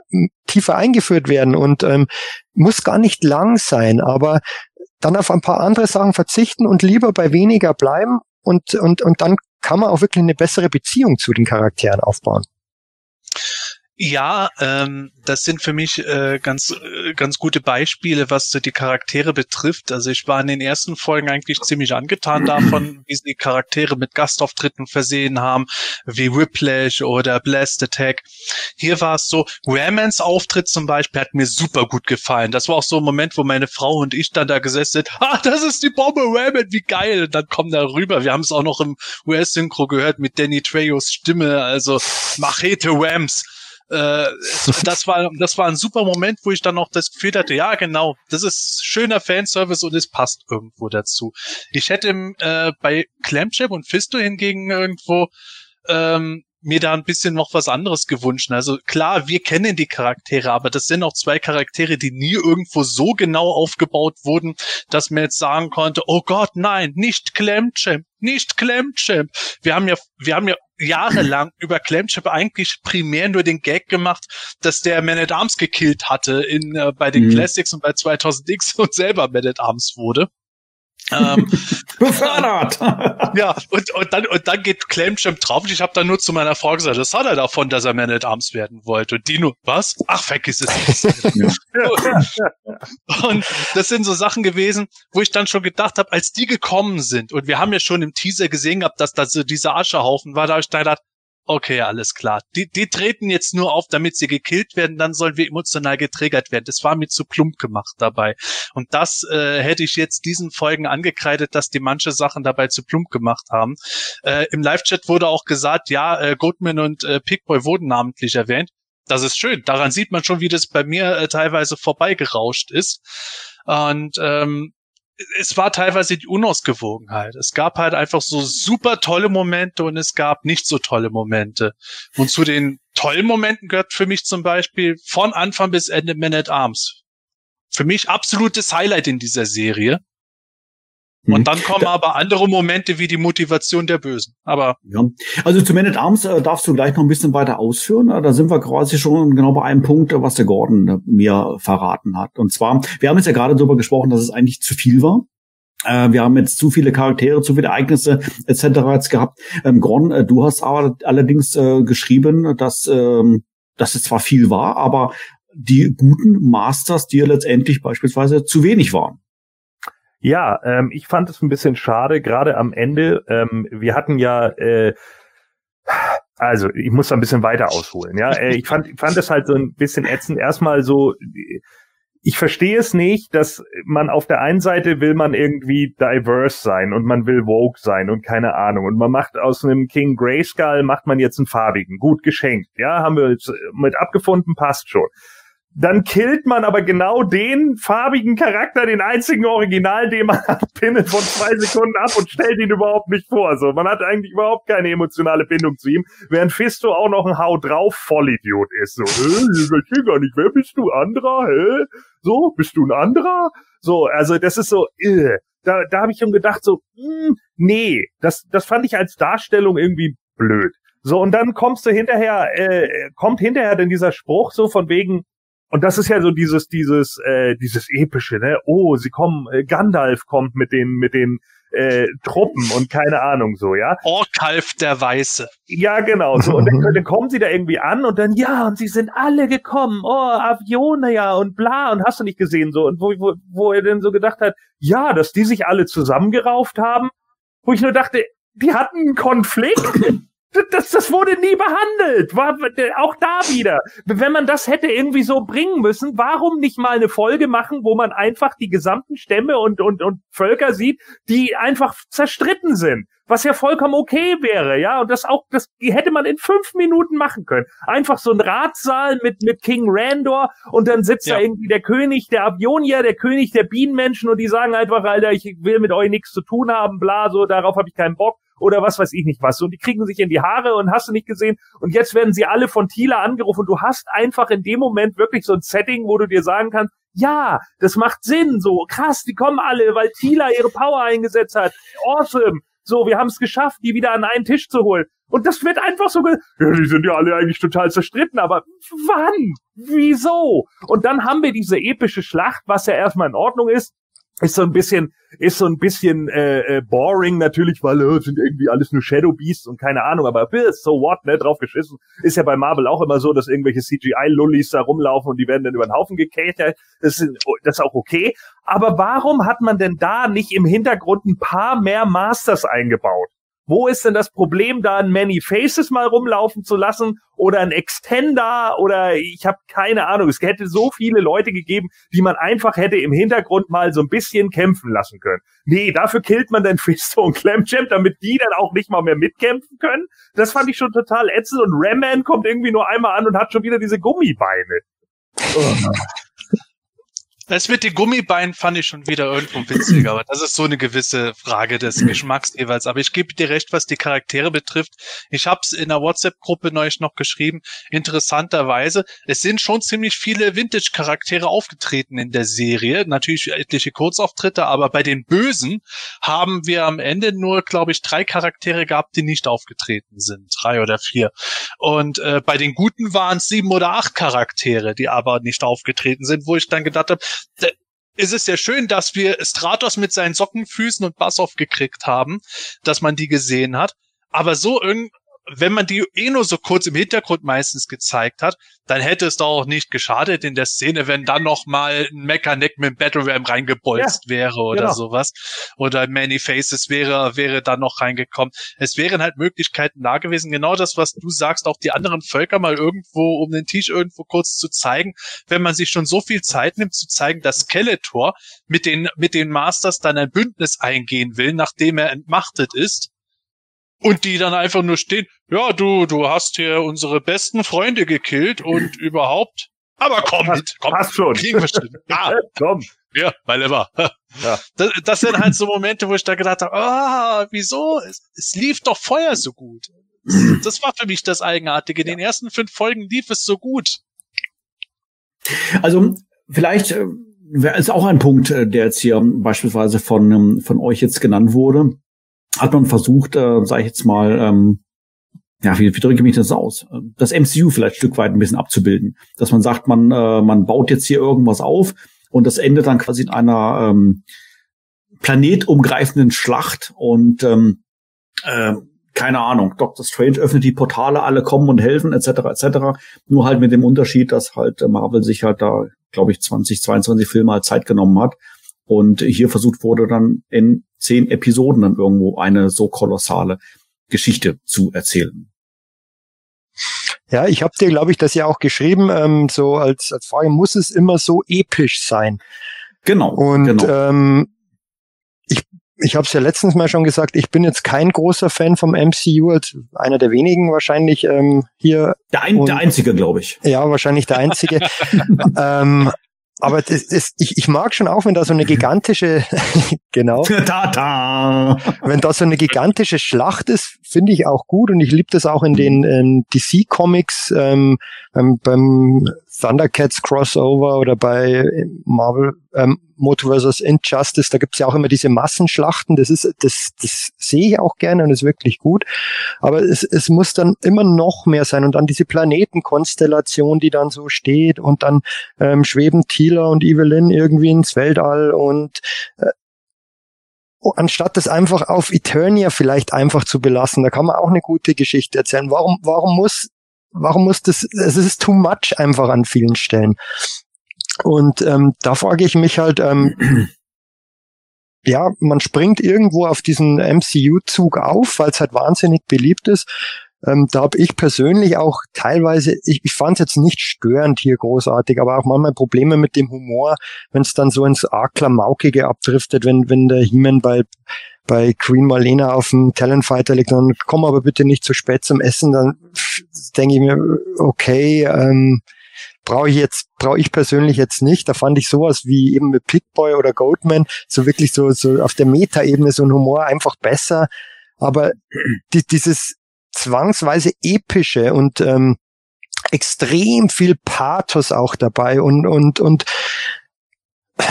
tiefer eingeführt werden und ähm, muss gar nicht lang sein, aber dann auf ein paar andere Sachen verzichten und lieber bei weniger bleiben und, und, und dann kann man auch wirklich eine bessere Beziehung zu den Charakteren aufbauen. Ja, ähm, das sind für mich äh, ganz äh, ganz gute Beispiele, was so die Charaktere betrifft. Also ich war in den ersten Folgen eigentlich ziemlich angetan davon, wie sie die Charaktere mit Gastauftritten versehen haben, wie Whiplash oder Blast Attack. Hier war es so, Ramans Auftritt zum Beispiel hat mir super gut gefallen. Das war auch so ein Moment, wo meine Frau und ich dann da gesessen sind. Ah, das ist die Bombe Raman, wie geil! Und dann kommen da rüber. Wir haben es auch noch im US-Synchro gehört mit Danny Trejos Stimme, also Machete Rams. Äh, das war das war ein super Moment, wo ich dann noch das Gefühl hatte, ja genau, das ist schöner Fanservice und es passt irgendwo dazu. Ich hätte äh, bei Clamship und Fisto hingegen irgendwo ähm, mir da ein bisschen noch was anderes gewünscht. Also klar, wir kennen die Charaktere, aber das sind auch zwei Charaktere, die nie irgendwo so genau aufgebaut wurden, dass man jetzt sagen konnte, oh Gott, nein, nicht Clamchamp, nicht Clamchamp. Wir haben ja, wir haben ja jahrelang über Clamchamp eigentlich primär nur den Gag gemacht, dass der Man at Arms gekillt hatte in, äh, bei den mhm. Classics und bei 2000X und selber Man at Arms wurde. Ähm, Befördert! ja, und, und, dann, und dann geht Clamchamp drauf und ich habe dann nur zu meiner Frau gesagt, das hat er davon, dass er Man at Arms werden wollte. Und die nur, was? Ach, vergiss es. und das sind so Sachen gewesen, wo ich dann schon gedacht habe, als die gekommen sind, und wir haben ja schon im Teaser gesehen gehabt, dass da so dieser Aschehaufen war, da habe ich gedacht, Okay, alles klar. Die, die treten jetzt nur auf, damit sie gekillt werden, dann sollen wir emotional getriggert werden. Das war mir zu plump gemacht dabei. Und das äh, hätte ich jetzt diesen Folgen angekreidet, dass die manche Sachen dabei zu plump gemacht haben. Äh, Im Live-Chat wurde auch gesagt, ja, äh, Goodman und äh, Pickboy wurden namentlich erwähnt. Das ist schön. Daran sieht man schon, wie das bei mir äh, teilweise vorbeigerauscht ist. Und ähm, es war teilweise die Unausgewogenheit. Es gab halt einfach so super tolle Momente und es gab nicht so tolle Momente. Und zu den tollen Momenten gehört für mich zum Beispiel von Anfang bis Ende Man at Arms. Für mich absolutes Highlight in dieser Serie. Und hm. dann kommen aber andere Momente wie die Motivation der Bösen. Aber ja. Also zu Man at Arms äh, darfst du gleich noch ein bisschen weiter ausführen. Da sind wir quasi schon genau bei einem Punkt, was der Gordon äh, mir verraten hat. Und zwar, wir haben jetzt ja gerade darüber gesprochen, dass es eigentlich zu viel war. Äh, wir haben jetzt zu viele Charaktere, zu viele Ereignisse etc. jetzt gehabt. Ähm, Gordon, äh, du hast aber allerdings äh, geschrieben, dass, ähm, dass es zwar viel war, aber die guten Masters dir letztendlich beispielsweise zu wenig waren. Ja, ähm, ich fand es ein bisschen schade, gerade am Ende. Ähm, wir hatten ja, äh, also ich muss da ein bisschen weiter ausholen. Ja, äh, ich fand, fand es halt so ein bisschen ätzend. Erstmal so, ich verstehe es nicht, dass man auf der einen Seite will man irgendwie diverse sein und man will woke sein und keine Ahnung und man macht aus einem King Grayskull macht man jetzt einen farbigen, gut geschenkt. Ja, haben wir jetzt mit abgefunden, passt schon dann killt man aber genau den farbigen Charakter, den einzigen Original, den man hat, binnen von zwei Sekunden ab und stellt ihn überhaupt nicht vor. So, man hat eigentlich überhaupt keine emotionale Bindung zu ihm, während Fisto auch noch ein Hau drauf Vollidiot ist. So, hä, ich gar nicht, wer bist du? Anderer? Hä? So, bist du ein anderer? So, also das ist so, äh, da, da habe ich schon gedacht, so, mh, hm, nee, das, das fand ich als Darstellung irgendwie blöd. So, und dann kommst du hinterher, äh, kommt hinterher denn dieser Spruch so von wegen, und das ist ja so dieses, dieses, äh, dieses epische, ne? Oh, sie kommen, äh, Gandalf kommt mit den, mit den äh, Truppen und keine Ahnung so, ja. Orkalf der Weiße. Ja, genau. So, und dann, dann kommen sie da irgendwie an und dann, ja, und sie sind alle gekommen, oh, Avione ja und bla, und hast du nicht gesehen, so, und wo, wo, wo er denn so gedacht hat, ja, dass die sich alle zusammengerauft haben wo ich nur dachte, die hatten einen Konflikt. Das, das wurde nie behandelt. War auch da wieder. Wenn man das hätte irgendwie so bringen müssen, warum nicht mal eine Folge machen, wo man einfach die gesamten Stämme und, und, und Völker sieht, die einfach zerstritten sind? Was ja vollkommen okay wäre, ja. Und das auch, das hätte man in fünf Minuten machen können. Einfach so ein Ratssaal mit, mit King Randor und dann sitzt ja. da irgendwie der König der Avionier, der König der Bienenmenschen und die sagen einfach, Alter, ich will mit euch nichts zu tun haben, bla, so, darauf habe ich keinen Bock oder was weiß ich nicht was. Und die kriegen sich in die Haare und hast du nicht gesehen. Und jetzt werden sie alle von Tila angerufen. Und du hast einfach in dem Moment wirklich so ein Setting, wo du dir sagen kannst, ja, das macht Sinn, so krass, die kommen alle, weil Tila ihre Power eingesetzt hat. Awesome. So, wir haben es geschafft, die wieder an einen Tisch zu holen. Und das wird einfach so, ge ja, die sind ja alle eigentlich total zerstritten, aber wann? Wieso? Und dann haben wir diese epische Schlacht, was ja erstmal in Ordnung ist ist so ein bisschen ist so ein bisschen äh, äh, boring natürlich, weil äh, sind irgendwie alles nur Shadow Beasts und keine Ahnung, aber so what, ne, drauf geschissen. Ist ja bei Marvel auch immer so, dass irgendwelche CGI-Lullis da rumlaufen und die werden dann über den Haufen gekatert. Das ist, das ist auch okay. Aber warum hat man denn da nicht im Hintergrund ein paar mehr Masters eingebaut? Wo ist denn das Problem, da ein Many Faces mal rumlaufen zu lassen oder ein Extender oder ich habe keine Ahnung. Es hätte so viele Leute gegeben, die man einfach hätte im Hintergrund mal so ein bisschen kämpfen lassen können. Nee, dafür killt man dann Fisto und Clamchamp, damit die dann auch nicht mal mehr mitkämpfen können. Das fand ich schon total ätzend und Ramman kommt irgendwie nur einmal an und hat schon wieder diese Gummibeine. Oh. Das mit den Gummibeinen fand ich schon wieder irgendwo witzig, aber das ist so eine gewisse Frage des Geschmacks jeweils. Aber ich gebe dir recht, was die Charaktere betrifft. Ich habe es in der WhatsApp-Gruppe neulich noch geschrieben. Interessanterweise, es sind schon ziemlich viele Vintage-Charaktere aufgetreten in der Serie. Natürlich etliche Kurzauftritte, aber bei den Bösen haben wir am Ende nur, glaube ich, drei Charaktere gehabt, die nicht aufgetreten sind. Drei oder vier. Und äh, bei den Guten waren es sieben oder acht Charaktere, die aber nicht aufgetreten sind, wo ich dann gedacht habe, ist es ja schön, dass wir Stratos mit seinen Sockenfüßen und Bassoff gekriegt haben, dass man die gesehen hat. Aber so irgendwie wenn man die eh nur so kurz im Hintergrund meistens gezeigt hat, dann hätte es doch auch nicht geschadet in der Szene, wenn dann noch mal ein Mechaneck mit Battle Ram reingebolzt ja, wäre oder genau. sowas. Oder Many Faces wäre, wäre dann noch reingekommen. Es wären halt Möglichkeiten da gewesen. Genau das, was du sagst, auch die anderen Völker mal irgendwo um den Tisch irgendwo kurz zu zeigen. Wenn man sich schon so viel Zeit nimmt, zu zeigen, dass Skeletor mit den, mit den Masters dann ein Bündnis eingehen will, nachdem er entmachtet ist und die dann einfach nur stehen, ja, du, du hast hier unsere besten Freunde gekillt und überhaupt. Aber komm mit, komm. Passt schon. Kriegen wir schon. Ja, komm. Ja, weil immer. Ja. Das, das sind halt so Momente, wo ich da gedacht habe, ah, wieso? Es, es lief doch vorher so gut. Das war für mich das Eigenartige. In den ersten fünf Folgen lief es so gut. Also, vielleicht äh, ist auch ein Punkt, äh, der jetzt hier beispielsweise von, ähm, von euch jetzt genannt wurde hat man versucht, äh, sage ich jetzt mal, ähm, ja, wie, wie drücke ich mich das aus? Das MCU vielleicht ein Stück weit ein bisschen abzubilden. Dass man sagt, man, äh, man baut jetzt hier irgendwas auf und das endet dann quasi in einer ähm, planetumgreifenden Schlacht und ähm, äh, keine Ahnung, Doctor Strange öffnet die Portale, alle kommen und helfen, etc., etc. Nur halt mit dem Unterschied, dass halt Marvel sich halt da, glaube ich, 20, 22 Filme halt Zeit genommen hat und hier versucht wurde dann in zehn Episoden dann irgendwo eine so kolossale Geschichte zu erzählen. Ja, ich habe dir, glaube ich, das ja auch geschrieben, ähm, so als, als Frage, muss es immer so episch sein? Genau. Und genau. Ähm, ich, ich habe es ja letztens mal schon gesagt, ich bin jetzt kein großer Fan vom MCU, als einer der wenigen wahrscheinlich ähm, hier. Der, ein, und, der einzige, glaube ich. Ja, wahrscheinlich der einzige. ähm, aber das, das, ich, ich mag schon auch, wenn da so eine gigantische, genau, da. wenn da so eine gigantische Schlacht ist, finde ich auch gut. Und ich liebe das auch in den in DC Comics ähm, beim, beim Thundercats Crossover oder bei Marvel ähm, Multiverse Injustice, da gibt's ja auch immer diese Massenschlachten. Das ist, das, das sehe ich auch gerne und ist wirklich gut. Aber es, es muss dann immer noch mehr sein und dann diese Planetenkonstellation, die dann so steht und dann ähm, schweben Tila und Evelyn irgendwie ins Weltall und äh, anstatt das einfach auf Eternia vielleicht einfach zu belassen, da kann man auch eine gute Geschichte erzählen. Warum, warum muss, warum muss das, es ist too much einfach an vielen Stellen. Und ähm, da frage ich mich halt, ähm, ja, man springt irgendwo auf diesen MCU-Zug auf, weil es halt wahnsinnig beliebt ist. Ähm, da habe ich persönlich auch teilweise, ich, ich fand es jetzt nicht störend hier großartig, aber auch manchmal Probleme mit dem Humor, wenn es dann so ins arg Klamaukige abdriftet, wenn, wenn der He-Man bei, bei Queen Marlena auf dem Talentfighter liegt, dann komm aber bitte nicht zu spät zum Essen, dann denke ich mir, okay, ähm, brauche ich jetzt, brauche ich persönlich jetzt nicht. Da fand ich sowas wie eben mit Pitboy oder Goldman, so wirklich so, so auf der Meta-Ebene so ein Humor einfach besser. Aber die, dieses zwangsweise epische und ähm, extrem viel Pathos auch dabei und und und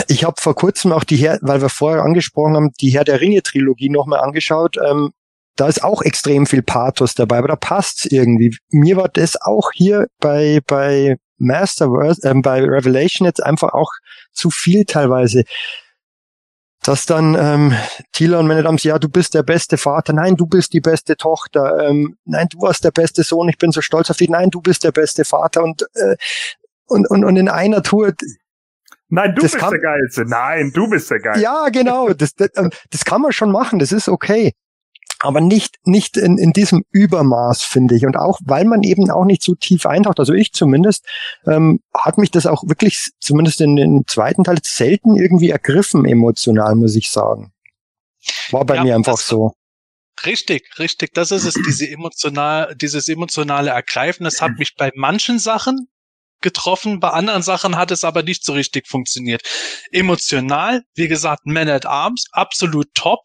ich habe vor kurzem auch die Herr, weil wir vorher angesprochen haben, die Herr der Ringe Trilogie nochmal angeschaut. Ähm, da ist auch extrem viel Pathos dabei, aber da passt's irgendwie. Mir war das auch hier bei bei Masterverse, äh, bei Revelation jetzt einfach auch zu viel teilweise. Dass dann ähm, Tila und Menedams, ja, du bist der beste Vater, nein, du bist die beste Tochter, ähm, nein, du warst der beste Sohn, ich bin so stolz auf dich, nein, du bist der beste Vater und äh, und, und, und in einer Tour, Nein, du bist kann, der Geilste. Nein, du bist der Geilste. Ja, genau. Das, das, ähm, das kann man schon machen. Das ist okay aber nicht, nicht in, in diesem Übermaß, finde ich. Und auch, weil man eben auch nicht so tief eintaucht, also ich zumindest, ähm, hat mich das auch wirklich, zumindest in den zweiten Teil, selten irgendwie ergriffen emotional, muss ich sagen. War bei ja, mir einfach so. Richtig, richtig. Das ist es, diese emotional, dieses emotionale Ergreifen. Das hat mich bei manchen Sachen getroffen, bei anderen Sachen hat es aber nicht so richtig funktioniert. Emotional, wie gesagt, Man at Arms, absolut top.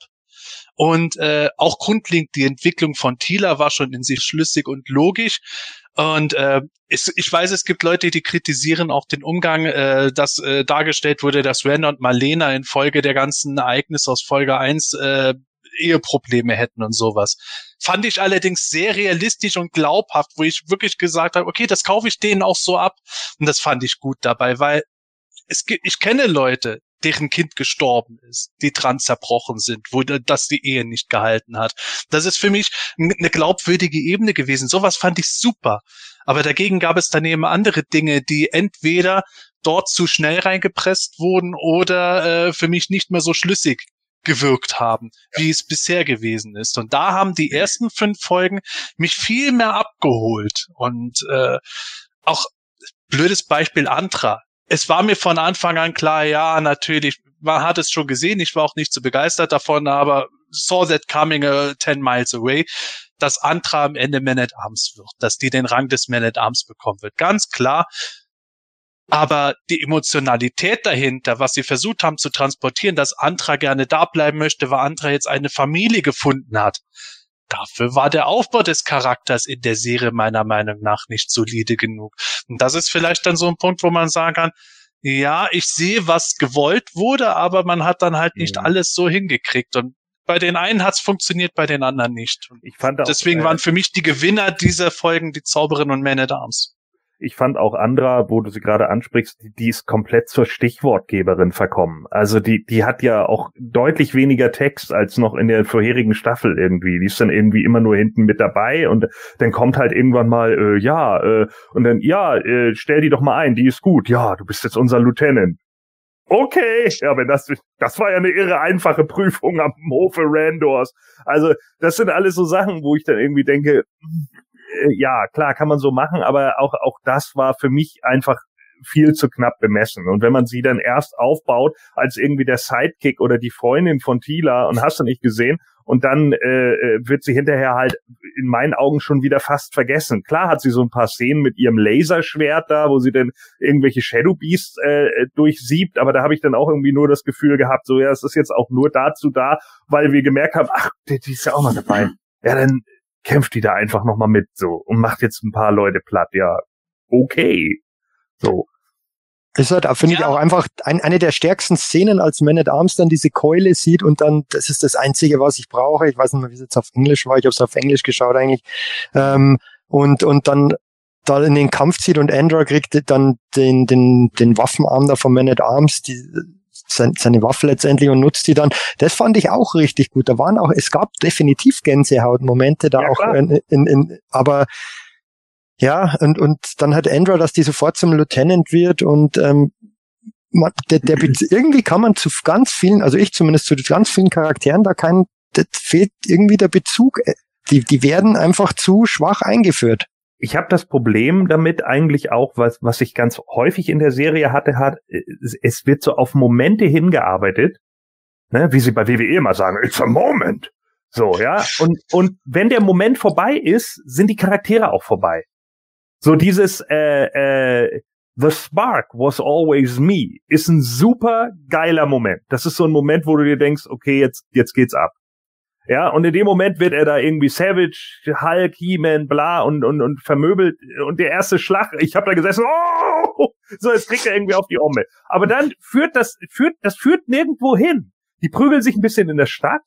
Und äh, auch grundlegend die Entwicklung von Thieler war schon in sich schlüssig und logisch. Und äh, es, ich weiß, es gibt Leute, die kritisieren auch den Umgang, äh, dass äh, dargestellt wurde, dass Ren und Marlena infolge der ganzen Ereignisse aus Folge 1 äh, Eheprobleme hätten und sowas. Fand ich allerdings sehr realistisch und glaubhaft, wo ich wirklich gesagt habe, okay, das kaufe ich denen auch so ab. Und das fand ich gut dabei, weil es gibt, ich kenne Leute, deren Kind gestorben ist, die dran zerbrochen sind, wo das die Ehe nicht gehalten hat. Das ist für mich eine glaubwürdige Ebene gewesen. Sowas fand ich super. Aber dagegen gab es daneben andere Dinge, die entweder dort zu schnell reingepresst wurden oder äh, für mich nicht mehr so schlüssig gewirkt haben, wie es bisher gewesen ist. Und da haben die ersten fünf Folgen mich viel mehr abgeholt. Und äh, auch blödes Beispiel Antra es war mir von Anfang an klar, ja, natürlich, man hat es schon gesehen, ich war auch nicht so begeistert davon, aber saw that coming uh, 10 miles away, dass Antra am Ende Man at Arms wird, dass die den Rang des Man at Arms bekommen wird. Ganz klar. Aber die Emotionalität dahinter, was sie versucht haben zu transportieren, dass Antra gerne da bleiben möchte, weil Antra jetzt eine Familie gefunden hat, dafür war der Aufbau des Charakters in der Serie meiner Meinung nach nicht solide genug. Und das ist vielleicht dann so ein Punkt, wo man sagen kann, ja, ich sehe, was gewollt wurde, aber man hat dann halt nicht ja. alles so hingekriegt. Und bei den einen hat's funktioniert, bei den anderen nicht. Und ich fand auch, deswegen äh, waren für mich die Gewinner dieser Folgen die Zauberin und Man at Arms ich fand auch Andra, wo du sie gerade ansprichst, die, ist komplett zur Stichwortgeberin verkommen. Also die, die hat ja auch deutlich weniger Text als noch in der vorherigen Staffel irgendwie. Die ist dann irgendwie immer nur hinten mit dabei und dann kommt halt irgendwann mal, äh, ja, äh, und dann, ja, äh, stell die doch mal ein, die ist gut. Ja, du bist jetzt unser Lieutenant. Okay, ja, wenn das, das war ja eine irre einfache Prüfung am Hofe Randors. Also, das sind alles so Sachen, wo ich dann irgendwie denke, ja, klar, kann man so machen, aber auch, auch das war für mich einfach viel zu knapp bemessen. Und wenn man sie dann erst aufbaut als irgendwie der Sidekick oder die Freundin von Tila und hast du nicht gesehen, und dann äh, äh, wird sie hinterher halt in meinen Augen schon wieder fast vergessen. Klar hat sie so ein paar Szenen mit ihrem Laserschwert da, wo sie dann irgendwelche Shadow Beasts äh, durchsiebt, aber da habe ich dann auch irgendwie nur das Gefühl gehabt, so ja, es ist jetzt auch nur dazu da, weil wir gemerkt haben, ach, die, die ist ja auch mal dabei. Ja, dann kämpft die da einfach nochmal mit so und macht jetzt ein paar Leute platt. Ja, okay. So. Ist halt, finde ja. ich, auch einfach ein, eine der stärksten Szenen, als Man at Arms dann diese Keule sieht und dann, das ist das Einzige, was ich brauche. Ich weiß nicht mehr, wie es jetzt auf Englisch war. Ich habe es auf Englisch geschaut eigentlich. Ähm, und, und dann da in den Kampf zieht und Andra kriegt dann den, den, den Waffenarm da von Man at Arms, die, seine Waffe letztendlich und nutzt die dann. Das fand ich auch richtig gut. Da waren auch, es gab definitiv Gänsehautmomente da ja, auch, in, in, in, aber ja, und, und dann hat Andra, dass die sofort zum Lieutenant wird und ähm, man, der, der, irgendwie kann man zu ganz vielen, also ich zumindest zu ganz vielen Charakteren da kein, das fehlt irgendwie der Bezug. Äh, die, die werden einfach zu schwach eingeführt. Ich habe das Problem damit eigentlich auch, was, was ich ganz häufig in der Serie hatte, hat, es wird so auf Momente hingearbeitet, ne, wie sie bei WWE immer sagen, it's a moment. So, ja. Und, und wenn der Moment vorbei ist, sind die Charaktere auch vorbei. So dieses äh, äh, The Spark was always me ist ein super geiler Moment. Das ist so ein Moment, wo du dir denkst, okay, jetzt jetzt geht's ab. Ja, und in dem Moment wird er da irgendwie Savage, Hulk, He-Man, bla und, und, und vermöbelt. Und der erste Schlag, ich habe da gesessen, oh! So, jetzt kriegt er irgendwie auf die Omme. Aber dann führt das, führt, das führt nirgendwo hin. Die prügeln sich ein bisschen in der Stadt,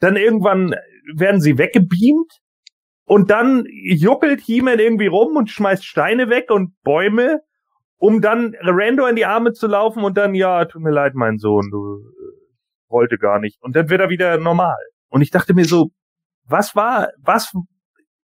dann irgendwann werden sie weggebeamt und dann juckelt He-Man irgendwie rum und schmeißt Steine weg und Bäume, um dann Rando in die Arme zu laufen und dann, ja, tut mir leid, mein Sohn, du äh, wollte gar nicht. Und dann wird er wieder normal. Und ich dachte mir so, was war, was,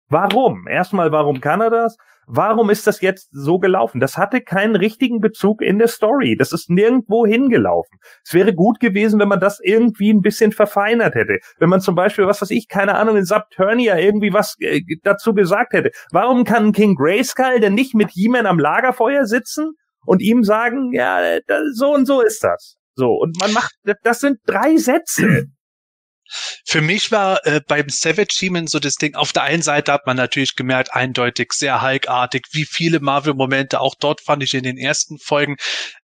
warum? Erstmal, warum kann er das? Warum ist das jetzt so gelaufen? Das hatte keinen richtigen Bezug in der Story. Das ist nirgendwo hingelaufen. Es wäre gut gewesen, wenn man das irgendwie ein bisschen verfeinert hätte. Wenn man zum Beispiel, was weiß ich, keine Ahnung, in Subturnia irgendwie was äh, dazu gesagt hätte. Warum kann King Grayskull denn nicht mit He-Man am Lagerfeuer sitzen und ihm sagen, ja, so und so ist das? So, und man macht, das sind drei Sätze. Für mich war äh, beim Savage Demon so das Ding, auf der einen Seite hat man natürlich gemerkt, eindeutig, sehr Hulk-artig, wie viele Marvel-Momente, auch dort fand ich in den ersten Folgen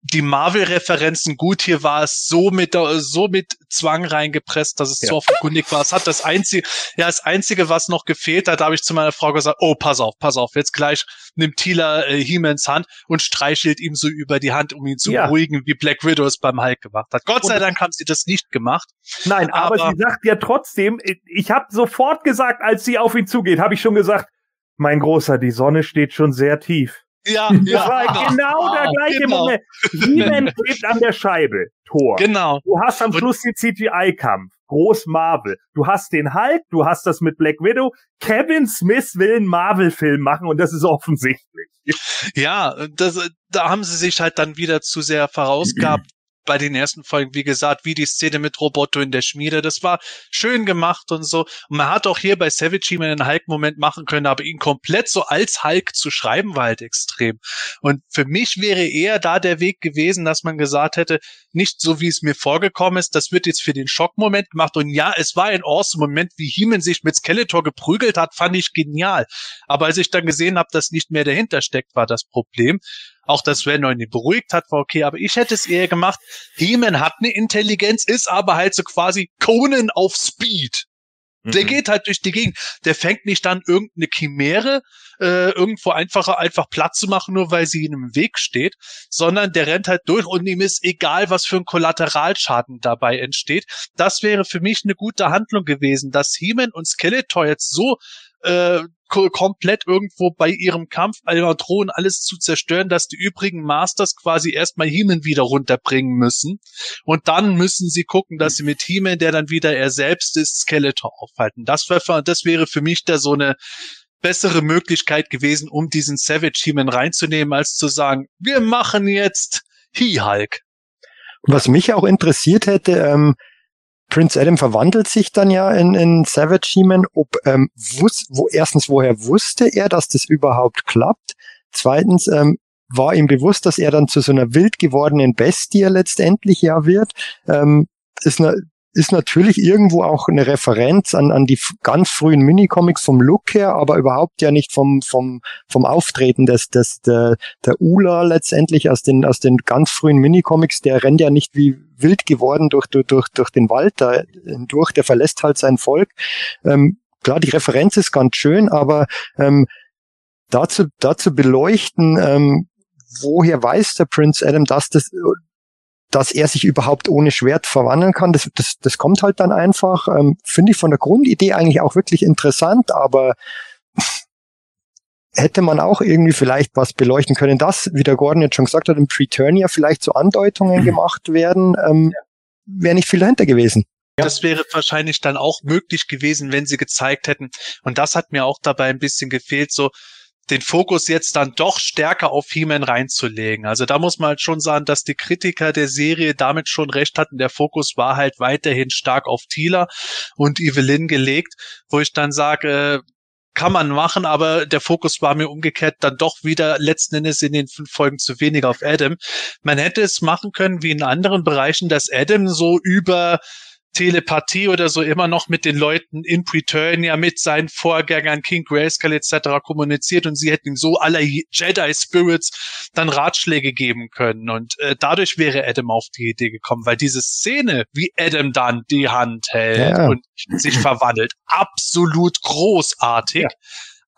die Marvel-Referenzen gut. Hier war es so mit, so mit Zwang reingepresst, dass es ja. so offenkundig war. Es hat das einzige, ja, das einzige, was noch gefehlt hat, da habe ich zu meiner Frau gesagt, oh, pass auf, pass auf, jetzt gleich nimmt Tila äh, He-Mans Hand und streichelt ihm so über die Hand, um ihn zu ja. beruhigen, wie Black Widow es beim Hulk gemacht hat. Gott sei Dank haben sie das nicht gemacht. Nein, aber, aber sie sagt ja trotzdem, ich habe sofort gesagt, als sie auf ihn zugeht, habe ich schon gesagt, mein Großer, die Sonne steht schon sehr tief. Ja, ja. Das war genau, genau der gleiche genau. Moment. He-Man klebt an der Scheibe. Tor. Genau. Du hast am Schluss den CGI-Kampf. Groß Marvel. Du hast den Hulk, du hast das mit Black Widow. Kevin Smith will einen Marvel-Film machen und das ist offensichtlich. Ja, das, da haben sie sich halt dann wieder zu sehr vorausgehabt bei den ersten Folgen, wie gesagt, wie die Szene mit Roboto in der Schmiede, das war schön gemacht und so. Und man hat auch hier bei Savage immer einen Hulk-Moment machen können, aber ihn komplett so als Hulk zu schreiben, war halt extrem. Und für mich wäre eher da der Weg gewesen, dass man gesagt hätte, nicht so wie es mir vorgekommen ist, das wird jetzt für den Schockmoment gemacht. Und ja, es war ein awesome Moment, wie Heeman sich mit Skeletor geprügelt hat, fand ich genial. Aber als ich dann gesehen habe, dass nicht mehr dahinter steckt, war das Problem. Auch dass Venom ihn beruhigt hat, war okay, aber ich hätte es eher gemacht. Heeman hat eine Intelligenz, ist aber halt so quasi Conan auf Speed. Der mhm. geht halt durch die Gegend. Der fängt nicht dann irgendeine Chimäre äh, irgendwo einfacher einfach Platz zu machen, nur weil sie ihm im Weg steht, sondern der rennt halt durch und ihm ist egal, was für ein Kollateralschaden dabei entsteht. Das wäre für mich eine gute Handlung gewesen, dass Heeman und Skeletor jetzt so äh, komplett irgendwo bei ihrem Kampf drohen alles zu zerstören, dass die übrigen Masters quasi erstmal Heeman wieder runterbringen müssen. Und dann müssen sie gucken, dass sie mit Heeman, der dann wieder er selbst ist, Skeletor aufhalten. Das, wär, das wäre für mich da so eine bessere Möglichkeit gewesen, um diesen Savage Heeman reinzunehmen, als zu sagen, wir machen jetzt He-Hulk. Was mich auch interessiert hätte, ähm, Prince Adam verwandelt sich dann ja in, in Savage He-Man. Ob, ähm, wus wo, erstens, woher wusste er, dass das überhaupt klappt? Zweitens, ähm, war ihm bewusst, dass er dann zu so einer wild gewordenen Bestie letztendlich ja wird? Ähm, ist, eine, ist natürlich irgendwo auch eine Referenz an, an die ganz frühen Minicomics vom Look her, aber überhaupt ja nicht vom, vom, vom Auftreten des, des, der, der Ula letztendlich aus den, aus den ganz frühen Minicomics. Der rennt ja nicht wie wild geworden durch, durch, durch, den Wald da durch, der verlässt halt sein Volk. Ähm, klar, die Referenz ist ganz schön, aber ähm, dazu, dazu beleuchten, ähm, woher weiß der Prince Adam, dass das dass er sich überhaupt ohne Schwert verwandeln kann, das, das, das kommt halt dann einfach. Ähm, Finde ich von der Grundidee eigentlich auch wirklich interessant, aber hätte man auch irgendwie vielleicht was beleuchten können, dass, wie der Gordon jetzt schon gesagt hat, im Preturnia vielleicht so Andeutungen mhm. gemacht werden, ähm, wäre nicht viel dahinter gewesen. Das wäre wahrscheinlich dann auch möglich gewesen, wenn sie gezeigt hätten. Und das hat mir auch dabei ein bisschen gefehlt, so den Fokus jetzt dann doch stärker auf He-Man reinzulegen. Also da muss man halt schon sagen, dass die Kritiker der Serie damit schon recht hatten. Der Fokus war halt weiterhin stark auf Tila und Evelyn gelegt, wo ich dann sage, kann man machen, aber der Fokus war mir umgekehrt dann doch wieder letzten Endes in den fünf Folgen zu wenig auf Adam. Man hätte es machen können wie in anderen Bereichen, dass Adam so über Telepathie oder so immer noch mit den Leuten in Preturnia, mit seinen Vorgängern King Grayskull etc. kommuniziert und sie hätten ihm so aller Jedi Spirits dann Ratschläge geben können und äh, dadurch wäre Adam auf die Idee gekommen, weil diese Szene, wie Adam dann die Hand hält ja. und sich verwandelt, absolut großartig. Ja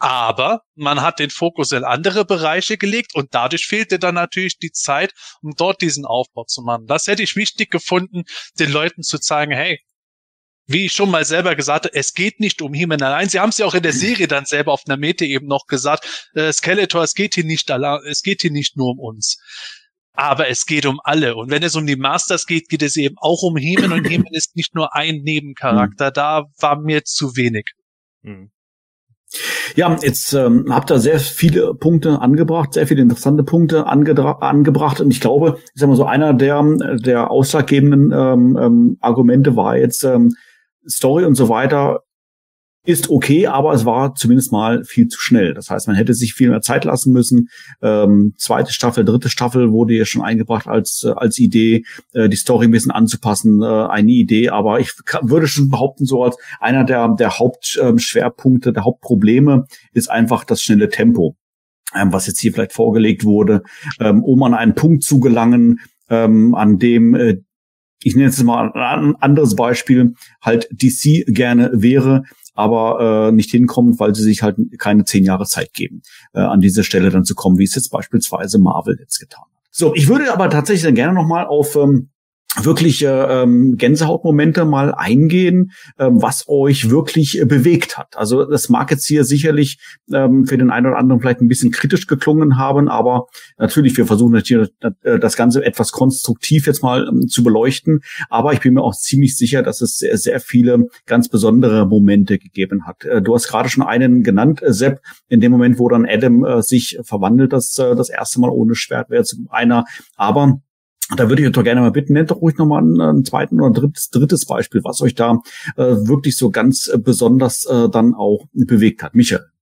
aber man hat den Fokus in andere Bereiche gelegt und dadurch fehlte dann natürlich die Zeit, um dort diesen Aufbau zu machen. Das hätte ich wichtig gefunden, den Leuten zu zeigen, hey, wie ich schon mal selber gesagt habe, es geht nicht um He-Man allein. Sie haben es ja auch in der Serie dann selber auf einer Mete eben noch gesagt, äh, Skeletor, es geht hier nicht allein, es geht hier nicht nur um uns. Aber es geht um alle. Und wenn es um die Masters geht, geht es eben auch um He-Man und He-Man ist nicht nur ein Nebencharakter. Da war mir zu wenig. Mhm. Ja, jetzt ähm, habt ihr sehr viele Punkte angebracht, sehr viele interessante Punkte angebracht. Und ich glaube, ich sag mal so, einer der, der ausschlaggebenden ähm, ähm, Argumente war jetzt ähm, Story und so weiter ist okay, aber es war zumindest mal viel zu schnell. Das heißt, man hätte sich viel mehr Zeit lassen müssen. Ähm, zweite Staffel, dritte Staffel wurde ja schon eingebracht als, äh, als Idee, äh, die Story ein bisschen anzupassen, äh, eine Idee. Aber ich würde schon behaupten, so als einer der, der Hauptschwerpunkte, ähm, der Hauptprobleme ist einfach das schnelle Tempo ähm, was jetzt hier vielleicht vorgelegt wurde, ähm, um an einen Punkt zu gelangen, ähm, an dem äh, ich nenne jetzt mal ein anderes Beispiel, halt DC gerne wäre, aber äh, nicht hinkommt, weil sie sich halt keine zehn Jahre Zeit geben, äh, an diese Stelle dann zu kommen, wie es jetzt beispielsweise Marvel jetzt getan hat. So, ich würde aber tatsächlich dann gerne nochmal auf ähm, wirkliche ähm, Gänsehautmomente mal eingehen, ähm, was euch wirklich äh, bewegt hat. Also das mag jetzt hier sicherlich ähm, für den einen oder anderen vielleicht ein bisschen kritisch geklungen haben, aber natürlich, wir versuchen natürlich äh, das Ganze etwas konstruktiv jetzt mal ähm, zu beleuchten. Aber ich bin mir auch ziemlich sicher, dass es sehr, sehr viele ganz besondere Momente gegeben hat. Äh, du hast gerade schon einen genannt, äh, Sepp, in dem Moment, wo dann Adam äh, sich verwandelt, das, äh, das erste Mal ohne Schwert wäre jetzt einer. Aber da würde ich euch doch gerne mal bitten, nennt doch ruhig nochmal einen, einen zweiten oder drittes, drittes Beispiel, was euch da äh, wirklich so ganz äh, besonders äh, dann auch bewegt hat. Michael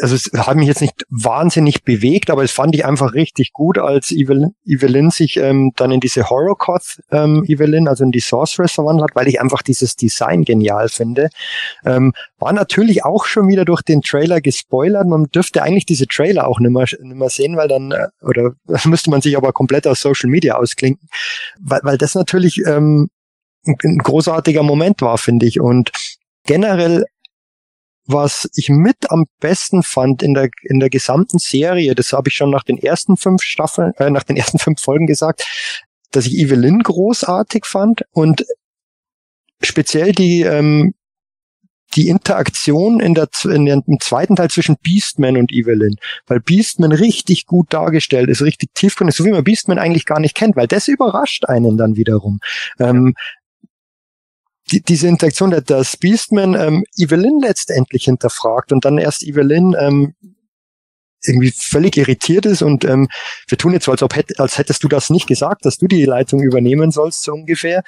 also es hat mich jetzt nicht wahnsinnig bewegt, aber es fand ich einfach richtig gut, als Evelyn, Evelyn sich ähm, dann in diese Horrorcoth ähm, Evelyn, also in die Sorceress verwandelt hat, weil ich einfach dieses Design genial finde. Ähm, war natürlich auch schon wieder durch den Trailer gespoilert. Man dürfte eigentlich diese Trailer auch nicht mehr, nicht mehr sehen, weil dann, äh, oder müsste man sich aber komplett aus Social Media ausklinken, weil, weil das natürlich ähm, ein, ein großartiger Moment war, finde ich. Und generell was ich mit am besten fand in der in der gesamten Serie, das habe ich schon nach den ersten fünf Staffeln, äh, nach den ersten fünf Folgen gesagt, dass ich Evelyn großartig fand und speziell die ähm, die Interaktion in der, in der, im zweiten Teil zwischen Beastman und Evelyn, weil Beastman richtig gut dargestellt ist, richtig tiefgründig, so wie man Beastman eigentlich gar nicht kennt, weil das überrascht einen dann wiederum. Ähm, die, diese Interaktion, dass Beastman ähm, Evelyn letztendlich hinterfragt und dann erst Evelyn ähm, irgendwie völlig irritiert ist und ähm, wir tun jetzt so, als, ob als hättest du das nicht gesagt, dass du die Leitung übernehmen sollst, so ungefähr.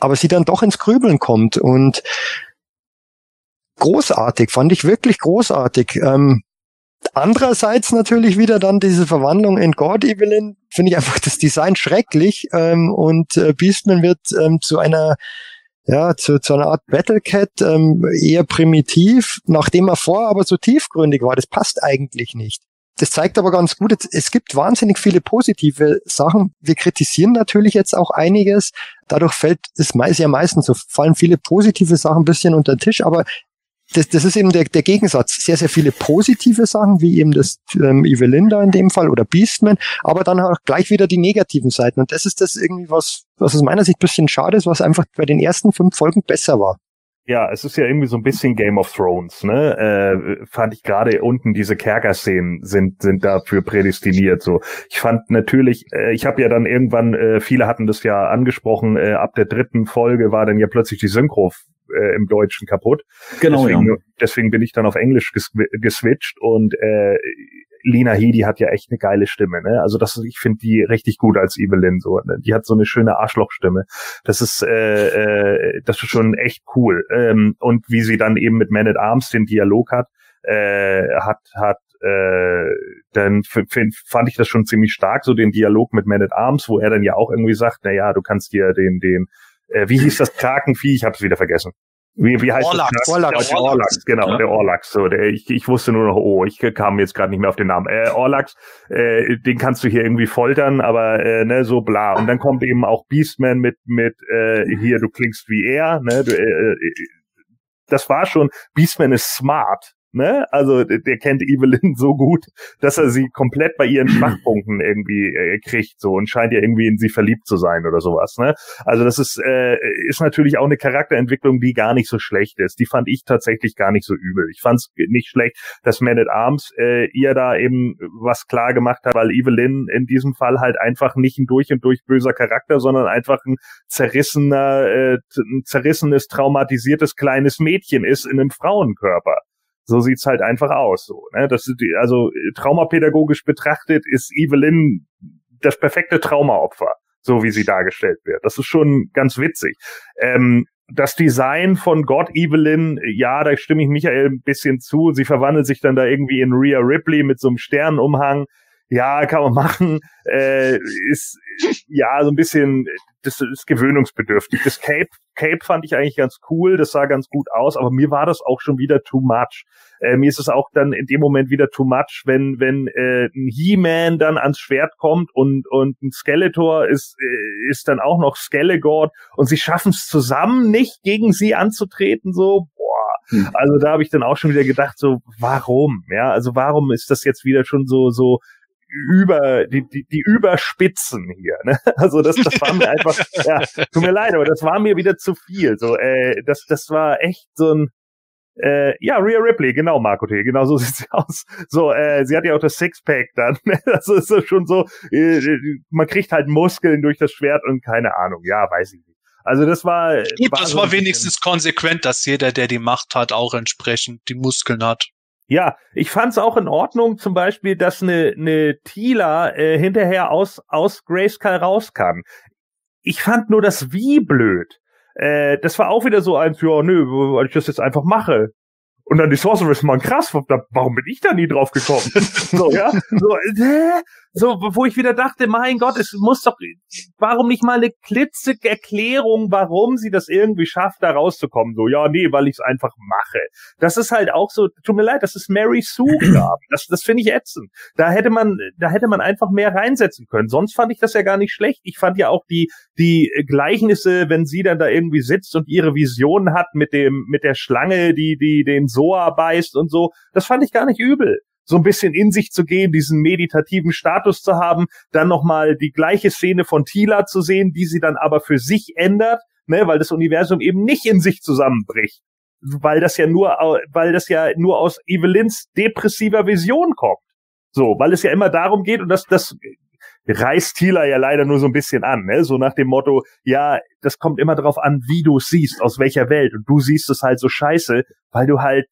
Aber sie dann doch ins Grübeln kommt und großartig, fand ich wirklich großartig. Ähm, andererseits natürlich wieder dann diese Verwandlung in God Evelyn, finde ich einfach das Design schrecklich ähm, und äh, Beastman wird ähm, zu einer ja, zu, zu einer Art Battlecat, ähm, eher primitiv, nachdem er vorher aber so tiefgründig war. Das passt eigentlich nicht. Das zeigt aber ganz gut, es gibt wahnsinnig viele positive Sachen. Wir kritisieren natürlich jetzt auch einiges. Dadurch fällt es ja meistens so, fallen viele positive Sachen ein bisschen unter den Tisch. Aber das, das ist eben der, der Gegensatz. Sehr, sehr viele positive Sachen, wie eben das ähm, Evelinda in dem Fall oder Beastman, aber dann auch gleich wieder die negativen Seiten. Und das ist das irgendwie, was, was aus meiner Sicht bisschen schade ist, was einfach bei den ersten fünf Folgen besser war. Ja, es ist ja irgendwie so ein bisschen Game of Thrones, ne? Äh, fand ich gerade unten diese Kerker-Szenen sind sind dafür prädestiniert. So, ich fand natürlich, äh, ich habe ja dann irgendwann, äh, viele hatten das ja angesprochen, äh, ab der dritten Folge war dann ja plötzlich die Synchro äh, im Deutschen kaputt. Genau, deswegen, ja. deswegen bin ich dann auf Englisch gesw geswitcht und äh, Lina Headey hat ja echt eine geile Stimme, ne? Also das, ich finde die richtig gut als Evelyn so. Ne? Die hat so eine schöne Arschlochstimme. Das ist, äh, äh, das ist schon echt cool. Ähm, und wie sie dann eben mit Man at Arms den Dialog hat, äh, hat, hat äh, dann fand ich das schon ziemlich stark, so den Dialog mit Man at Arms, wo er dann ja auch irgendwie sagt, na ja, du kannst dir den, den, äh, wie hieß das Krakenvieh? Ich habe es wieder vergessen. Wie, wie heißt Orlax. das? Orlax. Der Orlax, genau, ja. der Orlax. So, der, ich, ich wusste nur noch, oh, ich kam jetzt gerade nicht mehr auf den Namen. Äh, Orlax, äh, den kannst du hier irgendwie foltern, aber äh, ne, so bla. Und dann kommt eben auch Beastman mit mit äh, hier, du klingst wie er. Ne, du, äh, das war schon. Beastman ist smart. Ne? Also der kennt Evelyn so gut, dass er sie komplett bei ihren Schwachpunkten irgendwie äh, kriegt so und scheint ja irgendwie in sie verliebt zu sein oder sowas. Ne? Also das ist äh, ist natürlich auch eine Charakterentwicklung, die gar nicht so schlecht ist. Die fand ich tatsächlich gar nicht so übel. Ich fand es nicht schlecht, dass Man at Arms äh, ihr da eben was klar gemacht hat, weil Evelyn in diesem Fall halt einfach nicht ein durch und durch böser Charakter, sondern einfach ein zerrissener, äh, ein zerrissenes, traumatisiertes kleines Mädchen ist in einem Frauenkörper. So sieht's halt einfach aus. So, ne? das ist die, also traumapädagogisch betrachtet ist Evelyn das perfekte Traumaopfer, so wie sie dargestellt wird. Das ist schon ganz witzig. Ähm, das Design von God Evelyn, ja, da stimme ich Michael ein bisschen zu. Sie verwandelt sich dann da irgendwie in Rhea Ripley mit so einem Sternenumhang. Ja, kann man machen. Äh, ist ja so ein bisschen, das ist gewöhnungsbedürftig. Das Cape, Cape fand ich eigentlich ganz cool, das sah ganz gut aus, aber mir war das auch schon wieder too much. Äh, mir ist es auch dann in dem Moment wieder too much, wenn wenn äh, ein He-Man dann ans Schwert kommt und und ein Skeletor ist äh, ist dann auch noch Skelegord und sie schaffen es zusammen nicht gegen sie anzutreten so boah hm. also da habe ich dann auch schon wieder gedacht so warum ja also warum ist das jetzt wieder schon so so über die, die, die Überspitzen hier. Ne? Also das, das war mir einfach, ja, tut mir leid, aber das war mir wieder zu viel. So, äh, das, das war echt so ein äh, ja, Rhea Ripley, genau, Marco T, genau so sieht sie aus. So, äh, sie hat ja auch das Sixpack dann. Ne? das ist schon so, äh, man kriegt halt Muskeln durch das Schwert und keine Ahnung, ja, weiß ich nicht. Also das war. Gut, war das so war wenigstens konsequent, dass jeder, der die Macht hat, auch entsprechend die Muskeln hat. Ja, ich fand's auch in Ordnung, zum Beispiel, dass eine, eine Tila äh, hinterher aus, aus Grayskull raus kann. Ich fand nur das Wie blöd. Äh, das war auch wieder so eins, ja, nö, weil ich das jetzt einfach mache. Und dann die Sorceress, man krass, warum bin ich da nie drauf gekommen? so, ja, so, äh, so, wo ich wieder dachte, mein Gott, es muss doch, warum nicht mal eine klitzige Erklärung, warum sie das irgendwie schafft, da rauszukommen? So, ja, nee, weil ich es einfach mache. Das ist halt auch so, tut mir leid, das ist Mary Sue Graben. Das, das finde ich ätzend. Da hätte man, da hätte man einfach mehr reinsetzen können. Sonst fand ich das ja gar nicht schlecht. Ich fand ja auch die, die Gleichnisse, wenn sie dann da irgendwie sitzt und ihre Vision hat mit dem, mit der Schlange, die, die den Soa beißt und so, das fand ich gar nicht übel so ein bisschen in sich zu gehen, diesen meditativen Status zu haben, dann nochmal die gleiche Szene von Tila zu sehen, die sie dann aber für sich ändert, ne, weil das Universum eben nicht in sich zusammenbricht. Weil das ja nur, weil das ja nur aus Evelyns depressiver Vision kommt. So, weil es ja immer darum geht, und das, das reißt Tila ja leider nur so ein bisschen an, ne? So nach dem Motto, ja, das kommt immer darauf an, wie du siehst, aus welcher Welt. Und du siehst es halt so scheiße, weil du halt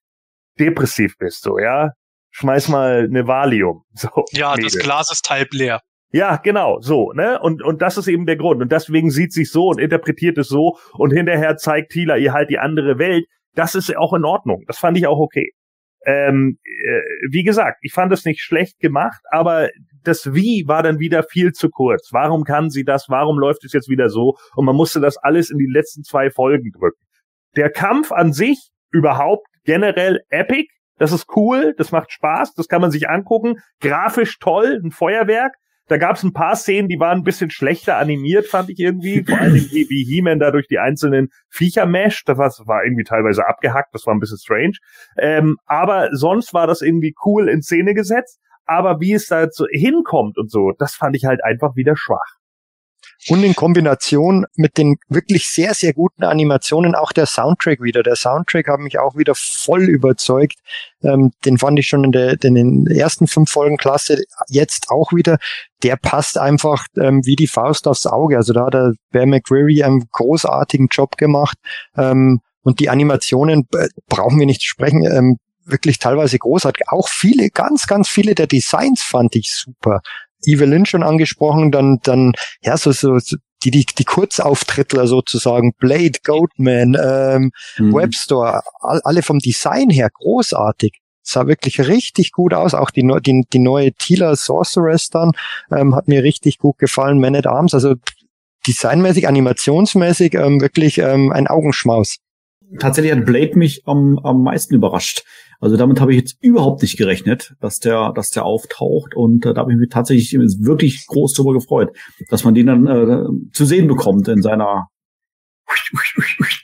depressiv bist, so, ja schmeiß mal eine Valium. So, ja, Mädel. das Glas ist halb leer. Ja, genau, so, ne? Und, und das ist eben der Grund. Und deswegen sieht sich so und interpretiert es so und hinterher zeigt Tila ihr halt die andere Welt. Das ist auch in Ordnung. Das fand ich auch okay. Ähm, äh, wie gesagt, ich fand es nicht schlecht gemacht, aber das Wie war dann wieder viel zu kurz. Warum kann sie das? Warum läuft es jetzt wieder so? Und man musste das alles in die letzten zwei Folgen drücken. Der Kampf an sich überhaupt generell epic, das ist cool, das macht Spaß, das kann man sich angucken. Grafisch toll, ein Feuerwerk. Da gab es ein paar Szenen, die waren ein bisschen schlechter animiert, fand ich irgendwie. Vor allem wie, He-Man da durch die einzelnen Viecher mescht. Das war, irgendwie teilweise abgehackt, das war ein bisschen strange. Ähm, aber sonst war das irgendwie cool in Szene gesetzt. Aber wie es da hinkommt und so, das fand ich halt einfach wieder schwach. Und in Kombination mit den wirklich sehr, sehr guten Animationen auch der Soundtrack wieder. Der Soundtrack hat mich auch wieder voll überzeugt. Ähm, den fand ich schon in, der, in den ersten fünf Folgen klasse. Jetzt auch wieder. Der passt einfach ähm, wie die Faust aufs Auge. Also da hat der Bear McCreary einen großartigen Job gemacht. Ähm, Und die Animationen äh, brauchen wir nicht sprechen, ähm, wirklich teilweise großartig. Auch viele, ganz, ganz viele der Designs fand ich super. Evelyn schon angesprochen, dann, dann, ja, so, so, die, die, die Kurzauftrittler sozusagen, Blade, Goatman, ähm, mhm. Webstore, all, alle vom Design her großartig. Sah wirklich richtig gut aus. Auch die, die, die neue Tila Sorceress dann ähm, hat mir richtig gut gefallen. Man at Arms, also designmäßig, animationsmäßig ähm, wirklich ähm, ein Augenschmaus. Tatsächlich hat Blade mich am, am meisten überrascht. Also damit habe ich jetzt überhaupt nicht gerechnet, dass der, dass der auftaucht und äh, da habe ich mich tatsächlich wirklich groß darüber gefreut, dass man den dann äh, zu sehen bekommt in seiner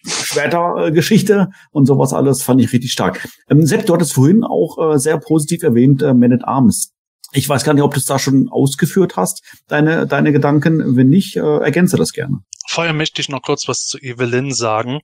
Schwertergeschichte und sowas alles fand ich richtig stark. Ähm, Sepp, du hattest vorhin auch äh, sehr positiv erwähnt äh, Man at Arms. Ich weiß gar nicht, ob du es da schon ausgeführt hast, deine, deine Gedanken. Wenn nicht, äh, ergänze das gerne. Vorher möchte ich noch kurz was zu Evelyn sagen.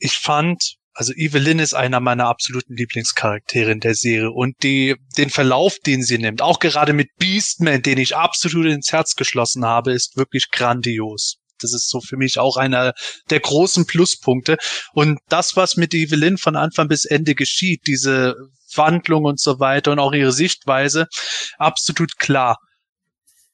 Ich fand also Evelyn ist einer meiner absoluten Lieblingscharaktere in der Serie und die, den Verlauf, den sie nimmt, auch gerade mit Beastman, den ich absolut ins Herz geschlossen habe, ist wirklich grandios. Das ist so für mich auch einer der großen Pluspunkte. Und das, was mit Evelyn von Anfang bis Ende geschieht, diese Wandlung und so weiter und auch ihre Sichtweise, absolut klar.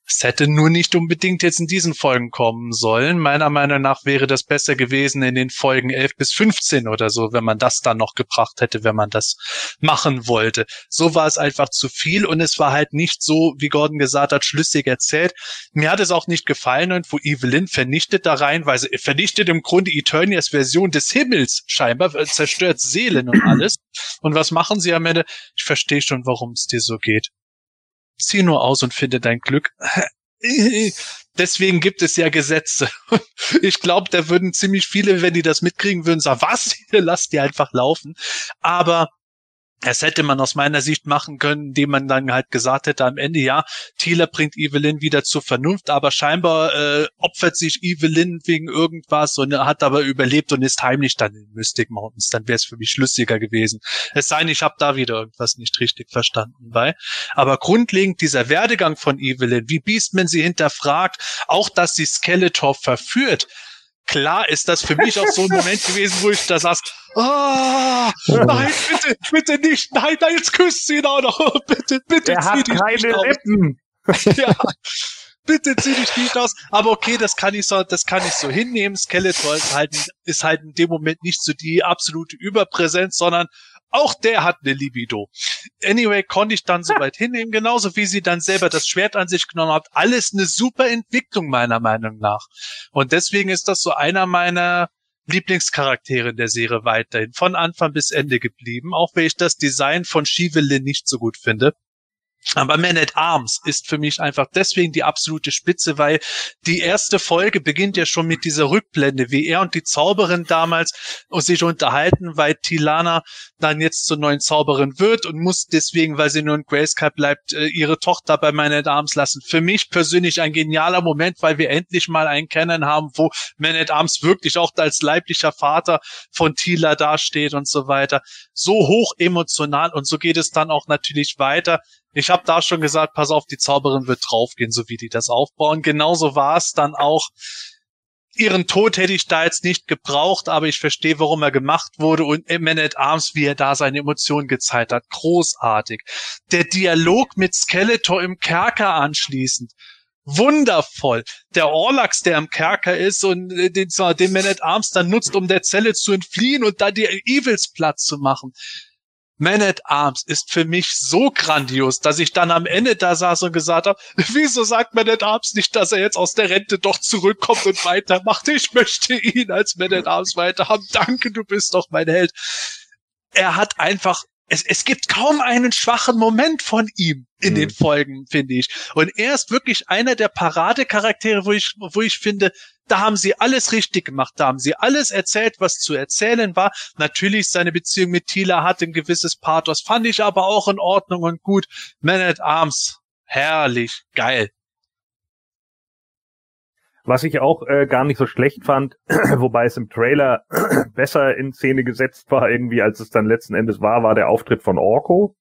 Es hätte nur nicht unbedingt jetzt in diesen Folgen kommen sollen. Meiner Meinung nach wäre das besser gewesen in den Folgen 11 bis 15 oder so, wenn man das dann noch gebracht hätte, wenn man das machen wollte. So war es einfach zu viel und es war halt nicht so, wie Gordon gesagt hat, schlüssig erzählt. Mir hat es auch nicht gefallen und wo Evelyn vernichtet da rein, weil sie vernichtet im Grunde Eternias Version des Himmels scheinbar, zerstört Seelen und alles. Und was machen sie am Ende? Ich verstehe schon, warum es dir so geht zieh nur aus und finde dein Glück. Deswegen gibt es ja Gesetze. Ich glaube, da würden ziemlich viele, wenn die das mitkriegen würden, sagen, was? Lass die einfach laufen. Aber das hätte man aus meiner Sicht machen können, indem man dann halt gesagt hätte am Ende, ja, Thieler bringt Evelyn wieder zur Vernunft, aber scheinbar äh, opfert sich Evelyn wegen irgendwas und hat aber überlebt und ist heimlich dann in Mystic Mountains. Dann wäre es für mich schlüssiger gewesen. Es sei denn, ich habe da wieder irgendwas nicht richtig verstanden bei. Aber grundlegend dieser Werdegang von Evelyn, wie Beastman sie hinterfragt, auch dass sie Skeletor verführt, klar ist das für mich auch so ein Moment gewesen, wo ich da saß, ah, oh, nein, bitte, bitte nicht, nein, nein, jetzt küsst sie ihn auch noch, bitte, bitte, Er hat keine Lippen. ja, bitte zieh dich nicht aus. Aber okay, das kann ich so, das kann ich so hinnehmen. Skeletor ist halt, ist halt in dem Moment nicht so die absolute Überpräsenz, sondern auch der hat eine Libido. Anyway, konnte ich dann soweit hinnehmen, genauso wie sie dann selber das Schwert an sich genommen hat. Alles eine super Entwicklung meiner Meinung nach. Und deswegen ist das so einer meiner Lieblingscharaktere in der Serie weiterhin von Anfang bis Ende geblieben, auch wenn ich das Design von Shivelin nicht so gut finde. Aber Man at Arms ist für mich einfach deswegen die absolute Spitze, weil die erste Folge beginnt ja schon mit dieser Rückblende, wie er und die Zauberin damals sich unterhalten, weil Tilana dann jetzt zur neuen Zauberin wird und muss deswegen, weil sie nur in Grayskull bleibt, äh, ihre Tochter bei Man at Arms lassen. Für mich persönlich ein genialer Moment, weil wir endlich mal einen kennen haben, wo Man at Arms wirklich auch als leiblicher Vater von Tila dasteht und so weiter. So hoch emotional und so geht es dann auch natürlich weiter ich habe da schon gesagt, pass auf, die Zauberin wird draufgehen, so wie die das aufbauen. Genauso war es dann auch. Ihren Tod hätte ich da jetzt nicht gebraucht, aber ich verstehe, warum er gemacht wurde und Man at Arms, wie er da seine Emotionen gezeigt hat. Großartig. Der Dialog mit Skeletor im Kerker anschließend wundervoll. Der Orlax, der im Kerker ist und den, den Man at Arms dann nutzt, um der Zelle zu entfliehen und da die Evils Platz zu machen. Man at Arms ist für mich so grandios, dass ich dann am Ende da saß und gesagt habe, wieso sagt Man at Arms nicht, dass er jetzt aus der Rente doch zurückkommt und weitermacht? Ich möchte ihn als Man at Arms weiterhaben. Danke, du bist doch mein Held. Er hat einfach es, es gibt kaum einen schwachen Moment von ihm in mhm. den Folgen, finde ich. Und er ist wirklich einer der Paradecharaktere, wo ich, wo ich finde, da haben sie alles richtig gemacht. Da haben sie alles erzählt, was zu erzählen war. Natürlich seine Beziehung mit Tila hat ein gewisses Pathos, fand ich aber auch in Ordnung und gut. Man at Arms, herrlich, geil. Was ich auch äh, gar nicht so schlecht fand, wobei es im Trailer besser in Szene gesetzt war, irgendwie, als es dann letzten Endes war, war der Auftritt von Orko.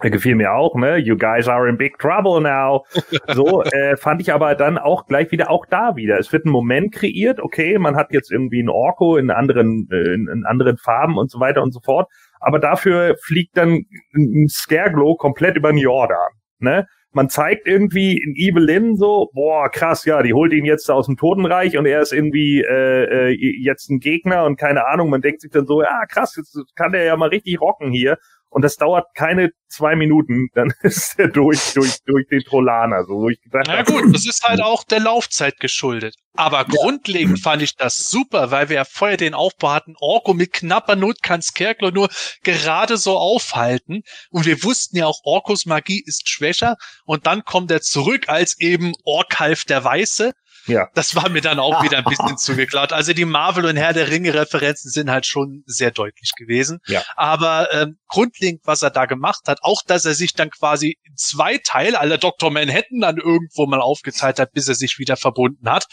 gefiel mir auch, ne? You guys are in big trouble now. So äh, fand ich aber dann auch gleich wieder auch da wieder. Es wird ein Moment kreiert, okay, man hat jetzt irgendwie ein Orko in anderen äh, in, in anderen Farben und so weiter und so fort, aber dafür fliegt dann ein Scareglow komplett über den Jordan, ne? Man zeigt irgendwie in Evelyn so, boah, krass, ja, die holt ihn jetzt aus dem Totenreich und er ist irgendwie äh, äh, jetzt ein Gegner und keine Ahnung. Man denkt sich dann so, ja, krass, jetzt kann der ja mal richtig rocken hier. Und das dauert keine zwei Minuten, dann ist er durch, durch, durch den Trollaner. So, wo ich gedacht Na gut, das ist halt auch der Laufzeit geschuldet. Aber ja. grundlegend fand ich das super, weil wir ja vorher den Aufbau hatten, Orko mit knapper Not kann Scarecrow nur gerade so aufhalten. Und wir wussten ja auch, Orkos Magie ist schwächer. Und dann kommt er zurück als eben Orkalf der Weiße. Ja. Das war mir dann auch wieder ein bisschen zugeklaut. Also die Marvel und Herr der Ringe Referenzen sind halt schon sehr deutlich gewesen. Ja. Aber ähm, grundlegend, was er da gemacht hat, auch dass er sich dann quasi in zwei Teil aller Dr. Manhattan dann irgendwo mal aufgeteilt hat, bis er sich wieder verbunden hat,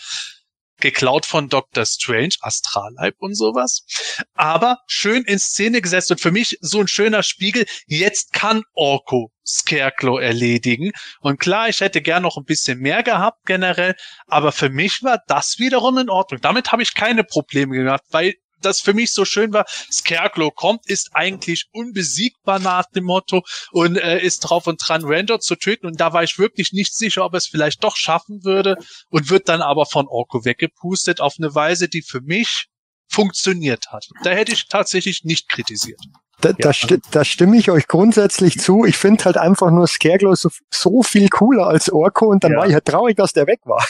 geklaut von Doctor Strange, Astralleib und sowas. Aber schön in Szene gesetzt und für mich so ein schöner Spiegel. Jetzt kann Orko Scarecrow erledigen. Und klar, ich hätte gern noch ein bisschen mehr gehabt generell, aber für mich war das wiederum in Ordnung. Damit habe ich keine Probleme gehabt, weil das für mich so schön war, Scarecrow kommt, ist eigentlich unbesiegbar nach dem Motto und äh, ist drauf und dran, Randor zu töten. Und da war ich wirklich nicht sicher, ob er es vielleicht doch schaffen würde und wird dann aber von Orko weggepustet auf eine Weise, die für mich funktioniert hat. Da hätte ich tatsächlich nicht kritisiert. Da, da, sti da stimme ich euch grundsätzlich zu. Ich finde halt einfach nur Scareglow so, so viel cooler als Orko und dann ja. war ich halt traurig, dass der weg war.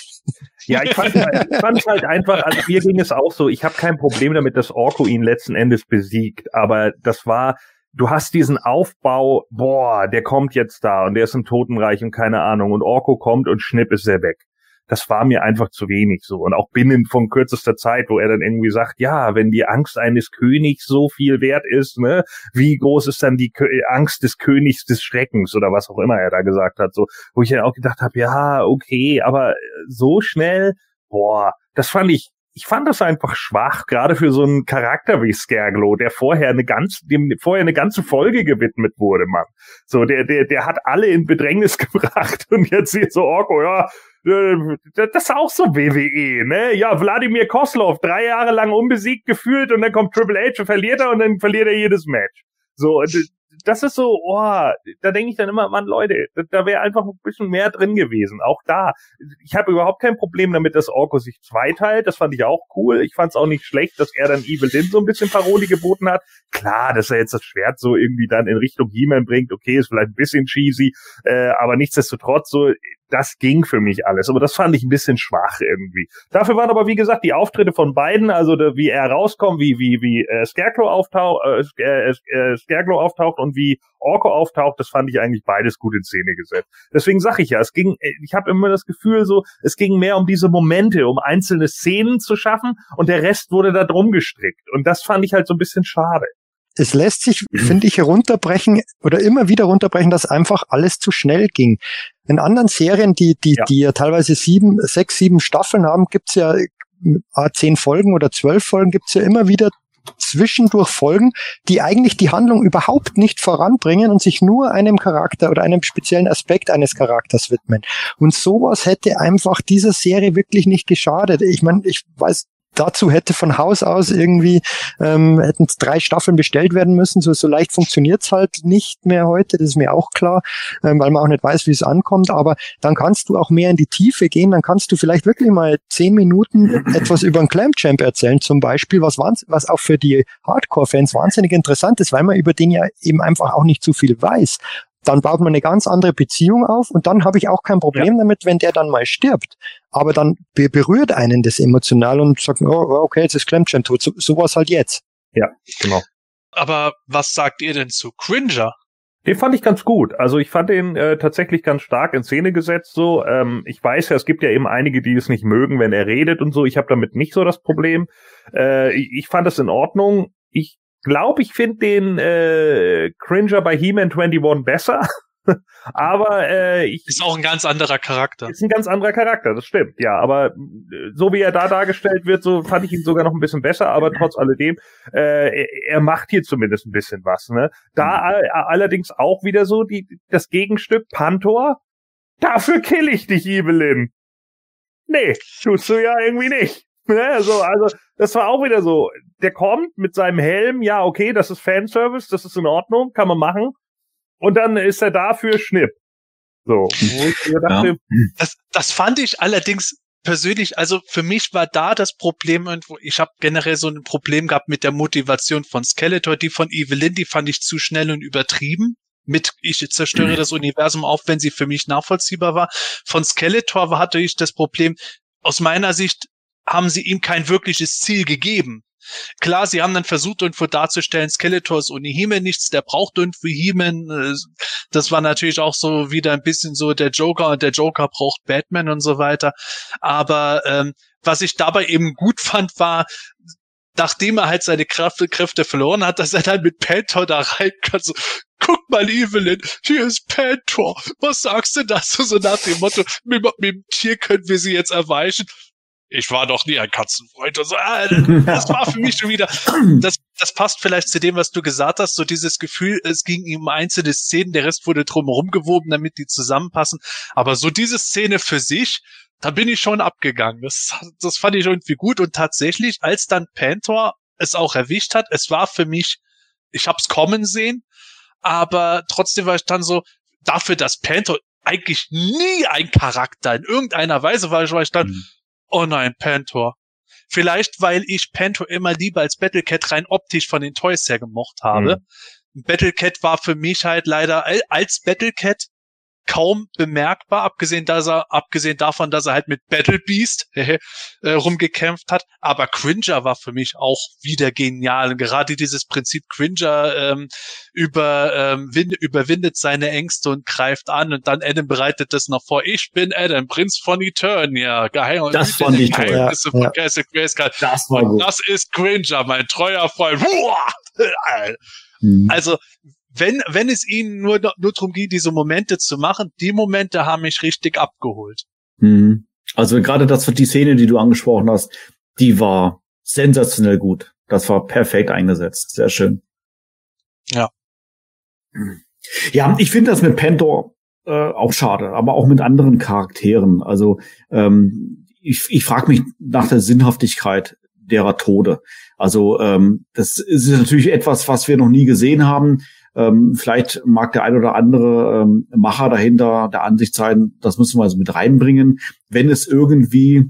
Ja, ich fand, ich fand halt einfach, also mir ging es auch so, ich habe kein Problem damit, dass Orko ihn letzten Endes besiegt, aber das war, du hast diesen Aufbau, boah, der kommt jetzt da und der ist im Totenreich und keine Ahnung und Orko kommt und schnipp ist er weg das war mir einfach zu wenig so. Und auch binnen von kürzester Zeit, wo er dann irgendwie sagt, ja, wenn die Angst eines Königs so viel wert ist, ne, wie groß ist dann die Kö Angst des Königs des Schreckens oder was auch immer er da gesagt hat, so, wo ich dann auch gedacht habe, ja, okay, aber so schnell, boah, das fand ich ich fand das einfach schwach, gerade für so einen Charakter wie Scareglow, der vorher eine ganz, dem vorher eine ganze Folge gewidmet wurde, Mann. So, der, der, der hat alle in Bedrängnis gebracht und jetzt hier so Orko, ja, äh, das ist auch so WWE, ne? Ja, Wladimir Koslov, drei Jahre lang unbesiegt gefühlt und dann kommt Triple H und verliert er und dann verliert er jedes Match. So, das ist so, oh, da denke ich dann immer, Mann, Leute, da wäre einfach ein bisschen mehr drin gewesen. Auch da, ich habe überhaupt kein Problem damit, dass Orko sich zweiteilt. Das fand ich auch cool. Ich fand es auch nicht schlecht, dass er dann Evil Lynn so ein bisschen Parodie geboten hat. Klar, dass er jetzt das Schwert so irgendwie dann in Richtung He-Man bringt, okay, ist vielleicht ein bisschen cheesy, äh, aber nichtsdestotrotz so, das ging für mich alles. Aber das fand ich ein bisschen schwach irgendwie. Dafür waren aber, wie gesagt, die Auftritte von beiden, also de, wie er rauskommt, wie, wie, wie äh, Scarecrow auftaucht, äh, äh, äh, Scarecrow auftaucht und wie Orko auftaucht, das fand ich eigentlich beides gut in Szene gesetzt. Deswegen sag ich ja, es ging, äh, ich habe immer das Gefühl so, es ging mehr um diese Momente, um einzelne Szenen zu schaffen und der Rest wurde da drum gestrickt. Und das fand ich halt so ein bisschen schade es lässt sich, mhm. finde ich, runterbrechen oder immer wieder runterbrechen, dass einfach alles zu schnell ging. In anderen Serien, die, die, ja. die ja teilweise sieben, sechs, sieben Staffeln haben, gibt's ja äh, zehn Folgen oder zwölf Folgen, gibt's ja immer wieder zwischendurch Folgen, die eigentlich die Handlung überhaupt nicht voranbringen und sich nur einem Charakter oder einem speziellen Aspekt eines Charakters widmen. Und sowas hätte einfach dieser Serie wirklich nicht geschadet. Ich meine, ich weiß, dazu hätte von Haus aus irgendwie, ähm, hätten drei Staffeln bestellt werden müssen. So, so leicht funktioniert's halt nicht mehr heute, das ist mir auch klar, ähm, weil man auch nicht weiß, wie es ankommt. Aber dann kannst du auch mehr in die Tiefe gehen, dann kannst du vielleicht wirklich mal zehn Minuten etwas über einen Clamp Champ erzählen, zum Beispiel, was, was auch für die Hardcore-Fans wahnsinnig interessant ist, weil man über den ja eben einfach auch nicht zu viel weiß dann baut man eine ganz andere Beziehung auf und dann habe ich auch kein Problem ja. damit, wenn der dann mal stirbt. Aber dann berührt einen das emotional und sagt, oh, okay, jetzt ist Clemchen tot. So, so was halt jetzt. Ja, genau. Aber was sagt ihr denn zu Cringer? Den fand ich ganz gut. Also ich fand den äh, tatsächlich ganz stark in Szene gesetzt. So, ähm, ich weiß ja, es gibt ja eben einige, die es nicht mögen, wenn er redet und so. Ich habe damit nicht so das Problem. Äh, ich, ich fand es in Ordnung. Ich glaube, ich finde den äh, Cringer bei He-Man 21 besser. aber äh, ich ist auch ein ganz anderer Charakter. Ist ein ganz anderer Charakter, das stimmt, ja. Aber äh, so wie er da dargestellt wird, so fand ich ihn sogar noch ein bisschen besser. Aber trotz alledem, äh, er macht hier zumindest ein bisschen was. Ne? Da mhm. allerdings auch wieder so die das Gegenstück Pantor. Dafür kill ich dich, Evelyn. Nee, tust du ja irgendwie nicht. Ne? So, also das war auch wieder so. Der kommt mit seinem Helm, ja, okay, das ist Fanservice, das ist in Ordnung, kann man machen. Und dann ist er dafür Schnipp. So. Dachte, ja. das, das fand ich allerdings persönlich, also für mich war da das Problem irgendwo, ich habe generell so ein Problem gehabt mit der Motivation von Skeletor, die von Evelyn, die fand ich zu schnell und übertrieben. Mit ich zerstöre das Universum auf, wenn sie für mich nachvollziehbar war. Von Skeletor hatte ich das Problem, aus meiner Sicht haben sie ihm kein wirkliches Ziel gegeben. Klar, sie haben dann versucht, irgendwo darzustellen, Skeletor ist ohne He-Man nichts, der braucht irgendwo. Äh, das war natürlich auch so wieder ein bisschen so der Joker und der Joker braucht Batman und so weiter. Aber ähm, was ich dabei eben gut fand, war, nachdem er halt seine Kraft, Kräfte verloren hat, dass er dann mit Panther da rein kann, so, guck mal, Evelyn, hier ist Panther, was sagst du dazu? So nach dem Motto, mit, mit dem Tier können wir sie jetzt erweichen ich war doch nie ein Katzenfreund. Und so, ah, das war für mich schon wieder, das, das passt vielleicht zu dem, was du gesagt hast, so dieses Gefühl, es ging ihm um einzelne Szenen, der Rest wurde drumherum gewoben, damit die zusammenpassen. Aber so diese Szene für sich, da bin ich schon abgegangen. Das, das fand ich irgendwie gut. Und tatsächlich, als dann Panther es auch erwischt hat, es war für mich, ich hab's kommen sehen, aber trotzdem war ich dann so, dafür, dass Panther eigentlich nie ein Charakter in irgendeiner Weise war, war ich dann, mhm Oh nein, Pantor. Vielleicht, weil ich Pantor immer lieber als Battlecat rein optisch von den Toys her gemocht habe. Mhm. Battlecat war für mich halt leider als Battlecat kaum bemerkbar, abgesehen, dass er, abgesehen davon, dass er halt mit Battle Beast äh, rumgekämpft hat. Aber Cringer war für mich auch wieder genial. Und gerade dieses Prinzip Cringer ähm, über, ähm, wind, überwindet seine Ängste und greift an und dann Adam bereitet das noch vor. Ich bin Adam, Prinz von Eternia. Geheim das. Ja, ja. Das war gut. das ist Cringer, mein treuer Freund. Mhm. Also wenn, wenn es ihnen nur, nur darum geht, diese Momente zu machen, die Momente haben mich richtig abgeholt. Mhm. Also gerade das die Szene, die du angesprochen hast, die war sensationell gut. Das war perfekt eingesetzt. Sehr schön. Ja. Ja, ich finde das mit Pentor äh, auch schade, aber auch mit anderen Charakteren. Also ähm, ich, ich frage mich nach der Sinnhaftigkeit derer Tode. Also ähm, das ist natürlich etwas, was wir noch nie gesehen haben. Ähm, vielleicht mag der ein oder andere ähm, Macher dahinter der Ansicht sein, das müssen wir also mit reinbringen. Wenn es irgendwie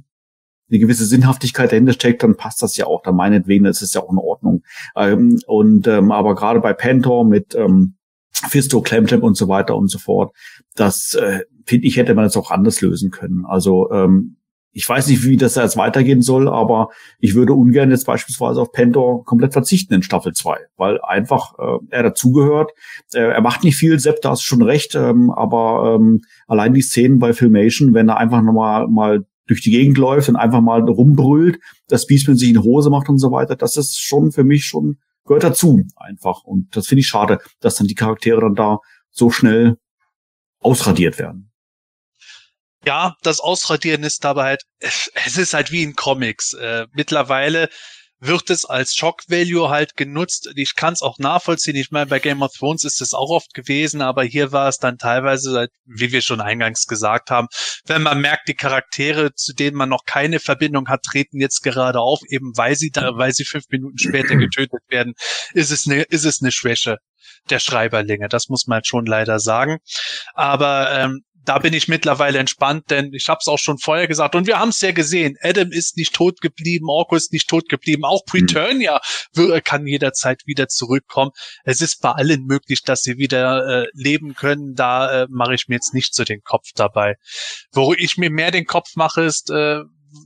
eine gewisse Sinnhaftigkeit dahinter steckt, dann passt das ja auch. Dann meinetwegen ist es ja auch in Ordnung. Ähm, und ähm, aber gerade bei Pentor mit ähm, Fisto, Clemchamp und so weiter und so fort, das äh, finde ich hätte man jetzt auch anders lösen können. Also ähm, ich weiß nicht, wie das jetzt weitergehen soll, aber ich würde ungern jetzt beispielsweise auf Pentor komplett verzichten in Staffel 2, weil einfach äh, er dazugehört. Äh, er macht nicht viel, Sepp, da hast schon recht, ähm, aber ähm, allein die Szenen bei Filmation, wenn er einfach nochmal mal durch die Gegend läuft und einfach mal rumbrüllt, das Beastman sich in Hose macht und so weiter, das ist schon für mich schon, gehört dazu einfach. Und das finde ich schade, dass dann die Charaktere dann da so schnell ausradiert werden ja, das Ausradieren ist dabei halt, es ist halt wie in Comics. Äh, mittlerweile wird es als Shock Value halt genutzt. Ich kann es auch nachvollziehen. Ich meine, bei Game of Thrones ist es auch oft gewesen, aber hier war es dann teilweise, wie wir schon eingangs gesagt haben, wenn man merkt, die Charaktere, zu denen man noch keine Verbindung hat, treten jetzt gerade auf, eben weil sie da, weil sie fünf Minuten später getötet werden, ist es eine, ist es eine Schwäche der Schreiberlinge. Das muss man halt schon leider sagen. Aber ähm, da bin ich mittlerweile entspannt, denn ich habe es auch schon vorher gesagt und wir haben es ja gesehen. Adam ist nicht tot geblieben, Orko ist nicht tot geblieben, auch Preturnia hm. kann jederzeit wieder zurückkommen. Es ist bei allen möglich, dass sie wieder äh, leben können. Da äh, mache ich mir jetzt nicht so den Kopf dabei. Wo ich mir mehr den Kopf mache, ist, äh,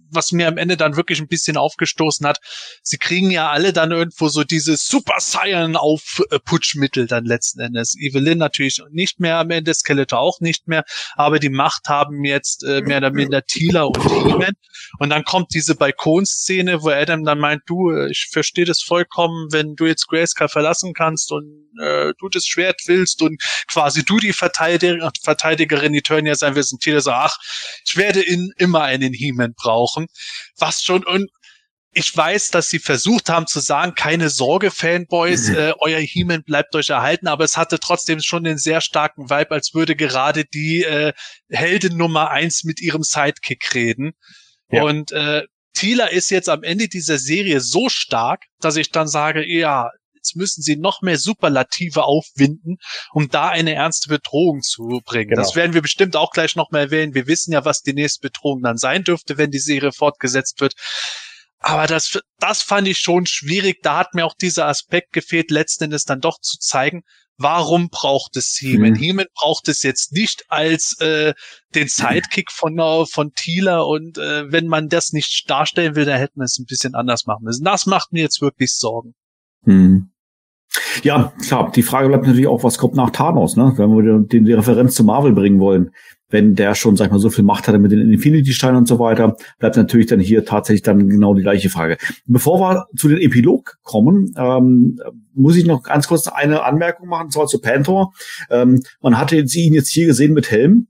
was mir am Ende dann wirklich ein bisschen aufgestoßen hat, sie kriegen ja alle dann irgendwo so dieses Super Saiyan Aufputschmittel dann letzten Endes. Evelyn natürlich nicht mehr am Ende, Skeletor auch nicht mehr, aber die Macht haben jetzt äh, mehr oder minder Tila und He-Man. Und dann kommt diese Balkonszene, wo Adam dann meint, du, äh, ich verstehe das vollkommen, wenn du jetzt Grayskull verlassen kannst und äh, du das Schwert willst und quasi du die Verteidiger, Verteidigerin Eternia sein willst und Tila sagt, ach, ich werde in, immer einen He-Man brauchen. Was schon und ich weiß, dass sie versucht haben zu sagen, keine Sorge, Fanboys, mhm. äh, euer He-Man bleibt euch erhalten, aber es hatte trotzdem schon den sehr starken Vibe, als würde gerade die äh, Heldin Nummer eins mit ihrem Sidekick reden. Ja. Und äh, Tila ist jetzt am Ende dieser Serie so stark, dass ich dann sage, ja, jetzt müssen sie noch mehr Superlative aufwinden, um da eine ernste Bedrohung zu bringen. Genau. Das werden wir bestimmt auch gleich noch mal erwähnen. Wir wissen ja, was die nächste Bedrohung dann sein dürfte, wenn die Serie fortgesetzt wird. Aber das, das fand ich schon schwierig. Da hat mir auch dieser Aspekt gefehlt, letzten Endes dann doch zu zeigen, warum braucht es Heeman? Mhm. Heeman braucht es jetzt nicht als äh, den Sidekick von uh, von Thieler und äh, wenn man das nicht darstellen will, dann hätten wir es ein bisschen anders machen müssen. Das macht mir jetzt wirklich Sorgen. Mhm. Ja, klar. Die Frage bleibt natürlich auch, was kommt nach Thanos, ne? Wenn wir die, die Referenz zu Marvel bringen wollen wenn der schon, sag ich mal, so viel Macht hatte mit den Infinity-Steinen und so weiter, bleibt natürlich dann hier tatsächlich dann genau die gleiche Frage. Bevor wir zu den Epilog kommen, ähm, muss ich noch ganz kurz eine Anmerkung machen, zwar zu Panther. Ähm, man hatte ihn jetzt hier gesehen mit Helm.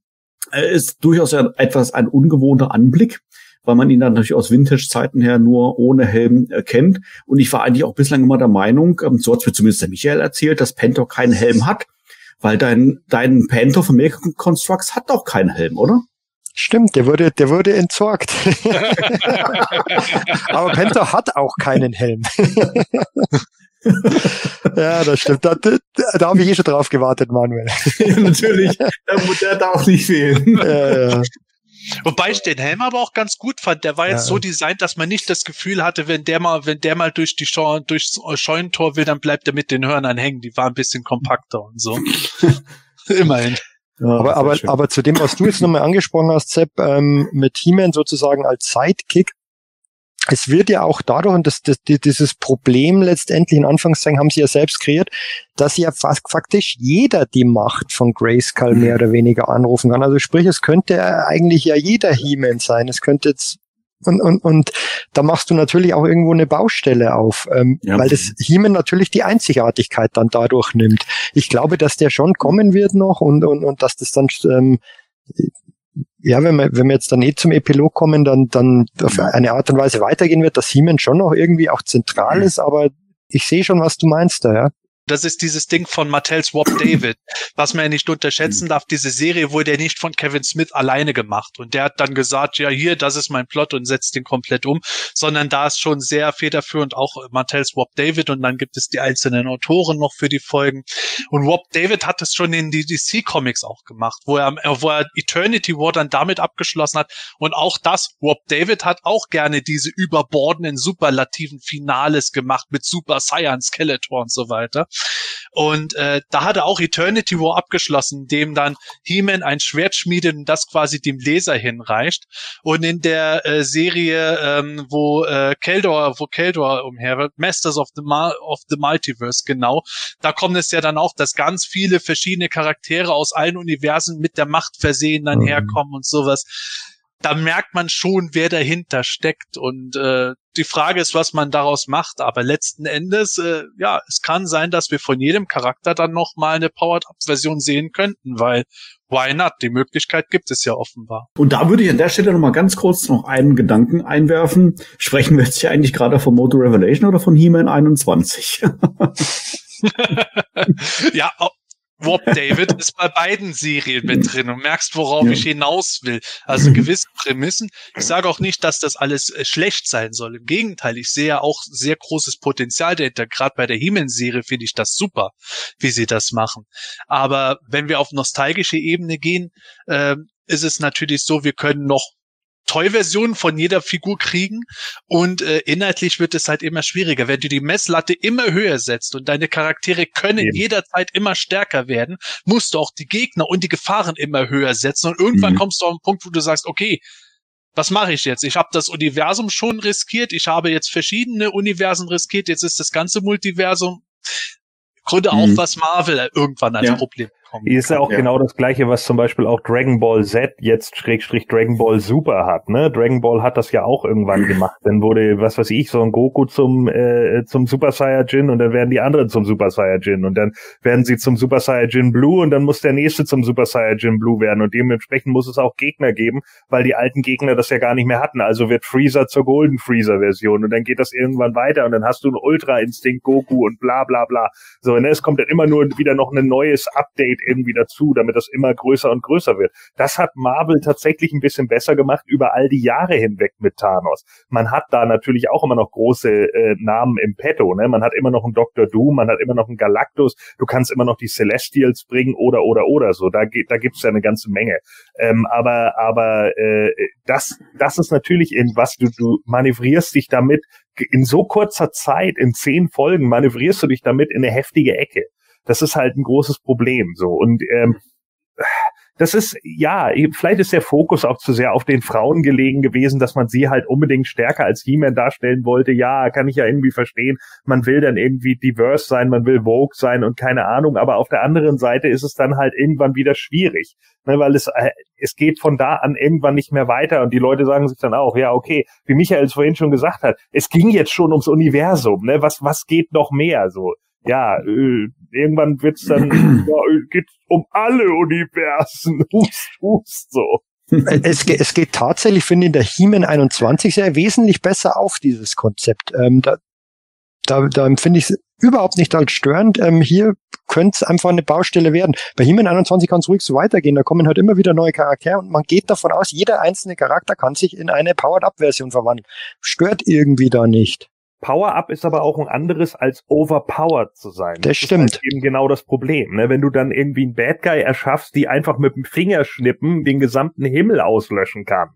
Er ist durchaus ein, etwas ein ungewohnter Anblick weil man ihn dann natürlich aus Vintage-Zeiten her nur ohne Helm erkennt. Und ich war eigentlich auch bislang immer der Meinung, ähm, so hat mir zumindest der Michael erzählt, dass Panther keinen Helm hat. Weil dein, dein Panther von American Constructs hat doch keinen Helm, oder? Stimmt, der wurde, der wurde entsorgt. Aber Panther hat auch keinen Helm. ja, das stimmt. Da, da, da habe ich eh schon drauf gewartet, Manuel. ja, natürlich. Der, der darf nicht fehlen. ja, ja. Wobei ich den Helm aber auch ganz gut fand. Der war jetzt ja. so designt, dass man nicht das Gefühl hatte, wenn der mal, wenn der mal durch die Scheu durchs Scheunentor will, dann bleibt er mit den Hörnern hängen. Die war ein bisschen kompakter und so. Immerhin. Ja, aber, aber, aber zu dem, was du jetzt nochmal angesprochen hast, Sepp, ähm, mit He-Man sozusagen als Sidekick, es wird ja auch dadurch, und das, das, dieses Problem letztendlich in Anführungszeichen haben sie ja selbst kreiert, dass ja fast faktisch jeder die Macht von Grayskull mehr mhm. oder weniger anrufen kann. Also sprich, es könnte eigentlich ja jeder He-Man sein. Es könnte jetzt und, und, und da machst du natürlich auch irgendwo eine Baustelle auf, ähm, ja. weil das He-Man natürlich die Einzigartigkeit dann dadurch nimmt. Ich glaube, dass der schon kommen wird noch und, und, und dass das dann ähm, ja, wenn wir, wenn wir jetzt dann eh zum Epilog kommen, dann, dann auf eine Art und Weise weitergehen wird, dass Siemens schon noch irgendwie auch zentral ist, aber ich sehe schon, was du meinst da, ja. Das ist dieses Ding von Mattels Wop David, was man ja nicht unterschätzen darf. Diese Serie wurde ja nicht von Kevin Smith alleine gemacht. Und der hat dann gesagt, ja, hier, das ist mein Plot und setzt den komplett um, sondern da ist schon sehr federführend auch Mattels Wop David und dann gibt es die einzelnen Autoren noch für die Folgen. Und Wop David hat es schon in die DC Comics auch gemacht, wo er, wo er Eternity War dann damit abgeschlossen hat. Und auch das, Wop David hat auch gerne diese überbordenden, superlativen Finales gemacht mit Super Saiyan, Skeletor und so weiter. Und äh, da hat er auch Eternity War abgeschlossen, dem dann He-Man ein Schwert schmiedet und das quasi dem Leser hinreicht. Und in der äh, Serie, ähm, wo äh, Keldor, wo Keldor umher wird, Masters of the, of the Multiverse, genau, da kommt es ja dann auch, dass ganz viele verschiedene Charaktere aus allen Universen mit der Macht versehen dann mhm. herkommen und sowas da merkt man schon, wer dahinter steckt. Und äh, die Frage ist, was man daraus macht. Aber letzten Endes, äh, ja, es kann sein, dass wir von jedem Charakter dann noch mal eine Powered-Up-Version sehen könnten, weil why not? Die Möglichkeit gibt es ja offenbar. Und da würde ich an der Stelle noch mal ganz kurz noch einen Gedanken einwerfen. Sprechen wir jetzt hier eigentlich gerade von Moto Revelation oder von He-Man 21? ja, Warp David ist bei beiden Serien mit drin und merkst, worauf ja. ich hinaus will. Also gewisse Prämissen. Ich sage auch nicht, dass das alles äh, schlecht sein soll. Im Gegenteil, ich sehe ja auch sehr großes Potenzial dahinter. Gerade bei der He-Man-Serie finde ich das super, wie sie das machen. Aber wenn wir auf nostalgische Ebene gehen, äh, ist es natürlich so, wir können noch Toy-Versionen von jeder Figur kriegen und äh, inhaltlich wird es halt immer schwieriger. Wenn du die Messlatte immer höher setzt und deine Charaktere können Eben. jederzeit immer stärker werden, musst du auch die Gegner und die Gefahren immer höher setzen und irgendwann mhm. kommst du auf einen Punkt, wo du sagst, okay, was mache ich jetzt? Ich habe das Universum schon riskiert, ich habe jetzt verschiedene Universen riskiert, jetzt ist das ganze Multiversum Grunde auch mhm. was Marvel irgendwann als ja. Problem kommen. Ist ja auch ja. genau das gleiche, was zum Beispiel auch Dragon Ball Z jetzt Schrägstrich Dragon Ball Super hat. Ne? Dragon Ball hat das ja auch irgendwann gemacht. Dann wurde, was weiß ich, so ein Goku zum äh, zum Super Saiyajin und dann werden die anderen zum Super Saiyajin und dann werden sie zum Super Saiyajin Blue und dann muss der nächste zum Super Saiyajin Blue werden und dementsprechend muss es auch Gegner geben, weil die alten Gegner das ja gar nicht mehr hatten. Also wird Freezer zur Golden Freezer Version und dann geht das irgendwann weiter und dann hast du ein Ultra Instinct Goku und bla bla bla. So, ne, es kommt dann immer nur wieder noch ein neues Update irgendwie dazu, damit das immer größer und größer wird. Das hat Marvel tatsächlich ein bisschen besser gemacht über all die Jahre hinweg mit Thanos. Man hat da natürlich auch immer noch große äh, Namen im Petto. Ne? Man hat immer noch einen Dr. Doom, man hat immer noch einen Galactus, du kannst immer noch die Celestials bringen oder oder oder so. Da, da gibt's ja eine ganze Menge. Ähm, aber aber äh, das, das ist natürlich irgendwas, du, du manövrierst dich damit in so kurzer Zeit, in zehn Folgen, manövrierst du dich damit in eine heftige Ecke. Das ist halt ein großes Problem so. Und ähm, das ist, ja, vielleicht ist der Fokus auch zu sehr auf den Frauen gelegen gewesen, dass man sie halt unbedingt stärker als He-Man darstellen wollte. Ja, kann ich ja irgendwie verstehen. Man will dann irgendwie diverse sein, man will Vogue sein und keine Ahnung. Aber auf der anderen Seite ist es dann halt irgendwann wieder schwierig, ne, weil es, äh, es geht von da an irgendwann nicht mehr weiter und die Leute sagen sich dann auch, ja, okay, wie Michael es vorhin schon gesagt hat, es ging jetzt schon ums Universum, ne, was, was geht noch mehr, so ja, äh, irgendwann wird's dann, ja, geht um alle Universen, hust, hust, so. Es, es geht tatsächlich, finde ich, in der He-Man 21 sehr wesentlich besser auf, dieses Konzept. Ähm, da da, da finde ich es überhaupt nicht als störend. Ähm, hier könnte es einfach eine Baustelle werden. Bei He-Man 21 kann es ruhig so weitergehen. Da kommen halt immer wieder neue Charaktere und man geht davon aus, jeder einzelne Charakter kann sich in eine Powered-Up-Version verwandeln. Stört irgendwie da nicht. Power-Up ist aber auch ein anderes als overpowered zu sein. Das, das stimmt. Ist halt eben genau das Problem. Ne? Wenn du dann irgendwie einen Bad Guy erschaffst, die einfach mit dem Fingerschnippen den gesamten Himmel auslöschen kann.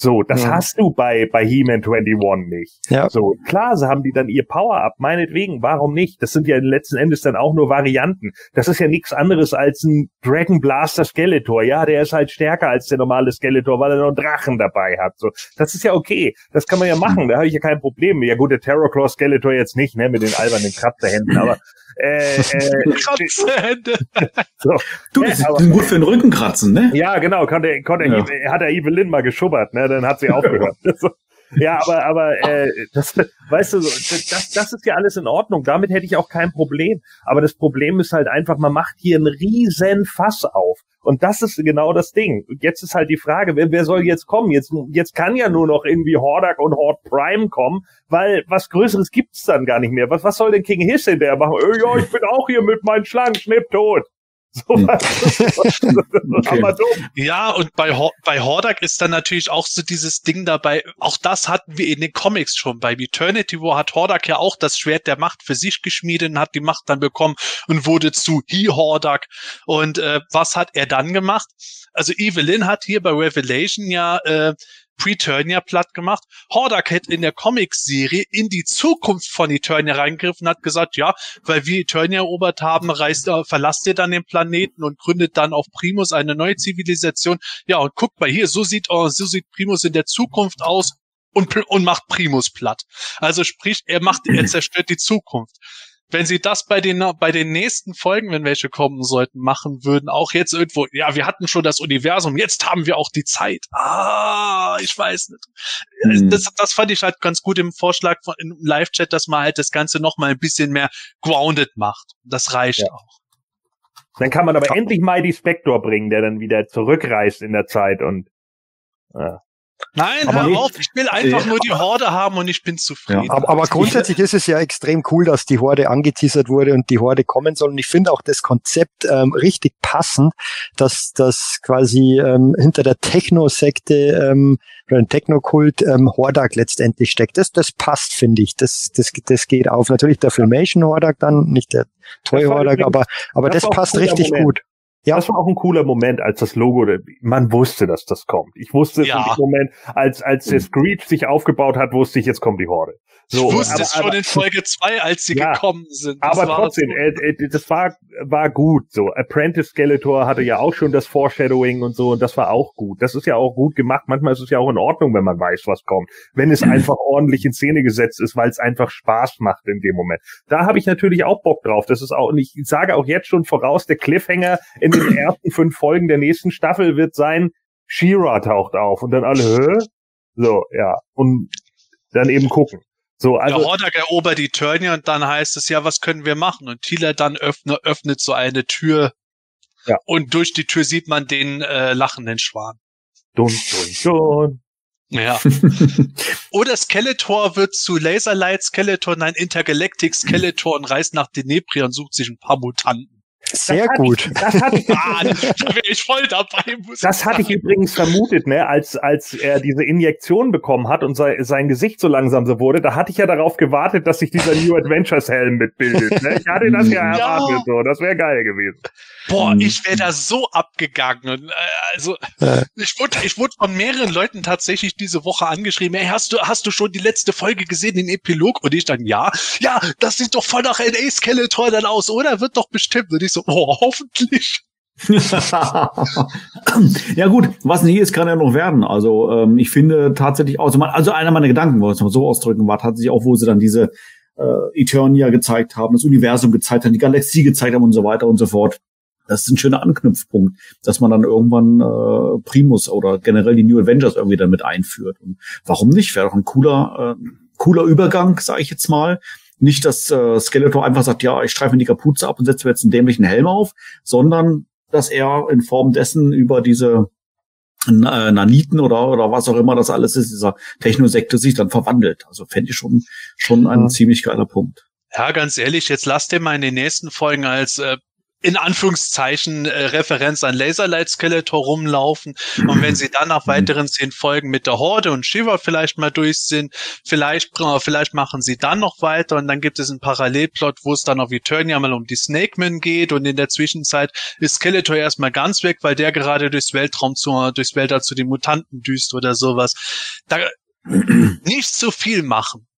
So, das ja. hast du bei, bei He-Man 21 nicht. Ja. So, klar, sie haben die dann ihr Power-Up, meinetwegen, warum nicht? Das sind ja letzten Endes dann auch nur Varianten. Das ist ja nichts anderes als ein Dragon Blaster Skeletor. Ja, der ist halt stärker als der normale Skeletor, weil er noch einen Drachen dabei hat. So, das ist ja okay. Das kann man ja machen. Da habe ich ja kein Problem. Ja gut, der Terrorclaw Skeletor jetzt nicht, ne, mit den albernen Kratzerhänden, aber äh, äh, Kratzhände. so. Du, das ja, ist gut für den Rücken kratzen, ne? Ja, genau, konnte, konnte, ja. hat er Evelyn mal geschubbert, ne? Dann hat sie aufgehört. ja, aber, aber äh, das, weißt du, das, das ist ja alles in Ordnung. Damit hätte ich auch kein Problem. Aber das Problem ist halt einfach, man macht hier einen riesen Fass auf. Und das ist genau das Ding. Jetzt ist halt die Frage, wer, wer soll jetzt kommen? Jetzt, jetzt kann ja nur noch irgendwie Hordak und Horde Prime kommen, weil was Größeres gibt's dann gar nicht mehr. Was, was soll denn King Hiss in der machen? Äh, ja, ich bin auch hier mit meinen Schlangen, schnipp tot. So okay. Ja, und bei, Ho bei Hordak ist dann natürlich auch so dieses Ding dabei, auch das hatten wir in den Comics schon. Bei Eternity War hat Hordak ja auch das Schwert der Macht für sich geschmiedet und hat die Macht dann bekommen und wurde zu He-Hordak. Und äh, was hat er dann gemacht? Also Evelyn hat hier bei Revelation ja äh, Preturnia platt gemacht. Hordak hätte in der Comic-Serie in die Zukunft von Eternia reingegriffen hat gesagt, ja, weil wir Eternia erobert haben, reist, äh, verlasst ihr dann den Planeten und gründet dann auf Primus eine neue Zivilisation. Ja, und guckt mal hier, so sieht, oh, so sieht Primus in der Zukunft aus und, und macht Primus platt. Also sprich, er macht, er zerstört die Zukunft wenn sie das bei den, bei den nächsten Folgen, wenn welche kommen sollten, machen würden, auch jetzt irgendwo, ja, wir hatten schon das Universum, jetzt haben wir auch die Zeit. Ah, ich weiß nicht. Mhm. Das, das fand ich halt ganz gut im Vorschlag von, im Live-Chat, dass man halt das Ganze noch mal ein bisschen mehr grounded macht. Das reicht ja. auch. Dann kann man aber ja. endlich Mighty Spector bringen, der dann wieder zurückreist in der Zeit und, ja. Nein, aber hör nicht, auf, ich will einfach äh, nur die Horde haben und ich bin zufrieden. Ja, aber, aber, grundsätzlich ist es ja extrem cool, dass die Horde angeteasert wurde und die Horde kommen soll. Und ich finde auch das Konzept ähm, richtig passend, dass das quasi ähm, hinter der Techno-Sekte ähm, oder ein Technokult ähm, Hordak letztendlich steckt. Das, das passt, finde ich. Das, das, das geht auf. Natürlich der Filmation Hordak dann, nicht der Toy Hordak, aber, aber das, das passt richtig gut. Ja. Das war auch ein cooler Moment, als das Logo, man wusste, dass das kommt. Ich wusste ja. in dem Moment, als, als der Screech sich aufgebaut hat, wusste ich, jetzt kommt die Horde. So, ich wusste aber, es schon aber, in Folge zwei, als sie ja, gekommen sind. Das aber trotzdem, so. äh, äh, das war, war gut. So, Apprentice Skeletor hatte ja auch schon das Foreshadowing und so, und das war auch gut. Das ist ja auch gut gemacht. Manchmal ist es ja auch in Ordnung, wenn man weiß, was kommt. Wenn es einfach ordentlich in Szene gesetzt ist, weil es einfach Spaß macht in dem Moment. Da habe ich natürlich auch Bock drauf. Das ist auch, und ich sage auch jetzt schon voraus, der Cliffhanger in den ersten fünf Folgen der nächsten Staffel wird sein, Shira taucht auf und dann alle, Hö? So, ja. Und dann eben gucken. So, also, der Hordak erobert die Turnier und dann heißt es ja, was können wir machen? Und Thieler dann öffne, öffnet so eine Tür ja. und durch die Tür sieht man den äh, lachenden Schwan. Dun, dun, dun. Ja. Oder Skeletor wird zu Laserlight Skeletor, nein, Intergalactic Skeletor und reist nach Denebria und sucht sich ein paar Mutanten. Sehr das gut. Ich, das hatte ich, ah, da wäre ich voll dabei. das hatte ich übrigens vermutet, ne, als als er diese Injektion bekommen hat und sein, sein Gesicht so langsam so wurde. Da hatte ich ja darauf gewartet, dass sich dieser New Adventures Helm mitbildet. Ne? Ich hatte das ja erwartet, so. Das wäre geil gewesen. Boah, mhm. ich wäre da so abgegangen. Und, äh, also ja. ich wurde, ich wurde von mehreren Leuten tatsächlich diese Woche angeschrieben. Hey, hast du, hast du schon die letzte Folge gesehen, den Epilog? Und ich dann, ja, ja, das sieht doch voll nach NA Skeletor dann aus, oder? Wird doch bestimmt. Und ich so, oh, hoffentlich. ja gut, was nicht ist, kann ja noch werden. Also ähm, ich finde tatsächlich, also, also einer meiner Gedanken, wollte ich mal so ausdrücken, war tatsächlich auch, wo sie dann diese äh, Eternia gezeigt haben, das Universum gezeigt haben, die Galaxie gezeigt haben und so weiter und so fort. Das ist ein schöner Anknüpfpunkt, dass man dann irgendwann äh, Primus oder generell die New Avengers irgendwie damit einführt. Und warum nicht? Wäre doch ein cooler, äh, cooler Übergang, sage ich jetzt mal. Nicht, dass äh, Skeletor einfach sagt, ja, ich streife mir die Kapuze ab und setze mir jetzt einen dämlichen Helm auf, sondern dass er in Form dessen über diese äh, Naniten oder, oder was auch immer das alles ist, dieser Technosekte sich dann verwandelt. Also fände ich schon, schon ein ja. ziemlich geiler Punkt. Ja, ganz ehrlich, jetzt lasst ihr mal in den nächsten Folgen als äh, in Anführungszeichen äh, Referenz an Laserlight Skeletor rumlaufen. Und wenn sie dann nach weiteren zehn Folgen mit der Horde und Shiva vielleicht mal durch sind, vielleicht, vielleicht machen sie dann noch weiter und dann gibt es einen Parallelplot, wo es dann auf Eternia mal um die Snake Man geht und in der Zwischenzeit ist Skeletor erstmal ganz weg, weil der gerade durchs Weltraum zu, durchs Weltall zu den Mutanten düst oder sowas. Da, nicht zu viel machen